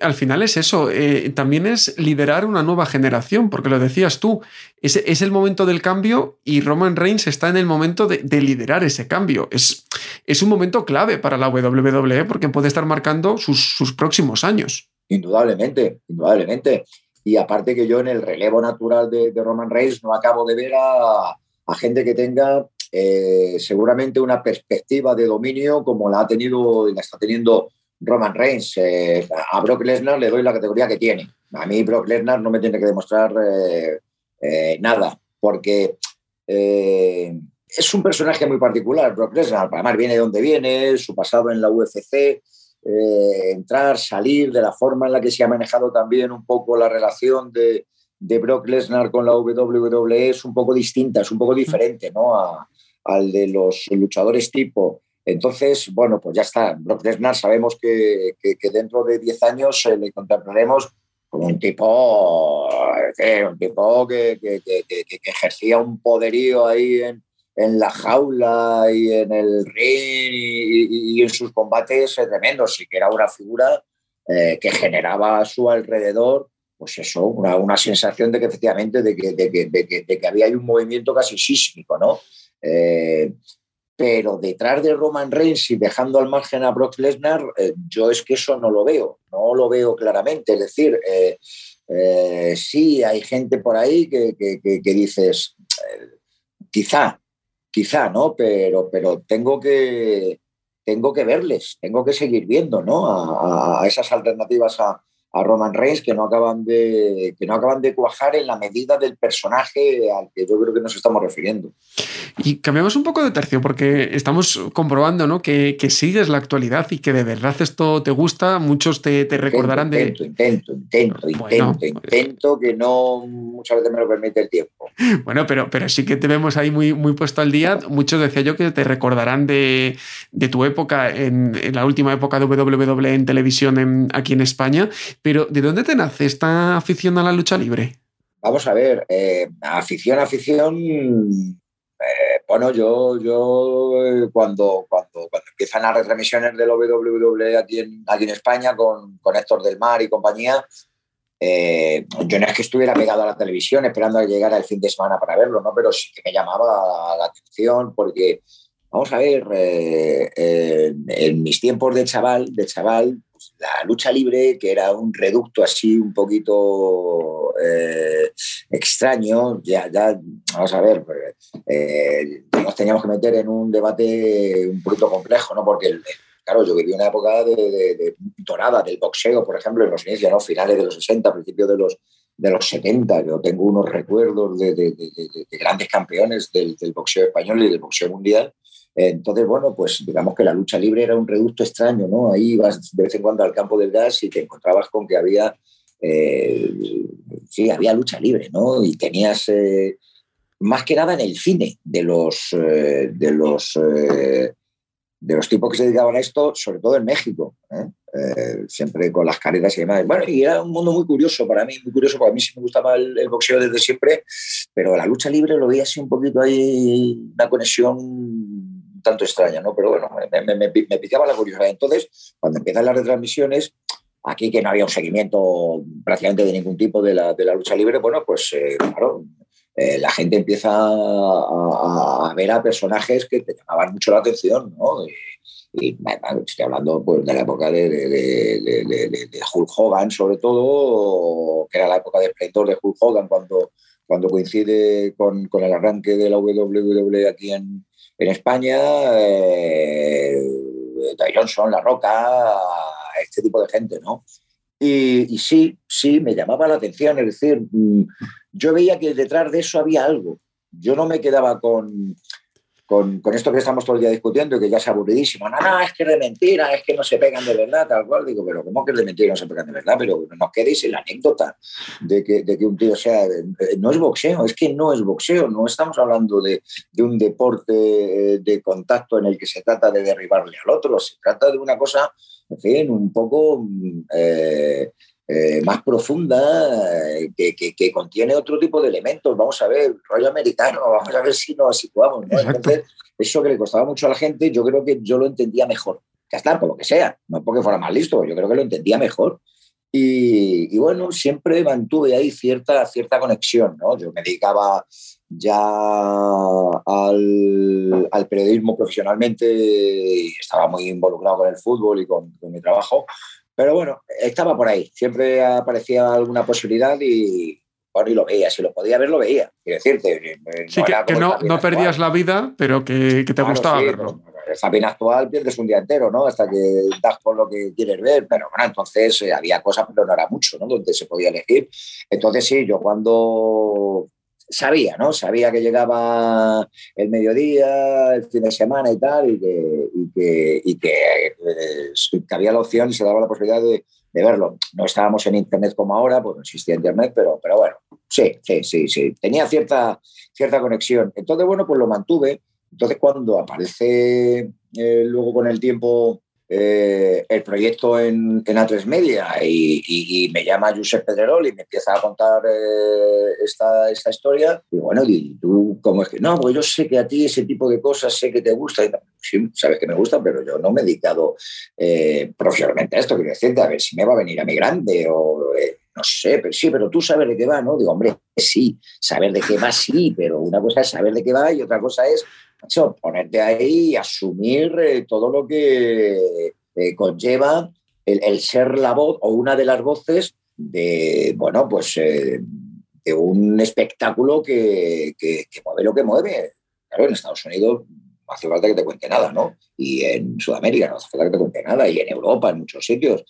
al final es eso, eh, también es liderar una nueva generación, porque lo decías tú, es, es el momento del cambio y Roman Reigns está en el momento de, de, liderar ese cambio. Es, es un momento clave para la WWE porque puede estar marcando sus, sus próximos años. Indudablemente, indudablemente. Y aparte que yo en el relevo natural de, Roman Reigns no acabo de ver a, a gente que tenga eh, seguramente una perspectiva de dominio como la ha tenido y la está teniendo Roman Reigns. Eh, a Brock Lesnar le doy la categoría que tiene. A mí Brock Lesnar no me tiene que demostrar eh, nada, porque es un personaje muy particular, Brock Lesnar. Además viene de donde viene, su pasado en la UFC, entrar, salir, de la forma en la que se ha manejado también un poco la relación de, de Brock Lesnar con la WWE es un poco distinta, es un poco diferente ¿no? A, al de los luchadores tipo. Entonces, bueno, pues ya está. Brock Lesnar sabemos que, que, dentro de 10 años eh, le contemplaremos como un tipo, eh, un tipo que, que, ejercía un poderío ahí en, en, la jaula y en el ring y, en sus combates tremendos. y que era una figura eh, que generaba a su alrededor pues eso, una, una, sensación de que efectivamente de que, de que, de que, había un movimiento casi sísmico, ¿no? Eh, pero detrás de Roman Reigns y dejando al margen a Brock Lesnar, eh, yo es que eso no lo veo, no lo veo claramente. Es decir, sí hay gente por ahí que, que, dices, quizá, quizá, ¿no? Pero, pero tengo que tengo que verles, tengo que seguir viendo, ¿no? a, a esas alternativas a, a Roman Reigns que no acaban de que no acaban de cuajar en la medida del personaje al que yo creo que nos estamos refiriendo. Y cambiamos un poco de tercio porque estamos comprobando ¿no? que, que sigues la actualidad y que de verdad esto te gusta. Muchos te, te recordarán de. Intento, intento, intento, intento, intento, que no muchas veces me lo permite el tiempo. Bueno, pero, pero sí que te vemos ahí muy, muy puesto al día. Muchos decía yo que te recordarán de, de tu época, en, en, la última época de WWE en televisión en, aquí en España. Pero, ¿de dónde te nace esta afición a la lucha libre? Vamos a ver, eh, afición, afición eh, bueno, yo, yo eh, cuando, cuando, cuando empiezan las retransmisiones del WWE aquí en, aquí en España con, con Héctor del Mar y compañía, eh, yo no es que estuviera pegado a la televisión esperando a llegar el fin de semana para verlo, ¿no? pero sí que me llamaba la atención porque, vamos a ver, en mis tiempos de chaval, de chaval, la lucha libre, que era un reducto así un poquito eh, extraño, ya, ya, vamos a ver, eh, nos teníamos que meter en un debate un poquito complejo, ¿no? Porque, claro, yo viví una época de, dorada del boxeo, por ejemplo, en los inicios, ¿no? finales de los 60, principios de los, de los 70. Yo tengo unos recuerdos de, grandes campeones del, boxeo español y del boxeo mundial entonces, bueno, pues digamos que la lucha libre era un reducto extraño, ¿no? Ahí ibas de vez en cuando al campo del gas y te encontrabas con que había, eh, sí, había lucha libre, ¿no? Y tenías, eh, más que nada en el cine, de los, eh, de los, de los tipos que se dedicaban a esto, sobre todo en México, siempre con las caretas y demás. Bueno, y era un mundo muy curioso para mí, muy curioso, porque a mí sí me gustaba el boxeo desde siempre, pero la lucha libre lo veía así un poquito ahí, una conexión tanto extraña, ¿no? Pero bueno, me, picaba la curiosidad. Entonces, cuando empiezan las retransmisiones, aquí que no había un seguimiento prácticamente de ningún tipo de la, de la lucha libre, bueno, pues eh, claro, eh, la gente empieza a, ver a personajes que te llamaban mucho la atención, ¿no? Y, estoy hablando pues, de la época de, de, de, Hulk Hogan, sobre todo, que era la época de esplendor de Hulk Hogan, cuando, cuando coincide con, con el arranque de la WWE aquí en, en España, eh, Johnson, La Roca, este tipo de gente, ¿no? Y, y, sí, sí, me llamaba la atención, es decir, mm, yo veía que detrás de eso había algo. Yo no me quedaba con, con, con, esto que estamos todo el día discutiendo y que ya es aburridísimo. No, no, es que es de mentira, es que no se pegan de verdad, tal cual. Digo, pero ¿cómo que es de mentira no se pegan de verdad? Pero no os quedéis en la anécdota de que, de que un tío sea... Eh, no es boxeo, es que no es boxeo. No estamos hablando de, de un deporte eh, de contacto en el que se trata de derribarle al otro. Se trata de una cosa, en fin, un poco... Eh, eh, más profunda, eh, que, que, que, contiene otro tipo de elementos. Vamos a ver, rollo americano, vamos a ver si nos situamos. ¿no? Entonces, eso que le costaba mucho a la gente, yo creo que yo lo entendía mejor. Está, por lo que sea, no porque fuera más listo, yo creo que lo entendía mejor. Y, y, bueno, siempre mantuve ahí cierta, cierta conexión, ¿no? Yo me dedicaba ya al, al, periodismo profesionalmente y estaba muy involucrado con el fútbol y con, con, mi trabajo, pero bueno, estaba por ahí, siempre aparecía alguna posibilidad y, bueno, y lo veía, si lo podía ver, lo veía. Quiero decirte, no sí, que, que no, no perdías la vida, pero que, que te claro, gustaba sí, verlo. Esa bien actual pierdes un día entero, ¿no? Hasta que das por lo que quieres ver, pero bueno, entonces eh, había cosas, pero no era mucho, ¿no? Donde se podía elegir. Entonces sí, yo cuando sabía, ¿no? Sabía que llegaba el mediodía, el fin de semana y tal, y que, y que, y eh, que había la opción y se daba la posibilidad de, de, verlo. No estábamos en Internet como ahora, pues no existía Internet, pero, pero bueno, sí, sí, sí, sí. Tenía cierta, cierta conexión. Entonces, bueno, pues lo mantuve. Entonces, cuando aparece eh, luego con el tiempo eh, el proyecto en, en A3 Media y, me llama Josep Pedrerol y me empieza a contar eh, esta, esta, historia. Y bueno, y tú, ¿cómo es que? No, pues yo sé que a ti ese tipo de cosas sé que te gusta. Sí, sabes que me gusta, pero yo no me he dedicado eh, profesionalmente a esto. Quiero decirte, a ver si me va a venir a mi grande o eh, no sé, pero sí, pero tú sabes de qué va, ¿no? Digo, hombre, sí, saber de qué va, sí, pero una cosa es saber de qué va y otra cosa es macho, ponerte ahí y asumir eh, todo lo que eh, conlleva el, ser la voz o una de las voces de, bueno, pues eh, de un espectáculo que, que, mueve lo que mueve. Claro, en Estados Unidos no hace falta que te cuente nada, ¿no? Y en Sudamérica no hace falta que te cuente nada, y en Europa, en muchos sitios.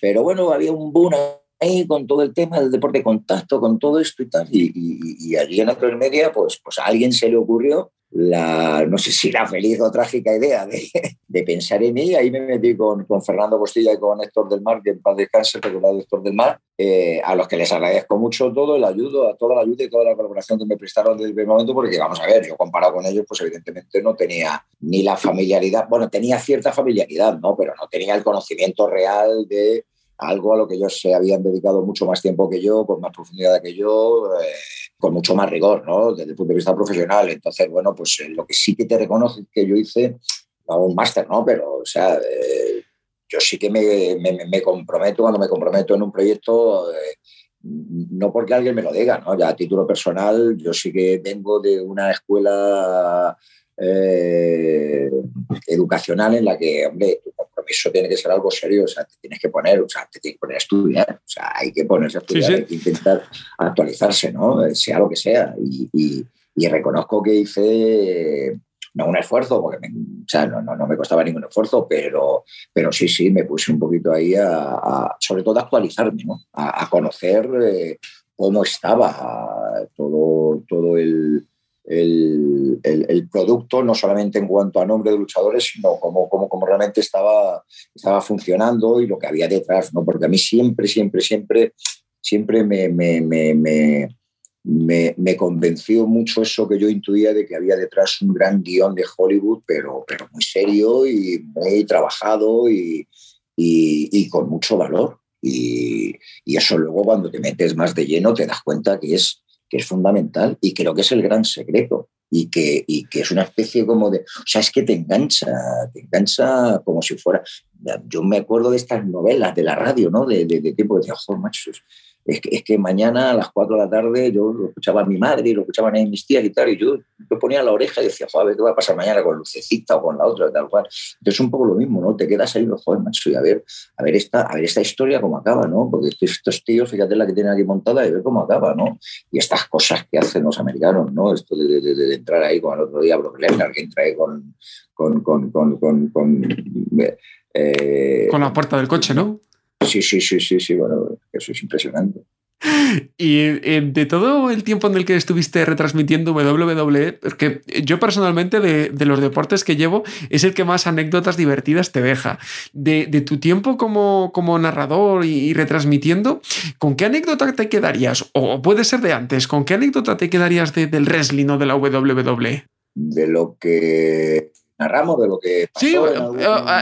Pero bueno, había un boom ahí con todo el tema del deporte de contacto, con todo esto y tal. Y allí en la media, pues, pues a alguien se le ocurrió la, no sé si la feliz o trágica idea de, pensar en mí. Ahí me metí con, con, Fernando Costilla y con Héctor del Mar, que en paz descanse, recordado Héctor del Mar, eh, a los que les agradezco mucho todo el ayudo, a toda la ayuda y toda la colaboración que me prestaron desde el primer momento, porque vamos a ver, yo comparado con ellos, pues evidentemente no tenía ni la familiaridad, bueno, tenía cierta familiaridad, ¿no? Pero no tenía el conocimiento real de algo a lo que ellos se habían dedicado mucho más tiempo que yo, con más profundidad que yo, eh, con mucho más rigor, ¿no? Desde el punto de vista profesional. Entonces, bueno, pues eh, lo que sí que te reconozco es que yo hice, un máster, ¿no? Pero, o sea, eh, yo sí que me, comprometo, cuando me comprometo en un proyecto, eh, no porque alguien me lo diga, ¿no? Ya a título personal, yo sí que vengo de una escuela eh, educacional en la que, hombre, tu compromiso tiene que ser algo serio, o sea, te tienes que poner, o sea, te tienes que poner a estudiar, o sea, hay que ponerse a estudiar, sí, sí. hay que intentar actualizarse, ¿no? Sea lo que sea. Y, y, y reconozco que hice no un esfuerzo, porque me, o sea, no, no, no, me costaba ningún esfuerzo, pero, pero sí, sí, me puse un poquito ahí a, a sobre todo a actualizarme, ¿no? a, a conocer eh, cómo estaba todo, todo el, el, el, el, producto, no solamente en cuanto a nombre de luchadores, sino cómo, cómo, cómo realmente estaba, estaba funcionando y lo que había detrás, ¿no? porque a mí siempre, siempre, siempre, siempre me, me me, me, convenció mucho eso que yo intuía de que había detrás un gran guion de Hollywood, pero, pero muy serio y muy trabajado y, y, y con mucho valor. Y, y, eso luego cuando te metes más de lleno te das cuenta que es, que es fundamental y creo que es el gran secreto. Y que, y que es una especie como de... O sea, es que te engancha, te engancha como si fuera... Yo me acuerdo de estas novelas de la radio, ¿no? De, de, de tiempo, de, oh, macho, es que, es que, mañana a las 4 de la tarde yo lo escuchaba a mi madre y lo escuchaban a mis tías y tal, y yo, yo ponía la oreja y decía, joder, ¿qué va a pasar mañana con Lucecita o con la otra, tal cual? Entonces, un poco lo mismo, ¿no? Te quedas ahí, joder, macho, y a ver, a ver, esta, a ver esta historia cómo acaba, ¿no? Porque estos tíos, fíjate la que tienen aquí montada y ver cómo acaba, ¿no? Y estas cosas que hacen los americanos, ¿no? Esto de, de, de entrar ahí con el otro día Brock Lesnar, que entra ahí con. con, con, con, con, con eh, con la puerta del coche, ¿no? Sí, sí, sí, sí, sí, bueno, eso es impresionante. Y eh, de todo el tiempo en el que estuviste retransmitiendo WWE, porque yo personalmente de, de, los deportes que llevo es el que más anécdotas divertidas te deja. De, de tu tiempo como, como narrador y, y, retransmitiendo, ¿con qué anécdota te quedarías? O puede ser de antes, ¿con qué anécdota te quedarías de, del wrestling o de la WWE? De lo que narramos de lo que pasó. Sí, algún...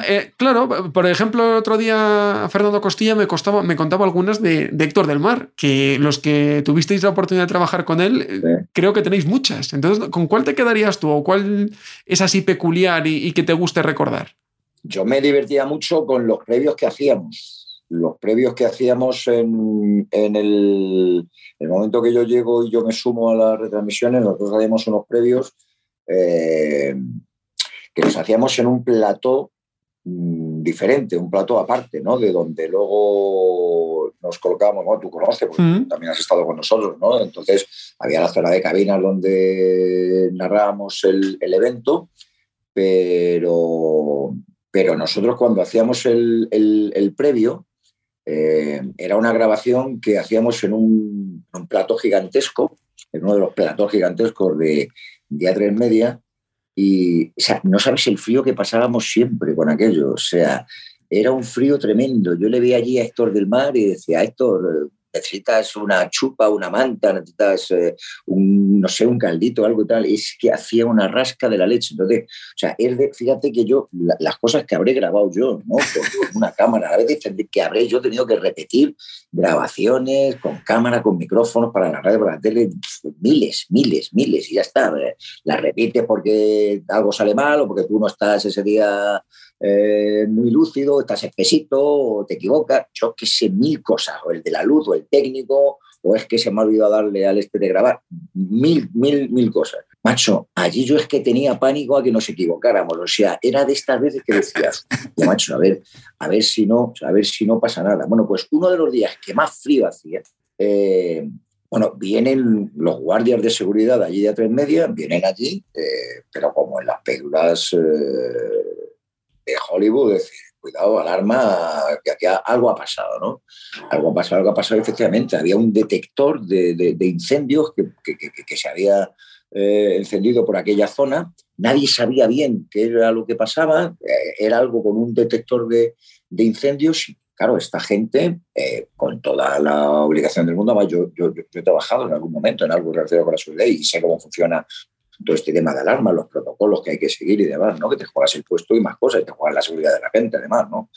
eh, claro, por ejemplo, el otro día Fernando Costilla me, costaba, me contaba algunas de, de, Héctor del Mar, que los que tuvisteis la oportunidad de trabajar con él, eh, sí. creo que tenéis muchas. Entonces, ¿con cuál te quedarías tú o cuál es así peculiar y, y que te guste recordar? Yo me divertía mucho con los previos que hacíamos. los previos que hacíamos en, en el, el, momento que yo llego y yo me sumo a las retransmisiones, nosotros hacíamos unos previos eh, que los hacíamos en un plató mm, diferente, un plató aparte, ¿no? De donde luego nos colocábamos, ¿no? Tú conoces, porque mm. también has estado con nosotros, ¿no? Entonces había la zona de cabinas donde narrábamos el, el evento, pero, pero nosotros cuando hacíamos el, el, previo, eh, era una grabación que hacíamos en un, un, plato gigantesco, en uno de los platos gigantescos de, de A3 Media, y o sea, no sabes el frío que pasábamos siempre con aquello. O sea, era un frío tremendo. Yo le vi allí a Héctor del Mar y decía, Héctor, necesitas una chupa, una manta, necesitas eh, un, no sé, un caldito, algo tal. Es que hacía una rasca de la leche. Entonces, o sea, es de, fíjate que yo, las cosas que habré grabado yo, ¿no? Con, una cámara, a veces que habré yo tenido que repetir grabaciones con cámara, con micrófonos para la radio, para la tele, miles, miles, miles, y ya está. La repites porque algo sale mal o porque tú no estás ese día eh, muy lúcido, estás espesito, o te equivocas, yo que sé, mil cosas, o el de la luz, o el técnico, o es que se me ha olvidado darle al este de grabar, mil, mil, mil cosas. Macho, allí yo es que tenía pánico a que nos equivocáramos, o sea, era de estas veces que decías, macho, a ver, a ver si no, a ver si no pasa nada. Bueno, pues uno de los días que más frío hacía, eh, bueno, vienen los guardias de seguridad allí de a tres media, vienen allí, eh, pero como en las películas de Hollywood, decir, cuidado, alarma, que aquí algo ha pasado, ¿no? Algo ha pasado, algo ha pasado, efectivamente. Había un detector de, incendios que, se había eh, encendido por aquella zona. Nadie sabía bien qué era lo que pasaba. Eh, era algo con un detector de, incendios. Y, claro, esta gente, eh, con toda la obligación del mundo, además yo, yo, he trabajado en algún momento en algo relacionado con la seguridad y sé cómo funciona todo este tema de alarma, los protocolos que hay que seguir y demás, ¿no? Que te juegas el puesto y más cosas, y te juegas la seguridad de la gente, además, ¿no?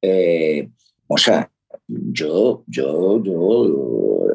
Eh, o sea, yo, yo, yo,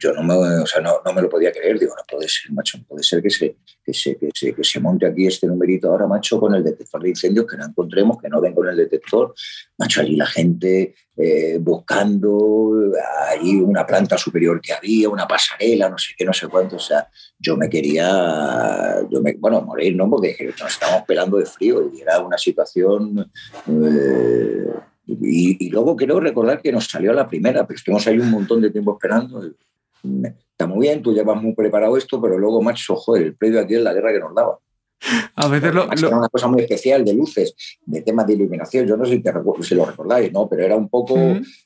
yo no me, o sea, no, no, me lo podía creer. Digo, no puede ser, macho, no puede ser que se, que, se, que, se, monte aquí este numerito ahora, macho, con el detector de incendios, que no encontremos, que no ven con el detector. Macho, allí la gente eh, buscando, allí una planta superior que había, una pasarela, no sé qué, no sé cuánto. O sea, yo me quería, yo me, bueno, morir, ¿no? Porque nos estábamos pelando de frío y era una situación... Eh, y, luego quiero recordar que nos salió la primera, pero estuvimos ahí un montón de tiempo esperando está muy bien, tú llevas muy preparado esto, pero luego, macho, joder, el previo aquí es la guerra que nos daba. A veces lo, Era una cosa muy especial de luces, de temas de iluminación. Yo no sé si, lo recordáis, ¿no? Pero era un poco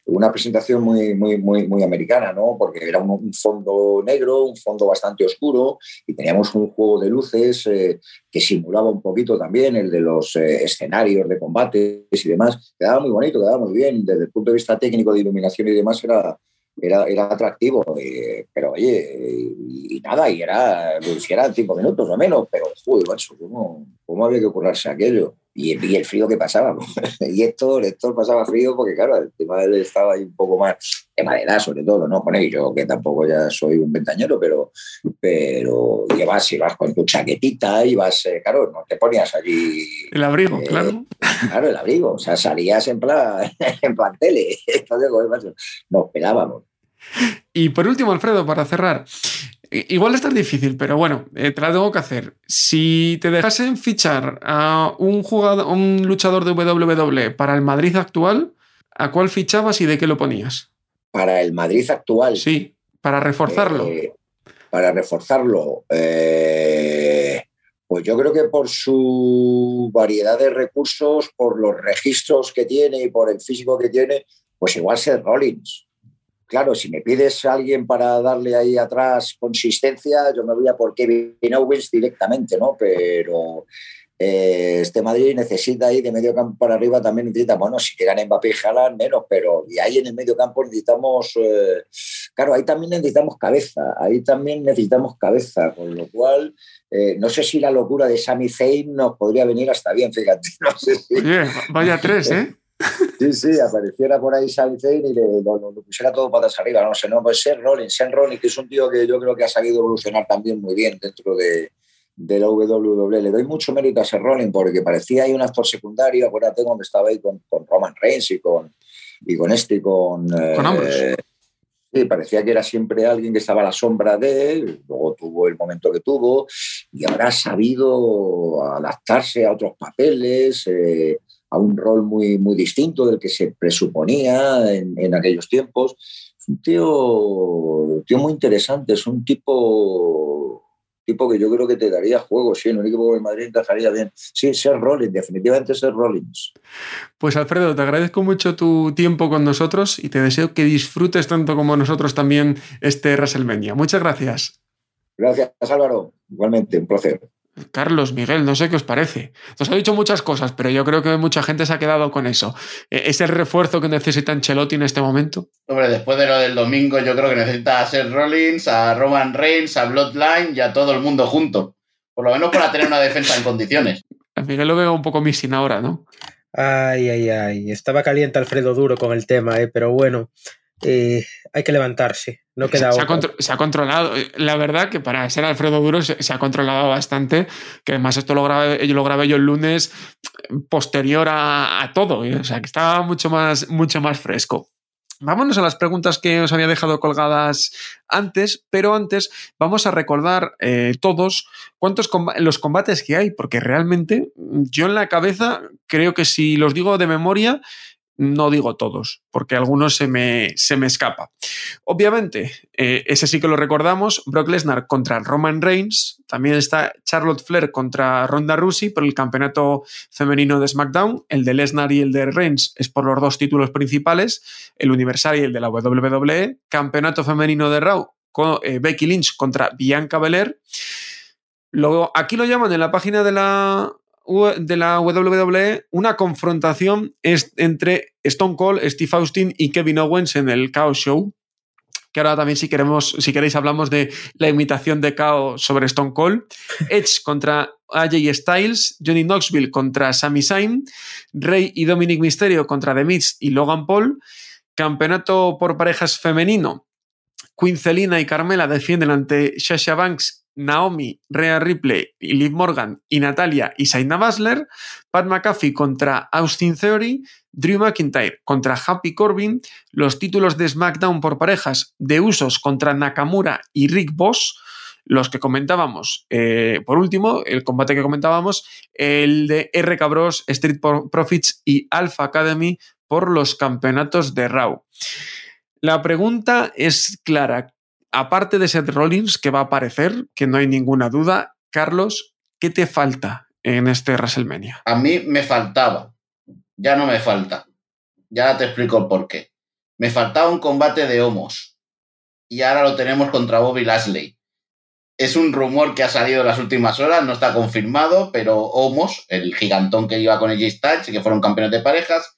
una presentación muy, muy, muy, muy americana, ¿no? Porque era un, fondo negro, un fondo bastante oscuro y teníamos un juego de luces eh, que simulaba un poquito también el de los eh, escenarios de combates y demás. Quedaba muy bonito, quedaba muy bien. Desde el punto de vista técnico de iluminación y demás era, era, era atractivo, eh, pero oye, y, nada, y era, si eran cinco minutos o menos, pero joder, ¿cómo, ¿cómo, había que curarse aquello? Y, y, el frío que pasaba. y esto Héctor pasaba frío porque, claro, el tema de él estaba ahí un poco más, de edad sobre todo, ¿no? Con yo que tampoco ya soy un ventañero, pero, pero llevas, vas con tu chaquetita y vas, eh, claro, no te ponías allí. El abrigo, eh, claro. Claro, el abrigo, o sea, salías en plan, en plan tele. Entonces, nos pelábamos. Y por último, Alfredo, para cerrar, igual es difícil, pero bueno, eh, te la tengo que hacer. Si te dejasen fichar a un jugador, un luchador de WWE para el Madrid actual, ¿a cuál fichabas y de qué lo ponías? Para el Madrid actual. Sí, para reforzarlo. Eh, para reforzarlo. Eh, pues yo creo que por su variedad de recursos, por los registros que tiene y por el físico que tiene, pues igual ser Rollins claro, si me pides a alguien para darle ahí atrás consistencia, yo me voy a por Kevin Owens directamente, ¿no? Pero eh, este Madrid necesita ahí de medio campo para arriba también necesita, bueno, si quieran Mbappé y Haaland, menos, pero y ahí en el medio campo necesitamos, eh, claro, ahí también necesitamos cabeza, ahí también necesitamos cabeza, con lo cual eh, no sé si la locura de Sami Zayn nos podría venir hasta bien, fíjate. No sé vaya tres, ¿eh? Sí, sí, apareciera por ahí Sami Zayn y le, lo, pusiera todo patas arriba. No sé, no, pues Sen Rollins, Sen Rollins, que es un tío que yo creo que ha sabido evolucionar también muy bien dentro de, de la WWE. Le doy mucho mérito a Sen Rollins porque parecía ahí un actor secundario, acuérdate cuando estaba ahí con, con Roman Reigns y con, y con este con... Con Ambrose. Sí, parecía que era siempre alguien que estaba a la sombra de él, luego tuvo el momento que tuvo y ahora ha sabido adaptarse a otros papeles, eh, a un rol muy, muy distinto del que se presuponía en, en aquellos tiempos. Es un tío, tío muy interesante, es un tipo tipo que yo creo que te daría juego, sí, en un equipo de Madrid encajaría bien. Sí, ser Rollins, definitivamente ser Rollins. Pues Alfredo, te agradezco mucho tu tiempo con nosotros y te deseo que disfrutes tanto como nosotros también este WrestleMania. Muchas gracias. Gracias, Álvaro. Igualmente, un placer. Carlos, Miguel, no sé qué os parece. Nos ha dicho muchas cosas, pero yo creo que mucha gente se ha quedado con eso. ¿E-, ¿Es el refuerzo que necesita Ancelotti en este momento? Hombre, después de lo del domingo, yo creo que necesita a Seth Rollins, a Roman Reigns, a Bloodline y a todo el mundo junto. Por lo menos para tener una defensa en condiciones. A Miguel lo veo un poco missing ahora, ¿no? Ay, ay, ay. Estaba caliente Alfredo Duro con el tema, ¿eh? pero bueno, eh, hay que levantarse. No queda se, ha se, ha controlado. La verdad que para ser Alfredo Duro se, se, ha controlado bastante. Que además esto lo grabé, yo lo grabé yo el lunes posterior a, a todo. ¿eh? O sea que estaba mucho más, mucho más fresco. Vámonos a las preguntas que os había dejado colgadas antes, pero antes vamos a recordar eh, todos cuántos comb los combates que hay, porque realmente yo en la cabeza creo que si los digo de memoria, no digo todos, porque algunos se me, se me escapa. Obviamente, eh, ese sí que lo recordamos, Brock Lesnar contra Roman Reigns, también está Charlotte Flair contra Ronda Rousey por el campeonato femenino de SmackDown, el de Lesnar y el de Reigns es por los dos títulos principales, el Universal y el de la WWE, campeonato femenino de Raw, con, eh, Becky Lynch contra Bianca Belair. Luego, aquí lo llaman en la página de la, de la WWE una confrontación entre Stone Cold, Steve Austin y Kevin Owens en el Chaos Show. Que ahora también si queremos, si queréis, hablamos de la imitación de Chaos sobre Stone Cold. Edge contra AJ Styles, Johnny Knoxville contra Sami Zayn, Rey y Dominic Mysterio contra The Miz y Logan Paul. Campeonato por parejas femenino. Queen Zelina y Carmela defienden ante Sasha Banks Naomi, Rhea Ripley, Liv Morgan y Natalia y Saina Basler, Pat McAfee contra Austin Theory, Drew McIntyre contra Happy Corbin, los títulos de SmackDown por parejas de Usos contra Nakamura y Rick Boss, los que comentábamos, eh, por último, el combate que comentábamos, el de RK Bros, Street Profits y Alpha Academy por los campeonatos de Raw. La pregunta es clara aparte de Seth Rollins, que va a aparecer, que no hay ninguna duda, Carlos, ¿qué te falta en este WrestleMania? A mí me faltaba, ya no me falta. Ya te explico el por qué. Me faltaba un combate de homos y ahora lo tenemos contra Bobby Lashley. Es un rumor que ha salido en las últimas horas, no está confirmado, pero Homos, el gigantón que iba con el Styles y que fueron campeones de parejas,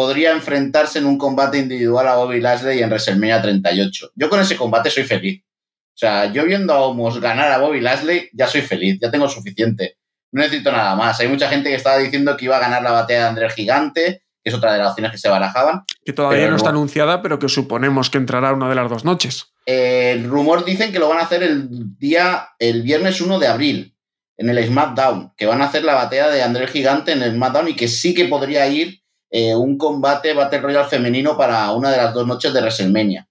podría enfrentarse en un combate individual a Bobby Lashley en WrestleMania 38. Yo con ese combate soy feliz. O sea, yo viendo a Homos ganar a Bobby Lashley, ya soy feliz, ya tengo suficiente. No necesito nada más. Hay mucha gente que estaba diciendo que iba a ganar la batalla de Andrés Gigante, que es otra de las opciones que se barajaban. Que todavía no está anunciada, pero que suponemos que entrará una de las dos noches. El rumor dicen que lo van a hacer el día, el viernes 1 de abril, en el SmackDown, que van a hacer la batalla de Andrés Gigante en el SmackDown y que sí que podría ir eh, un combate Battle Royale femenino para una de las dos noches de WrestleMania.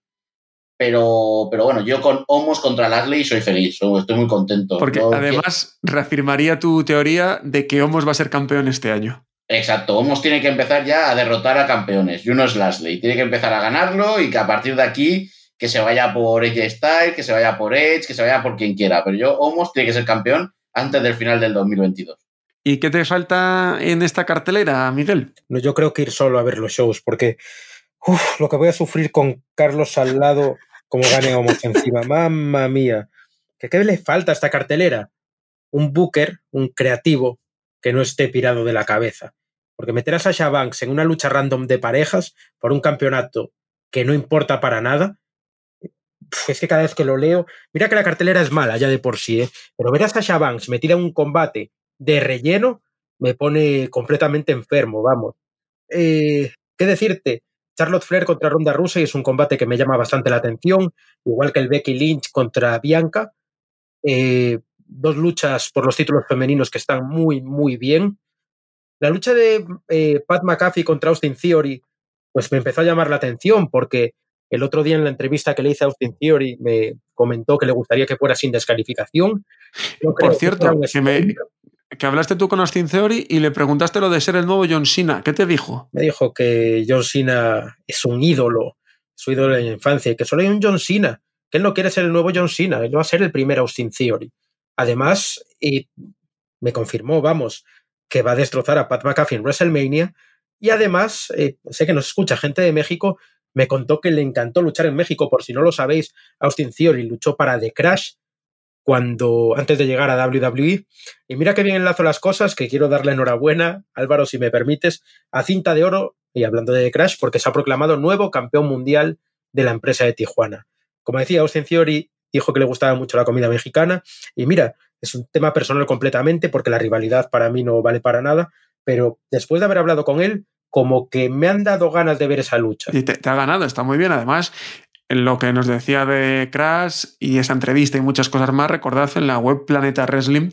Pero, pero bueno, yo con Homos contra Lashley soy feliz, estoy muy contento. Porque yo además reafirmaría tu teoría de que Homos va a ser campeón este año. Exacto, Homos tiene que empezar ya a derrotar a campeones y uno es Lashley. Tiene que empezar a ganarlo y que a partir de aquí que se vaya por AJ Styles, que se vaya por Edge, que se vaya por quien quiera. Pero yo, Homos tiene que ser campeón antes del final del 2022. ¿Y qué te falta en esta cartelera, Miguel? No, yo creo que ir solo a ver los shows, porque uf, lo que voy a sufrir con Carlos al lado, como gane Homos encima. Mamma mía. ¿Qué, ¿Qué le falta a esta cartelera? Un booker, un creativo, que no esté pirado de la cabeza. Porque meter a Sasha Banks en una lucha random de parejas por un campeonato que no importa para nada, es que cada vez que lo leo, mira que la cartelera es mala ya de por sí, ¿eh? pero ver a Sasha Banks metida en un combate de relleno me pone completamente enfermo, vamos. Eh, ¿Qué decirte? Charlotte Flair contra Ronda Rousey es un combate que me llama bastante la atención, igual que el Becky Lynch contra Bianca. Eh, dos luchas por los títulos femeninos que están muy, muy bien. La lucha de eh, Pat McAfee contra Austin Theory, pues me empezó a llamar la atención porque el otro día en la entrevista que le hice a Austin Theory me comentó que le gustaría que fuera sin descalificación. Por cierto, que, que, hablaste tú con Austin Theory y le preguntaste lo de ser el nuevo John Cena. ¿Qué te dijo? Me dijo que John Cena es un ídolo, su ídolo en la infancia, y que solo hay un John Cena, que él no quiere ser el nuevo John Cena, él va a ser el primer Austin Theory. Además, y me confirmó, vamos, que va a destrozar a Pat McAfee en WrestleMania. Y además, eh, sé que nos escucha gente de México, me contó que le encantó luchar en México. Por si no lo sabéis, Austin Theory luchó para The Crash cuando antes de llegar a WWE. Y mira qué bien enlazo las cosas, que quiero darle enhorabuena, Álvaro, si me permites, a Cinta de Oro, y hablando de Crash, porque se ha proclamado nuevo campeón mundial de la empresa de Tijuana. Como decía, Austin Theory dijo que le gustaba mucho la comida mexicana, y mira, es un tema personal completamente, porque la rivalidad para mí no vale para nada, pero después de haber hablado con él, como que me han dado ganas de ver esa lucha. Y te, ha ganado, está muy bien. Además, lo que nos decía de Crash y esa entrevista y muchas cosas más, recordad en la web Planeta Wrestling,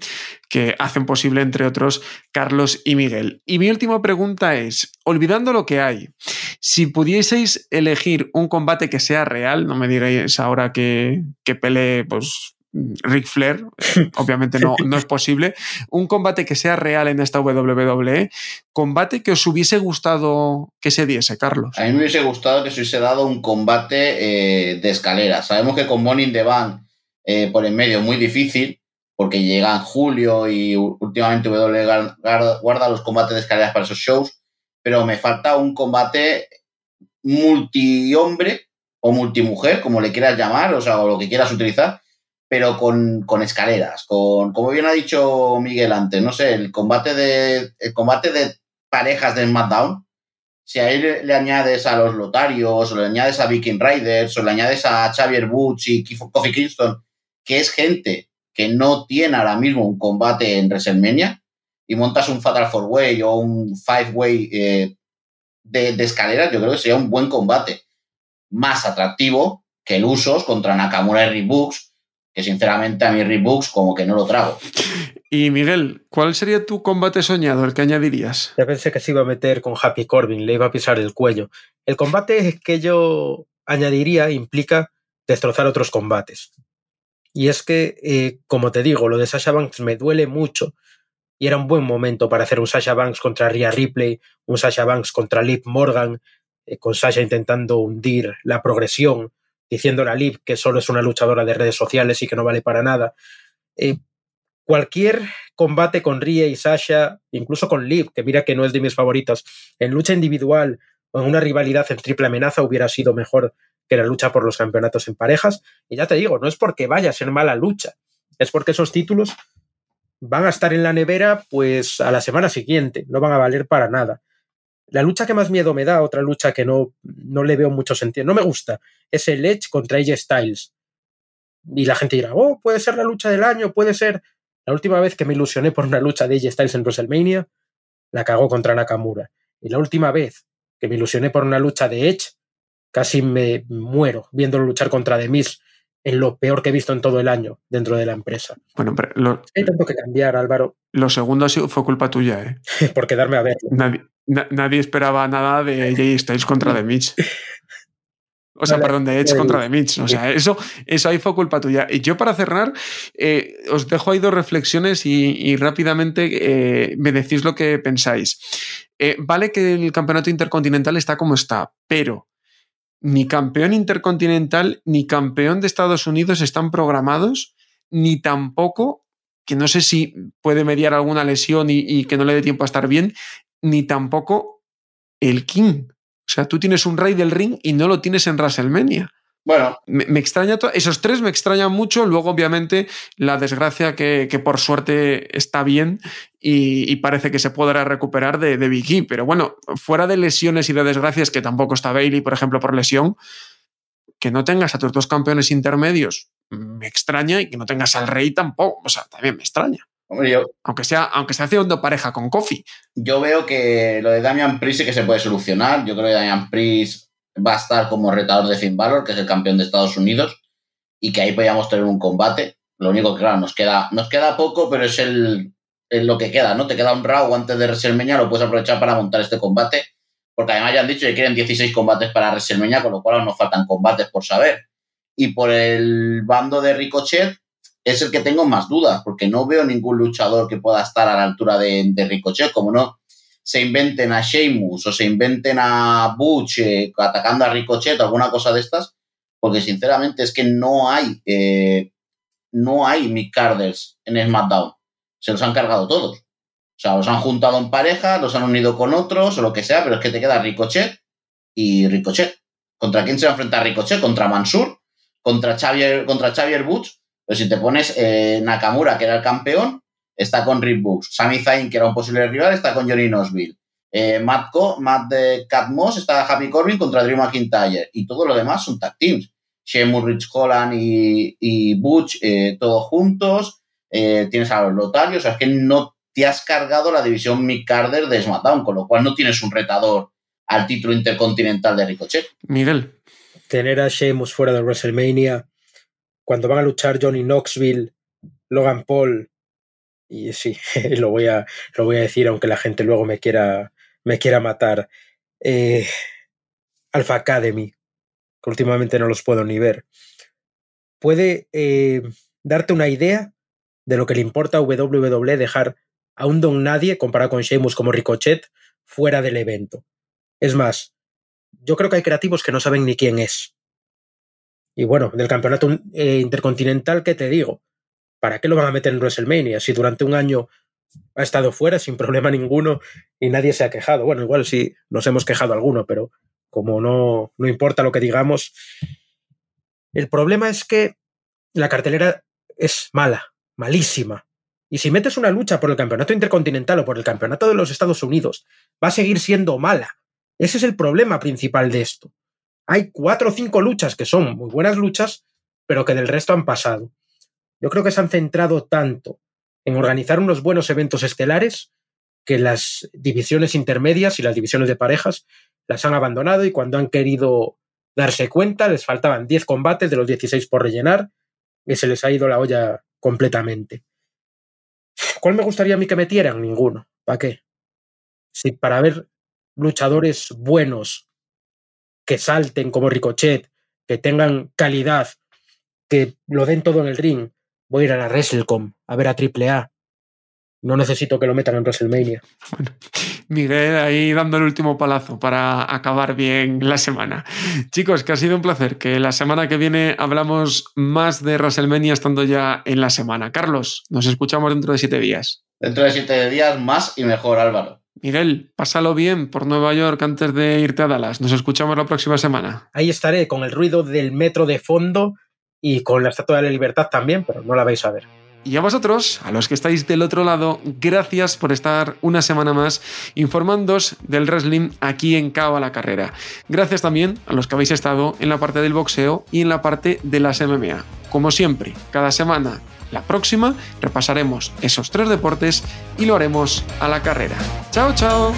que hacen posible, entre otros, Carlos y Miguel. Y mi última pregunta es, olvidando lo que hay, si pudieseis elegir un combate que sea real, no me digáis ahora que, que pelee pues, Ric Flair, obviamente no, no es posible. Un combate que sea real en esta WWE, combate que os hubiese gustado que se diese, Carlos. A mí me hubiese gustado que se hubiese dado un combate eh, de escalera. Sabemos que con Morning the Bank eh, por en medio es muy difícil, porque llega en julio y últimamente WWE guarda los combates de escaleras para esos shows, pero me falta un combate multi-hombre o multimujer, como le quieras llamar, o sea, o lo que quieras utilizar, pero con, escaleras, con, como bien ha dicho Miguel antes, no sé, el combate de, el combate de parejas de SmackDown, si ahí le, añades a los Lotarios, o le añades a Viking Riders, o le añades a Xavier Woods y Kofi Kingston, que es gente que no tiene ahora mismo un combate en WrestleMania, y montas un Fatal Four Way o un Five Way eh, de, de escaleras, yo creo que sería un buen combate. Más atractivo que el Usos contra Nakamura y Reeboks, que sinceramente a mí Reeboks como que no lo trago. Y Miguel, ¿cuál sería tu combate soñado, el que añadirías? Ya pensé que se iba a meter con Happy Corbin, le iba a pisar el cuello. El combate que yo añadiría implica destrozar otros combates. Y es que, eh, como te digo, lo de Sasha Banks me duele mucho y era un buen momento para hacer un Sasha Banks contra Rhea Ripley, un Sasha Banks contra Liv Morgan, eh, con Sasha intentando hundir la progresión, diciéndole a Liv que solo es una luchadora de redes sociales y que no vale para nada. Eh, cualquier combate con Rie y Sasha, incluso con Liv, que mira que no es de mis favoritas, en lucha individual o en una rivalidad en triple amenaza hubiera sido mejor que la lucha por los campeonatos en parejas. Y ya te digo, no es porque vaya a ser mala lucha, es porque esos títulos van a estar en la nevera pues a la semana siguiente, no van a valer para nada. La lucha que más miedo me da, otra lucha que no, no le veo mucho sentido, no me gusta, es el Edge contra AJ Styles. Y la gente dirá, oh, puede ser la lucha del año, puede ser. La última vez que me ilusioné por una lucha de AJ Styles en WrestleMania, la cagó contra Nakamura. Y la última vez que me ilusioné por una lucha de Edge, casi me muero viéndolo luchar contra The Miz en lo peor que he visto en todo el año dentro de la empresa. Bueno, pero lo, hay tanto que cambiar, Álvaro. Lo segundo fue culpa tuya, ¿eh? por quedarme a ver. Nadie, nadie esperaba nada de AJ Styles contra The Miz. O sea, perdón, de Edge contra The Miz. O sea, eso, eso ahí fue culpa tuya. Y yo para cerrar, eh, os dejo ahí dos reflexiones y, rápidamente eh, me decís lo que pensáis. Eh, vale que el campeonato intercontinental está como está, pero ni campeón intercontinental ni campeón de Estados Unidos están programados, ni tampoco, que no sé si puede mediar alguna lesión y que no le dé tiempo a estar bien, ni tampoco el King. O sea, tú tienes un rey del ring y no lo tienes en WrestleMania. Bueno. Me, extraña todo. Esos tres me extrañan mucho. Luego, obviamente, la desgracia que, por suerte está bien y, parece que se podrá recuperar de, de Vicky. Pero bueno, fuera de lesiones y de desgracias, que tampoco está Bailey, por ejemplo, por lesión, que no tengas a tus dos campeones intermedios me extraña y que no tengas al rey tampoco. O sea, también me extraña aunque sea, aunque sea haciendo pareja con Kofi. Yo veo que lo de Damian Priest sí que se puede solucionar. Yo creo que Damian Priest va a estar como retador de Finn Balor, que es el campeón de Estados Unidos, y que ahí podríamos tener un combate. Lo único que, claro, nos queda, nos queda poco, pero es el, lo que queda, ¿no? Te queda un Raw antes de WrestleMania, lo puedes aprovechar para montar este combate. porque además ya han dicho que quieren 16 combates para WrestleMania, con lo cual aún nos faltan combates por saber. Y por el bando de Ricochet es el que tengo más dudas, porque no veo ningún luchador que pueda estar a la altura de, Ricochet, como no se inventen a Sheamus o se inventen a Butch eh, atacando a Ricochet o alguna cosa de estas, porque sinceramente es que no hay, eh, no hay Mick Carders en SmackDown. Se los han cargado todos. O sea, los han juntado en pareja, los han unido con otros o lo que sea, pero es que te queda Ricochet y Ricochet. ¿Contra quién se va a enfrentar Ricochet? ¿Contra Mansur? ¿Contra Xavier, contra Xavier Butch? Pero si te pones eh, Nakamura, que era el campeón, está con Rick Books. Sami Zayn, que era un posible rival, está con Johnny Knoxville. Eh, Matt, Co, Matt de Cat Moss está Happy Corbin contra Drew McIntyre. Y todo lo demás son tag teams. Sheamus, Rich Holland y, y Butch, eh, todos juntos. Eh, tienes a los lotarios. O sea, es que no te has cargado la división Mick Carter de SmackDown, con lo cual no tienes un retador al título intercontinental de Ricochet. Miguel. Tener a Sheamus fuera de WrestleMania, cuando van a luchar Johnny Knoxville, Logan Paul, y sí, lo voy a, lo voy a decir, aunque la gente luego me quiera, me quiera matar. Eh, Alpha Academy, que últimamente no los puedo ni ver. Puede eh, darte una idea de lo que le importa a WWE dejar a un don nadie, comparado con Sheamus como Ricochet, fuera del evento. Es más, yo creo que hay creativos que no saben ni quién es. Y bueno, del campeonato eh, intercontinental, ¿qué te digo? ¿Para qué lo van a meter en WrestleMania? Si durante un año ha estado fuera sin problema ninguno y nadie se ha quejado. Bueno, igual sí nos hemos quejado alguno, pero como no, no importa lo que digamos. El problema es que la cartelera es mala, malísima. Y si metes una lucha por el campeonato intercontinental o por el campeonato de los Estados Unidos, va a seguir siendo mala. Ese es el problema principal de esto. Hay cuatro o cinco luchas que son muy buenas luchas, pero que del resto han pasado. Yo creo que se han centrado tanto en organizar unos buenos eventos estelares que las divisiones intermedias y las divisiones de parejas las han abandonado y cuando han querido darse cuenta les faltaban 10 combates de los 16 por rellenar y se les ha ido la olla completamente. ¿Cuál me gustaría a mí que metieran? Ninguno. ¿Para qué? Si para ver luchadores buenos que salten como Ricochet, que tengan calidad, que lo den todo en el ring, voy a ir a la WrestleCom a ver a AAA. No necesito que lo metan en WrestleMania. Bueno, Miguel ahí dando el último palazo para acabar bien la semana. Chicos, que ha sido un placer. Que la semana que viene hablamos más de WrestleMania estando ya en la semana. Carlos, nos escuchamos dentro de siete días. Dentro de siete días, más y mejor, Álvaro. Miguel, pásalo bien por Nueva York antes de irte a Dallas. Nos escuchamos la próxima semana. Ahí estaré con el ruido del metro de fondo y con la Estatua de la Libertad también, pero no la vais a ver. Y a vosotros, a los que estáis del otro lado, gracias por estar una semana más informándoos del wrestling aquí en Cabo a la Carrera. Gracias también a los que habéis estado en la parte del boxeo y en la parte de las MMA. Como siempre, cada semana, la próxima, repasaremos esos tres deportes y lo haremos a la carrera. ¡Chao, chao!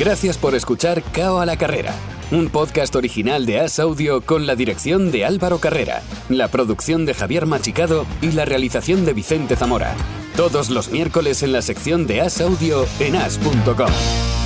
Gracias por escuchar Cao a la Carrera, un podcast original de As Audio con la dirección de Álvaro Carrera, la producción de Javier Machicado y la realización de Vicente Zamora. Todos los miércoles en la sección de As Audio en as.com.